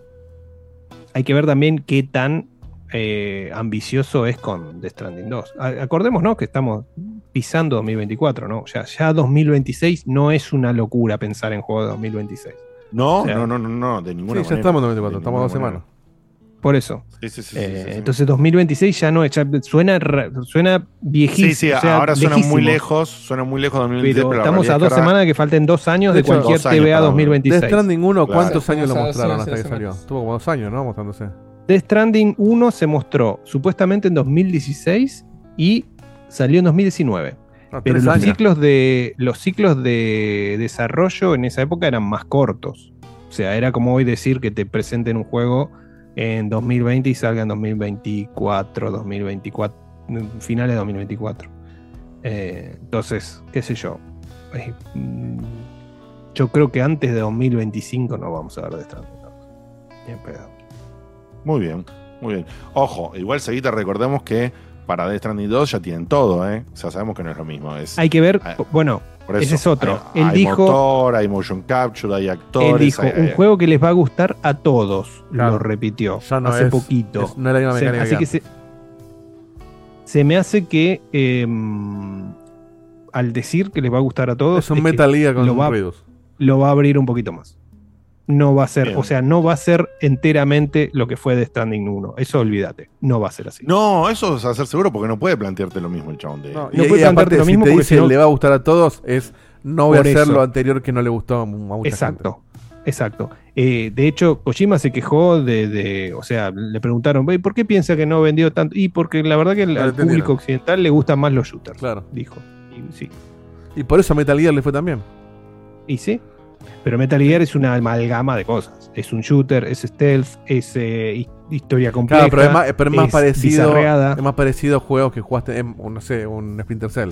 Hay que ver también qué tan eh, ambicioso es con The Stranding 2. A- Acordémonos que estamos pisando 2024, ¿no? O sea, ya 2026 no es una locura pensar en juegos de 2026. No, O sea, no, no, no, no, de ninguna Sí, ya manera. estamos en 2024, De estamos dos semanas. Por eso. Sí, sí, sí, Eh, sí, sí, sí. Entonces 2026 ya no es, ya suena, suena viejísimo. Sí, sí, o sea, ahora suena lejísimo. muy lejos, suena muy lejos de 2026, Pero estamos a dos ahora- semanas de que falten dos años de, hecho, cualquier años TVA para 2026. Death Stranding 1, Claro. ¿cuántos años lo mostraron hasta que salió? Tuvo como dos años, ¿no? Mostrándose. Death Stranding 1 se mostró supuestamente en 2016 y salió en 2019. Ah, Pero los años. ciclos, de, los ciclos de desarrollo en esa época eran más cortos. O sea, era como hoy decir que te presenten un juego en 2020 y salga en 2024, 2024, finales de 2024. Eh, entonces, qué sé yo. Eh, mm, yo creo que antes de 2025 no vamos a ver de Stranding. Ni en pedo. Muy bien, muy bien. Ojo, igual seguida recordemos que para Death Stranding 2 ya tienen todo, ¿eh? O sea, sabemos que no es lo mismo. Es, Hay que ver, Ah, bueno, por ese es otro. Hay, Él hay dijo, motor, hay motion capture, hay actores. él dijo, hay- un hay- juego que les va a gustar a todos. Claro. Lo repitió Ya no hace es- poquito. es- no es la misma Se- mecánica así que se, se me hace que eh, al decir que les va a gustar a todos, Es un Metal Gear con lo va, ruidos. lo va a abrir un poquito más. No va a ser, Bien. o sea, no va a ser enteramente lo que fue de Standing 1. Eso olvídate. No va a ser así. No, eso es hacer seguro porque no puede plantearte lo mismo el chabón de. No, No y, puede y aparte, plantearte lo si mismo te porque dice si le va a gustar a todos, es no voy a hacer eso. lo anterior que no le gustó a mu- a mucha Exacto. Exacto. Eh, de hecho, Kojima se quejó de, de- o sea, le preguntaron, "Ve, ¿por qué piensa que no vendió tanto? Y porque la verdad que al Claro, público occidental le gustan más los shooters. Claro. Dijo. Y, sí. Y por eso a Metal Gear le fue también. Y sí. Pero Metal Gear es una amalgama de cosas. Es un shooter, es stealth, es eh, hi- historia compleja. Claro, pero es más, pero es más parecido. bizarreada. Es más parecido a juegos que jugaste en, un, no sé, un Splinter Cell.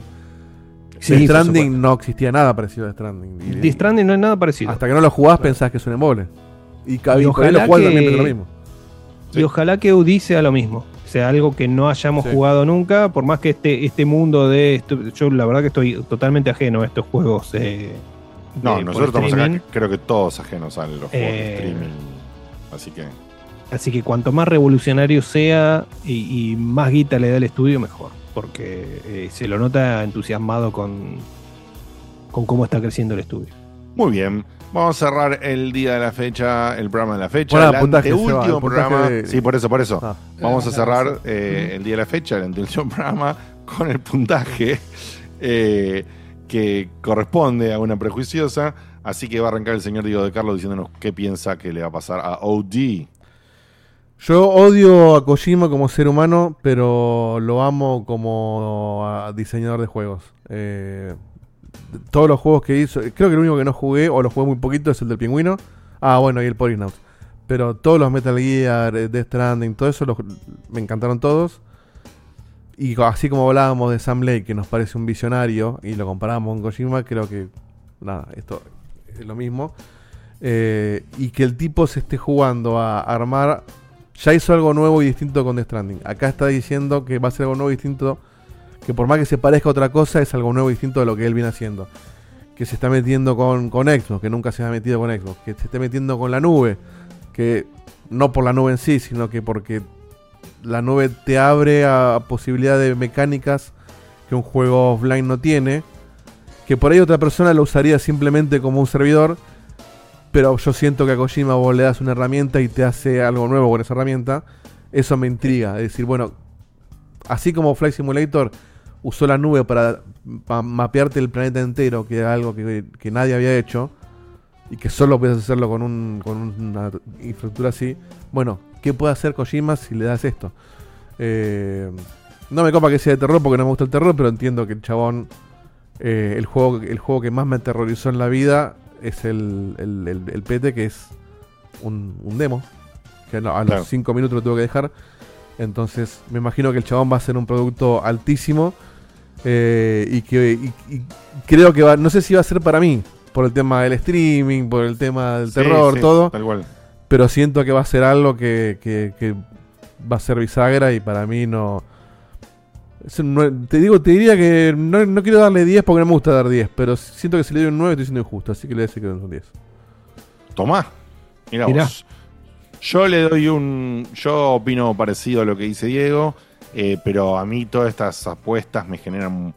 Sí, Stranding no existía nada parecido a Stranding. The Stranding no es nada parecido. Hasta que no lo jugás pensás que es un embole. Y, Y ojalá lo que- también lo mismo. Y ojalá que Udi sea lo mismo. O sea, algo que no hayamos Sí. jugado nunca, por más que este, este mundo de esto, yo la verdad que estoy totalmente ajeno a estos juegos. eh, No, nosotros estamos acá, creo que todos ajenos a los juegos de Eh, streaming. Así que. Así que cuanto más revolucionario sea y, y más guita le da el estudio, mejor. Porque eh, se lo nota entusiasmado con, con cómo está creciendo el estudio. Muy bien. Vamos a cerrar el día de la fecha, el programa de la fecha. Bueno, el puntaje, anteúltimo Seba, el puntaje programa. de- Sí, por eso, por eso. Ah. Vamos a Ah, cerrar eh, el día de la fecha, el anteúltimo programa, con el puntaje eh, que corresponde a una prejuiciosa. Así que va a arrancar el señor Diego de Carlos diciéndonos qué piensa que le va a pasar a OD. Yo odio a Kojima como ser humano, pero lo amo como diseñador de juegos. Eh, todos los juegos que hizo, creo que el único que no jugué o lo jugué muy poquito es el del pingüino. Ah, bueno, y el Polysnaut. Pero todos los Metal Gear, eh, Death Stranding, todo eso me encantaron todos. Y así como hablábamos de Sam Lake, que nos parece un visionario, y lo comparamos con Kojima, creo que nada, esto es lo mismo. Eh, y que el tipo se esté jugando a armar. Ya hizo algo nuevo y distinto con Death Stranding. Acá está diciendo que va a ser algo nuevo y distinto. Que por más que se parezca a otra cosa, es algo nuevo y distinto de lo que él viene haciendo. Que se está metiendo con, con Xbox, que nunca se ha metido con Xbox. Que se esté metiendo con la nube. Que no por la nube en sí, sino que porque la nube te abre a posibilidad de mecánicas que un juego offline no tiene. Que por ahí otra persona lo usaría simplemente como un servidor. Pero yo siento que a Kojima vos le das una herramienta y te hace algo nuevo con esa herramienta. Eso me intriga. Es decir, bueno, así como Flight Simulator usó la nube para, pa- mapearte el planeta entero, que era algo que, que nadie había hecho, y que solo puedes hacerlo con, un, con una infraestructura así. Bueno, ¿qué puede hacer Kojima si le das esto? Eh, no me copa que sea de terror porque no me gusta el terror, pero entiendo que el chabón Eh, el, juego, el juego que más me aterrorizó en la vida es el, el, el- el PT, que es un, un demo. Que a los 5 minutos lo tuve que dejar. Entonces, me imagino que el chabón va a ser un producto altísimo. eh, y que y- y creo que va. No sé si va a ser para mí. Por el tema del streaming, por el tema del Sí, terror, sí, todo. tal cual. Pero siento que va a ser algo que, que- que va a ser bisagra y para mí no. es un nue- te digo, te diría que no, no quiero darle 10 porque no me gusta dar 10, pero siento que si le doy un 9 estoy siendo injusto, así que le voy a decir que es un 10. Tomá. Mira Mirá. vos. Yo le doy un. Yo opino parecido a lo que dice Diego, eh, pero a mí todas estas apuestas me generan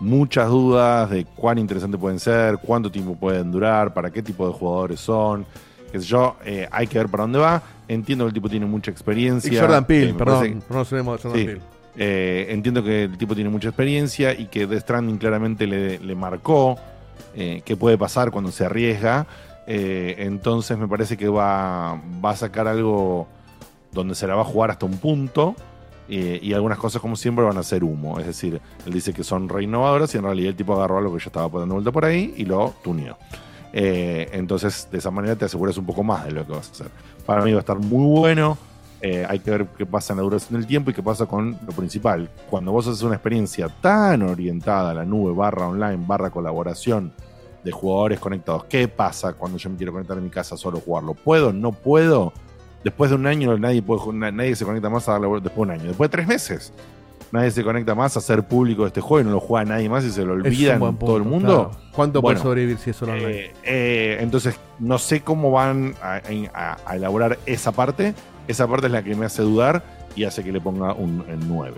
muchas dudas de cuán interesante pueden ser, cuánto tiempo pueden durar, para qué tipo de jugadores son. Qué sé yo, eh, hay que ver para dónde va. Entiendo que el tipo tiene mucha experiencia. Y Jordan Peele, eh, perdón, no nos de Jordan Sí. Peele. Eh, entiendo que el tipo tiene mucha experiencia y que Death Stranding claramente le, le marcó eh, qué puede pasar cuando se arriesga. Eh, entonces me parece que va, va a sacar algo donde se la va a jugar hasta un punto. eh, y algunas cosas, como siempre, van a ser humo. Es decir, él dice que son re innovadoras y en realidad el tipo agarró algo que ya estaba dando vuelta por ahí y lo tuneó. Eh, entonces, de esa manera te aseguras un poco más de lo que vas a hacer. Para mí va a estar muy bueno. Eh, hay que ver qué pasa en la duración del tiempo y qué pasa con lo principal. Cuando vos haces una experiencia tan orientada a la nube, barra online, barra colaboración de jugadores conectados, ¿qué pasa cuando yo me quiero conectar en mi casa solo jugarlo? ¿Puedo? ¿No puedo? Después de un año nadie, puede, nadie se conecta más a darle después de un año. Después de tres meses nadie se conecta más a hacer público este juego y no lo juega nadie más y se lo un buen todo el mundo. claro. ¿Cuánto Bueno, puede sobrevivir si es solo online? eh, eh, entonces, no sé cómo van a, a- a elaborar esa parte. Esa parte es la que me hace dudar y hace que le ponga un, el 9.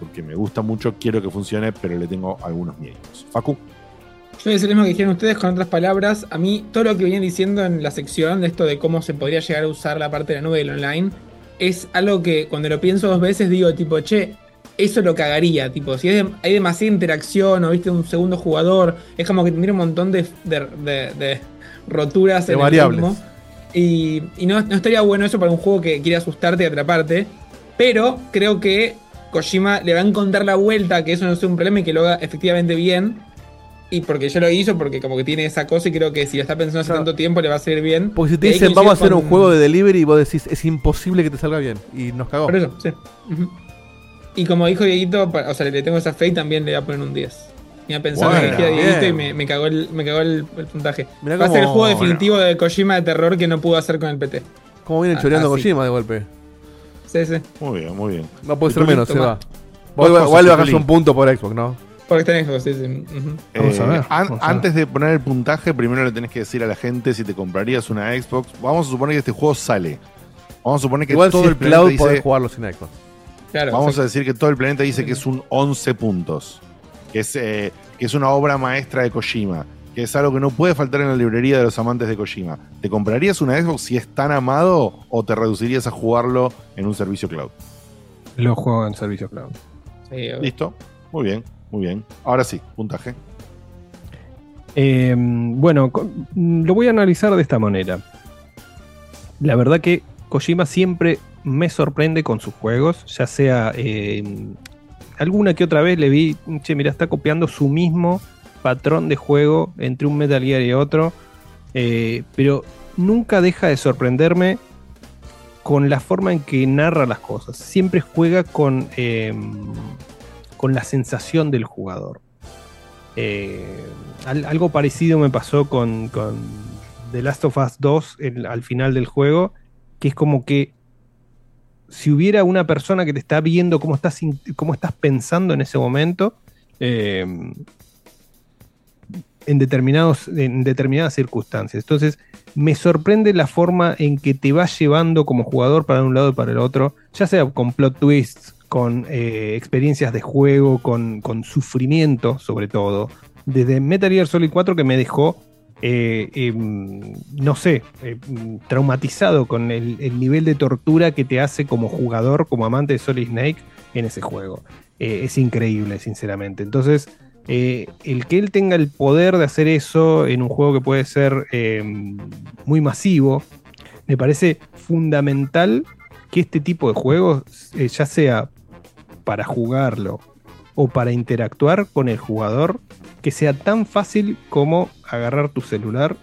Porque me gusta mucho, quiero que funcione, pero le tengo algunos miedos. Facu. Yo voy a decir lo mismo que dijeron ustedes con otras palabras. A mí, todo lo que venían diciendo en la sección de esto de cómo se podría llegar a usar la parte de la nube del online, es algo que cuando lo pienso dos veces digo, tipo, che, eso lo cagaría. Tipo, si es de- hay demasiada interacción o viste un segundo jugador, es como que tendría un montón de, de- de- roturas De en variables. el ritmo. Y, y no, no estaría bueno eso para un juego que quiere asustarte y atraparte. Pero creo que Kojima le va a encontrar la vuelta, que eso no sea un problema y que lo haga efectivamente bien. Y porque ya lo hizo, porque como que tiene esa cosa y creo que si lo está pensando hace tanto tiempo le va a salir bien. Porque si te dicen vamos a hacer un juego de delivery y vos decís es imposible que te salga bien. Y nos cagó. Por eso, sí. Y como dijo Dieguito, o sea, le tengo esa fe y también le voy a poner un 10. Iba a pensar Bueno, que dijera Dieguito y me, me cagó, el, me cagó el, el puntaje. Mirá Va a ser el juego definitivo de Kojima de terror que no pudo hacer con el PT. Como viene Ah, choreando así. Kojima de golpe. Sí, sí. Muy bien, muy bien. No puede ¿Y ser menos, se va. Igual bajas un punto por Xbox, ¿no? Porque está en Xbox, sí, sí. Eh, an- antes de poner el puntaje, primero le tenés que decir a la gente si te comprarías una Xbox. Vamos a suponer que este juego sale. Vamos a suponer que Igual todo si el cloud dice- podés jugarlo sin Xbox. Claro, Vamos exacto. a decir que todo el planeta dice que es un 11 puntos. Que es, eh, que es una obra maestra de Kojima. Que es algo que no puede faltar en la librería de los amantes de Kojima. ¿Te comprarías una Xbox si es tan amado o te reducirías a jugarlo en un servicio cloud? Lo juego en servicio cloud. Listo. Muy bien, muy bien. Ahora sí, puntaje. Eh, bueno, lo voy a analizar de esta manera. La verdad que Kojima siempre me sorprende con sus juegos, ya sea eh, alguna que otra vez le vi, che, mira, está copiando su mismo patrón de juego entre un Metal Gear y otro, eh, pero nunca deja de sorprenderme con la forma en que narra las cosas. Siempre juega con, eh, con la sensación del jugador. Al- algo parecido me pasó con, con The Last of Us 2 el- al final del juego, que es como que si hubiera una persona que te está viendo cómo estás, cómo estás pensando en ese momento, eh, en, determinados, en determinadas circunstancias. Entonces, me sorprende la forma en que te va llevando como jugador para un lado y para el otro, ya sea con plot twists, con eh, experiencias de juego, con, con sufrimiento sobre todo. Desde Metal Gear Solid 4 que me dejó, eh, em, no sé, mm, traumatizado con el, el nivel de tortura que te hace como jugador, como amante de Solid Snake en ese juego. Eh, es increíble, sinceramente. Entonces, eh, el que él tenga el poder de hacer eso en un juego que puede ser eh, muy masivo, me parece fundamental que este tipo de juegos, ya sea para jugarlo o para interactuar con el jugador, que sea tan fácil como agarrar tu celular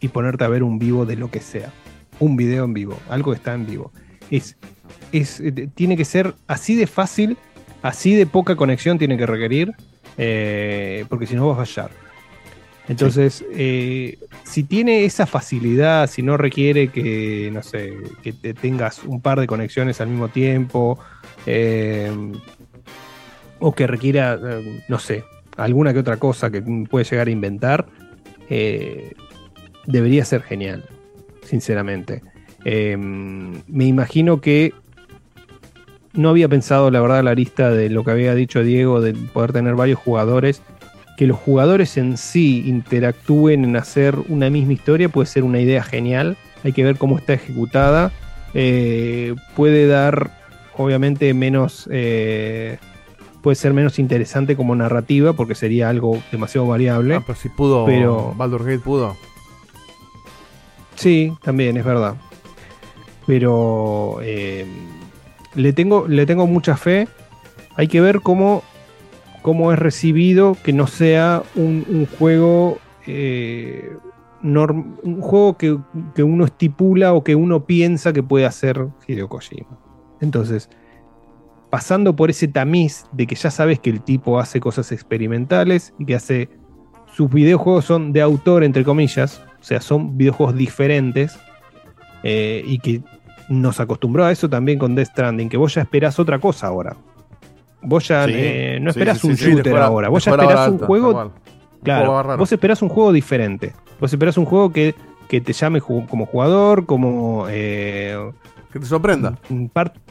y ponerte a ver un vivo de lo que sea. Un video en vivo, algo que está en vivo. Es, es, eh, tiene que ser así de fácil, así de poca conexión tiene que requerir, eh, porque si no vas a fallar. Entonces, eh, si tiene esa facilidad, si no requiere que, no sé, que te tengas un par de conexiones al mismo tiempo, o que requiera, no sé, alguna que otra cosa que puede llegar a inventar, eh, debería ser genial, sinceramente. Eh, me imagino que no había pensado, la verdad, la lista de lo que había dicho Diego, de poder tener varios jugadores. Que los jugadores en sí interactúen en hacer una misma historia puede ser una idea genial. Hay que ver cómo está ejecutada. Eh, puede dar, obviamente, menos. eh, puede ser menos interesante como narrativa porque sería algo demasiado variable. Ah, pero si pudo. Pero- Baldur Gate pudo. Sí, también, es verdad. Pero eh, le, tengo, le tengo mucha fe. Hay que ver cómo, cómo es recibido, que no sea un, un juego. eh, norm- un juego que, que uno estipula o que uno piensa que puede hacer Hideo Kojima. Entonces, pasando por ese tamiz de que ya sabes que el tipo hace cosas experimentales y que hace sus videojuegos son de autor, entre comillas, o sea, son videojuegos diferentes eh, y que nos acostumbró a eso también con Death Stranding, que vos ya esperás otra cosa ahora. Vos ya Sí, eh, no esperás sí, un sí, shooter fuera- ahora, vos ya esperás un juego. Claro, juego vos esperás un juego diferente. Vos esperás un juego que, que te llame ju- como jugador, como. eh, que te sorprenda.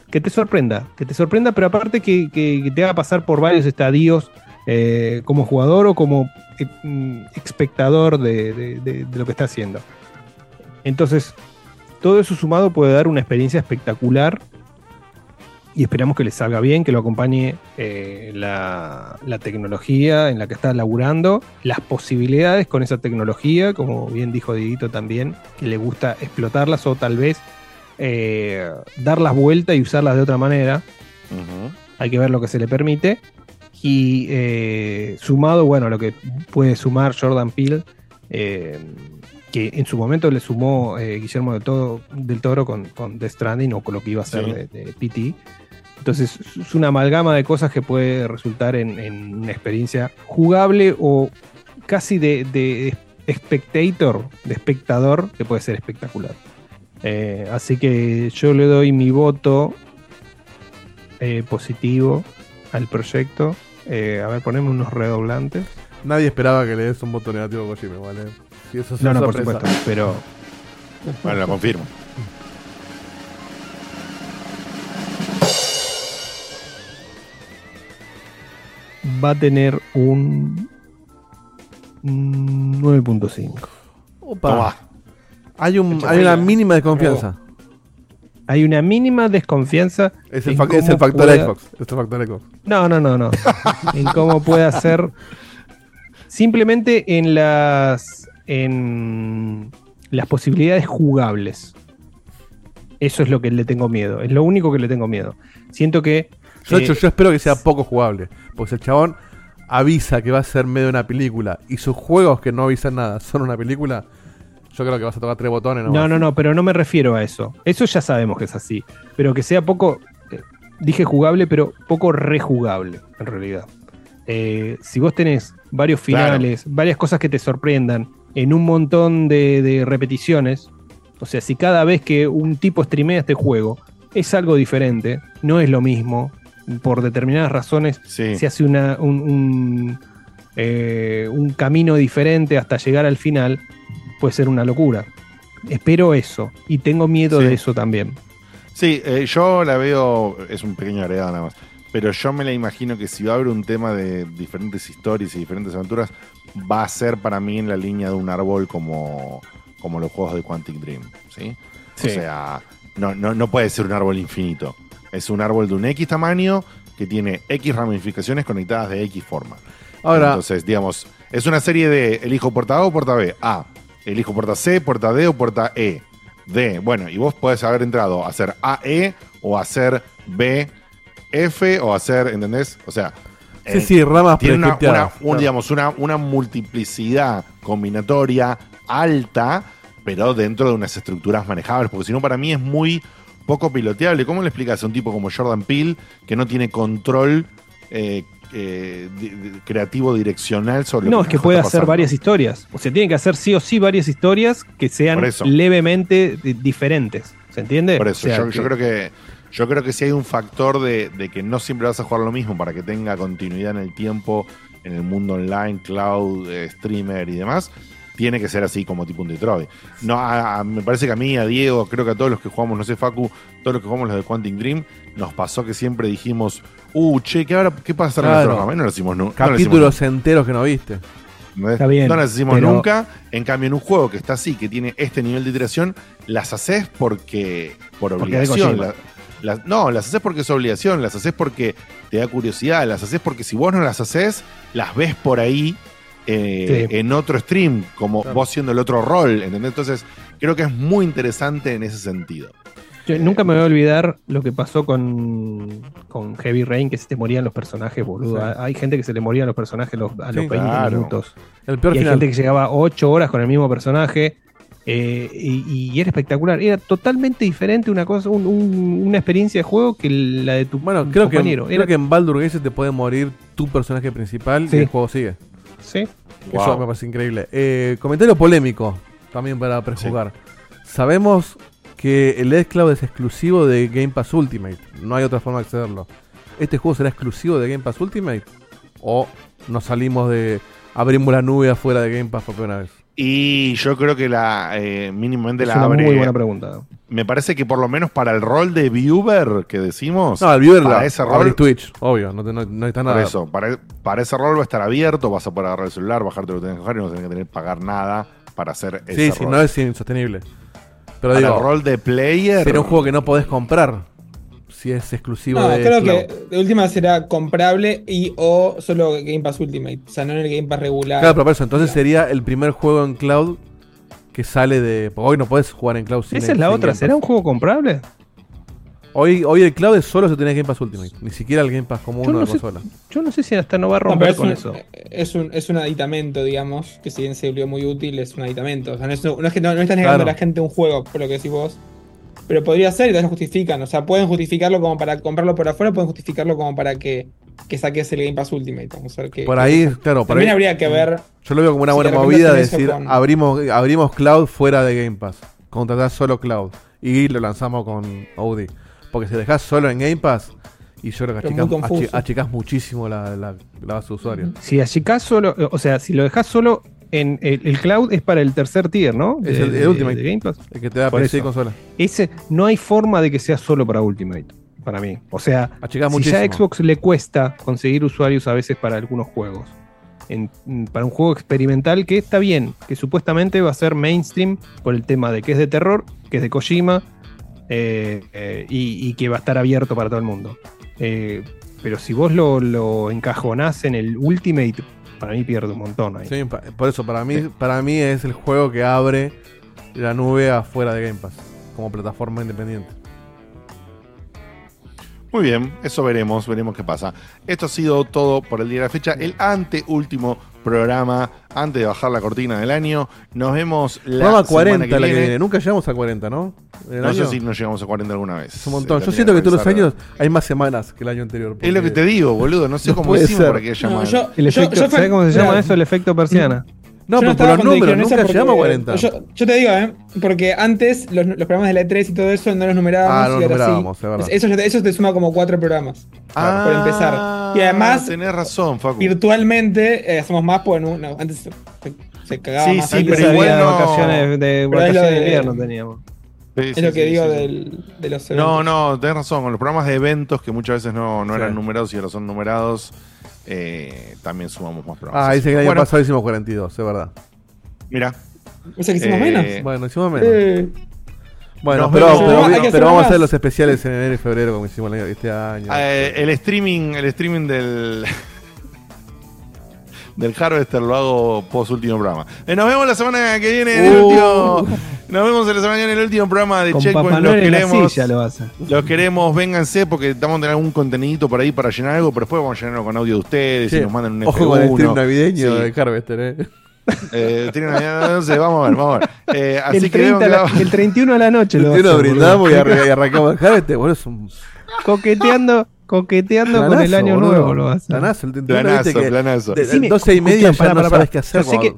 que te sorprenda. Que te sorprenda, pero aparte que, te haga pasar por varios estadios eh, como jugador o como eh, mm, espectador de, lo que está haciendo. Entonces, todo eso sumado puede dar una experiencia espectacular y esperamos que le salga bien, que lo acompañe eh, la, tecnología en la que está laburando, las posibilidades con esa tecnología, como bien dijo Dieguito también, que le gusta explotarlas o tal vez eh, darlas vuelta y usarlas de otra manera. Hay que ver lo que se le permite. Y eh, sumado, bueno, lo que puede sumar Jordan Peele, eh, que en su momento le sumó eh, Guillermo del Toro, del Toro con, con The Stranding o con lo que iba a ser Sí. de, de PT. Entonces es una amalgama de cosas que puede resultar en, en una experiencia jugable o casi de, de spectator, de espectador, que puede ser espectacular. Eh, así que yo le doy mi voto eh, positivo al proyecto. Eh, a ver, ponemos unos redoblantes. Nadie esperaba que le des un voto negativo a Kojima, ¿vale? Si eso es No, una no, por sorpresa. supuesto, pero. Bueno, lo confirmo. Va a tener un. un 9.5. Opa. Hay, un, hay una mínima desconfianza. Hay una mínima desconfianza. Es el, es factor pueda- Xbox. Es el factor Xbox. No, no, no, no. en cómo puede hacer. Simplemente en las. en las posibilidades jugables. Eso es lo que le tengo miedo. Es lo único que le tengo miedo. Siento que. Yo, hecho, eh, yo espero que sea poco jugable. Porque si el chabón avisa que va a ser medio una película y sus juegos que no avisan nada son una película, yo creo que vas a tocar tres botones. No, nomás. no, no, pero no me refiero a eso. Eso ya sabemos que es así. Pero que sea poco, eh, dije jugable, pero poco rejugable, en realidad. Eh, si vos tenés varios Claro. finales, varias cosas que te sorprendan, en un montón de, de repeticiones, o sea, si cada vez que un tipo streamea este juego es algo diferente, no es lo mismo, por determinadas razones se hace una, un, un, eh, un camino diferente hasta llegar al final, puede ser una locura. Espero eso y tengo miedo Sí. de eso también. Sí, eh, yo la veo, es un pequeño agregado nada más, pero yo me la imagino que si va a haber un tema de diferentes historias y diferentes aventuras, va a ser para mí en la línea de un árbol como, como los juegos de Quantic Dream, ¿sí? Sí. O sea, no, no, no puede ser un árbol infinito, es un árbol de un X tamaño que tiene X ramificaciones conectadas de X forma. Ahora- Entonces, digamos, es una serie de elijo puerta A o puerta B. A, elijo puerta C, puerta D o puerta E. D, bueno, y vos podés haber entrado a hacer AE o a hacer B, F o a hacer, ¿entendés? O sea, Sí, sí, ramas tiene una, un, claro. digamos, una, una multiplicidad combinatoria alta, pero dentro de unas estructuras manejables, porque si no para mí es muy poco piloteable. ¿Cómo le explicas a un tipo como Jordan Peele que no tiene control eh, eh, di- di- creativo direccional sobre lo No, que es que puede hacer pasando? varias historias. O sea, tienen que hacer sí o sí varias historias que sean levemente di- diferentes. ¿Se entiende? Por O eso, sea, yo, yo creo que yo creo que si hay un factor de, de que no siempre vas a jugar lo mismo para que tenga continuidad en el tiempo, en el mundo online, cloud, eh, streamer y demás, tiene que ser así como tipo un Detroit. No, a- a- me parece que a mí, a Diego, creo que a todos los que jugamos, no sé, Facu, todos los que jugamos los de Quantum Dream, nos pasó que siempre dijimos, uh, che, ¿qué, ahora, qué pasa en Claro. no lo decimos nu- no lo decimos Capítulos enteros que no viste. ¿Entendés? Está bien, no las hicimos pero- nunca. En cambio, en un juego que está así, que tiene este nivel de iteración, las haces porque por obligación. La- no, las haces porque es obligación, las haces porque te da curiosidad, las haces porque si vos no las haces, las ves por ahí eh, Sí. en otro stream, como vos siendo el otro rol, ¿entendés? Entonces, creo que es muy interesante en ese sentido. Yo nunca me voy a olvidar lo que pasó con, con Heavy Rain, que se te morían los personajes, boludo. Sí. Hay gente que se le morían los personajes a los, a los Sí, 20 claro. minutos. El peor y hay final. gente que llegaba 8 horas con el mismo personaje. eh, y, y era espectacular. Era totalmente diferente una cosa, un- un- una experiencia de juego que la de tu Bueno, creo que, compañero. creo Era- que en Baldur Gate se te puede morir tu personaje principal Sí. y el juego sigue. Sí. Eso me parece increíble. Eh, comentario polémico, también para prejugar. Sabemos que el Edge Cloud es exclusivo de Game Pass Ultimate. No hay otra forma de accederlo. ¿Este juego será exclusivo de Game Pass Ultimate? ¿O nos salimos de... abrimos la nube afuera de Game Pass por primera vez? Y yo creo que la eh, mínimamente Es la una abre. muy buena pregunta. Me parece que por lo menos para el rol de viewer que decimos. No, el viewer para la- ese abre rol. Twitch, obvio, no, te- no, no está Por nada. eso, para, para ese rol va a estar abierto, vas a poder agarrar el celular, bajarte lo que tenés que bajar y no tenés que tener que pagar nada para hacer ese Sí, sí, no es insostenible. Pero Para digo, el rol de player. Será un juego que no podés comprar si es exclusivo No, de creo Cloud. que de última será comprable y o solo Game Pass Ultimate. O sea, no en el Game Pass regular. Claro, pero por eso, entonces sería el primer juego en cloud que sale de. porque hoy no puedes jugar en cloud sin Esa es la sin otra. Game ¿Será un juego comprable? Hoy, hoy el cloud es solo si tenés Game Pass Ultimate. Ni siquiera el Game Pass común de no sé- consola. Yo no sé si hasta no va a romper es con un, eso. Es un, es un aditamento, digamos, que si bien se volvió muy útil, es un aditamento. O sea, no es, no es que no, no estás negando Claro. a la gente un juego, por lo que decís vos. Pero podría ser y también lo justifican. O sea, pueden justificarlo como para comprarlo por afuera, pueden justificarlo como para que, que saques el Game Pass Ultimate. Vamos a ver qué. Por ahí, claro, por También ahí- habría que ver. Yo lo veo como una si buena movida de decir, con- abrimos, abrimos cloud fuera de Game Pass. Contratar solo cloud. Y lo lanzamos con Audi. Porque si dejás solo en Game Pass, y yo creo que achicás, achicás muchísimo la, la, la base de usuarios. Si achicás solo, o sea, si lo dejas solo en el, el cloud es para el tercer tier, ¿no? Es De- el- de- Ultimate. de Game Pass. El que te da Por PC y consola. Ese, no hay forma de que sea solo para Ultimate, para mí. O sea, si muchísimo. ya a Xbox le cuesta conseguir usuarios a veces para algunos juegos. en- para un juego experimental que está bien, que supuestamente va a ser mainstream por el tema de que es de terror, que es de Kojima eh, eh, y, y que va a estar abierto para todo el mundo. Eh, pero si vos lo, lo encajonás en el Ultimate, para mí pierde un montón ahí. Sí, por eso, para mí, para mí es el juego que abre la nube afuera de Game Pass, como plataforma independiente. Muy bien, eso veremos, veremos qué pasa. Esto ha sido todo por el día de la fecha, el anteúltimo programa antes de bajar la cortina del año. Nos vemos la semana 40 que la que viene. viene. Nunca llegamos a 40, ¿no? El No sé año. si nos llegamos a 40 alguna vez. Es un montón. Yo siento que todos los años hay más semanas que el año anterior. Es lo que te digo, boludo. No sé No cómo para que haya No, más. yo- El yo- efecto, yo fue- ¿Sabes cómo se llama eso? El efecto persiana. No, pero por estaba los números, nunca porque- llegamos a 40. Yo, yo te digo, ¿eh? Porque antes los, los programas de la E3 y todo eso no los numerábamos. Ah, no los y ahora numerábamos, sí. es verdad. Eso, eso te suma como cuatro programas. Ah, por empezar. Y además, tenés razón, Facu. virtualmente eh, hacemos más, pues no, no, antes se, se cagaba Sí, más. sí, pero igual no- vacaciones de, vacaciones de de- invierno teníamos. Sí, Es sí, lo que sí, digo sí, sí. del- de los No, eventos. no, tenés razón. Con los programas de eventos que muchas veces no, no Sí. eran numerados y ahora son numerados, eh, también sumamos más programas. Ah, dice que el año Bueno, pasado hicimos 42, es verdad. Mira. O sea que hicimos Eh, menos. Bueno, hicimos menos. Eh, Bueno, pero, vemos. pero, vamos a hacer los especiales en enero y febrero como hicimos el año- este año. Eh, el streaming, el streaming del del Harvester lo hago post último programa. Eh, nos vemos la semana que viene en el Uh. último. Nos vemos la semana que viene en el último programa de Con Checkpoint. Papá Los queremos. silla lo Los queremos, vénganse porque estamos a tener algún contenidito por ahí para llenar algo, pero después vamos a llenarlo con audio de ustedes Sí. y nos mandan un Ojo con el F1. stream navideño Sí. de Harvester, eh. Eh, tiene una- no sé, vamos a ver, vamos a ver. Eh, así El, que 30 vemos a la- que- el 31 a la noche lo El 31 vas a hacer, brindamos y, arrancamos el Harvester, boludo, es un Coqueteando, con el año boludo. nuevo lo vas a hacer. Planazo, el 31 Planazo, planazo. de- de Decime, 12 y media ya no pará, sabes qué hacer. Yo sé, que,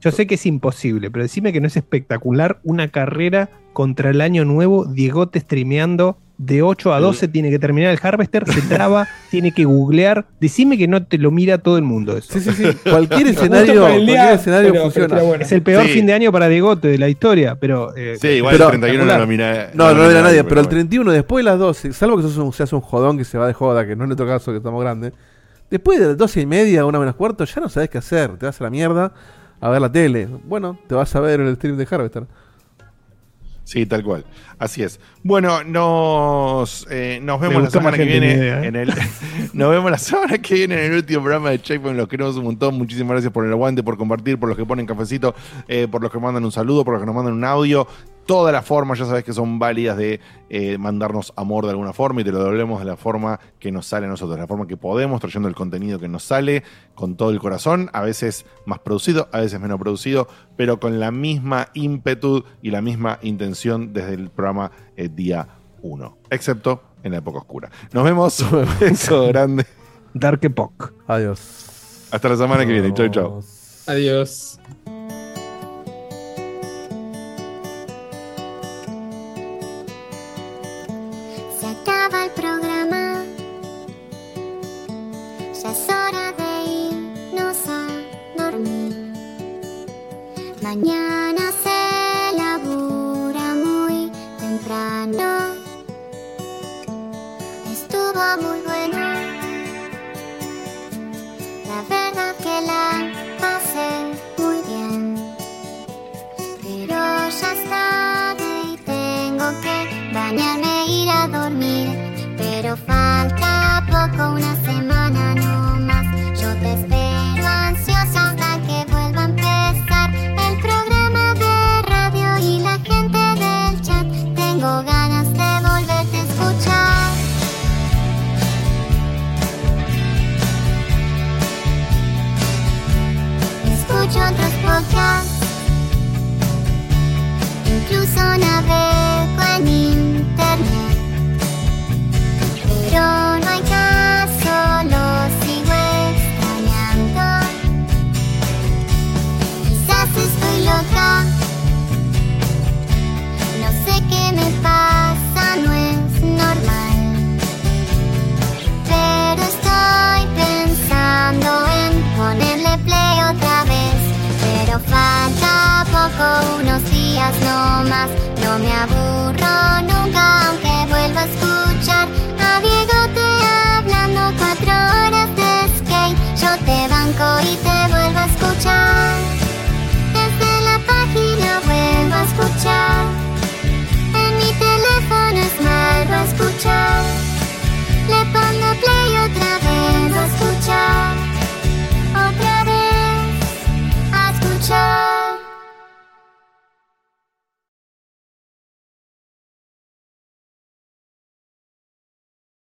yo sé que es imposible, pero decime que no es espectacular una carrera contra el año nuevo, Diegote streameando de 8 a 12 tiene que terminar el Harvester, se traba, tiene que googlear. Decime que no te lo mira todo el mundo eso. Sí, sí, sí. Cualquier escenario, cualquier escenario pero- pero funciona. bueno. Es el peor Sí. fin de año para Diegote de la historia, pero... eh, Sí, igual Pero- el 31 no lo mira. No, no, lo era nadie, pero el bueno. 31 después de las 12, salvo que sos un, seas un jodón que se va de joda, que no es nuestro caso, que estamos grandes. Después de las 12 y media, una menos cuarto, ya no sabes qué hacer. Te vas a la mierda a ver la tele. Bueno, te vas a ver el stream de Harvester. Sí, tal cual. Así es. Bueno, nos, eh, nos vemos la semana que viene idea, ¿eh? en el. nos vemos la semana que viene en el último programa de Checkpoint. Los queremos un montón. Muchísimas gracias por el aguante, por compartir, por los que ponen cafecito, eh, por los que mandan un saludo, por los que nos mandan un audio. Todas las formas, ya sabes que son válidas de eh, mandarnos amor de alguna forma y te lo devolvemos de la forma que nos sale a nosotros, la forma que podemos, trayendo el contenido que nos sale con todo el corazón, a veces más producido, a veces menos producido, pero con la misma ímpetu y la misma intención desde el programa eh, día 1, excepto en la época oscura. Nos vemos, un beso grande. Dark Epoch. Adiós. Hasta la semana que viene. Chau, chau. Adiós.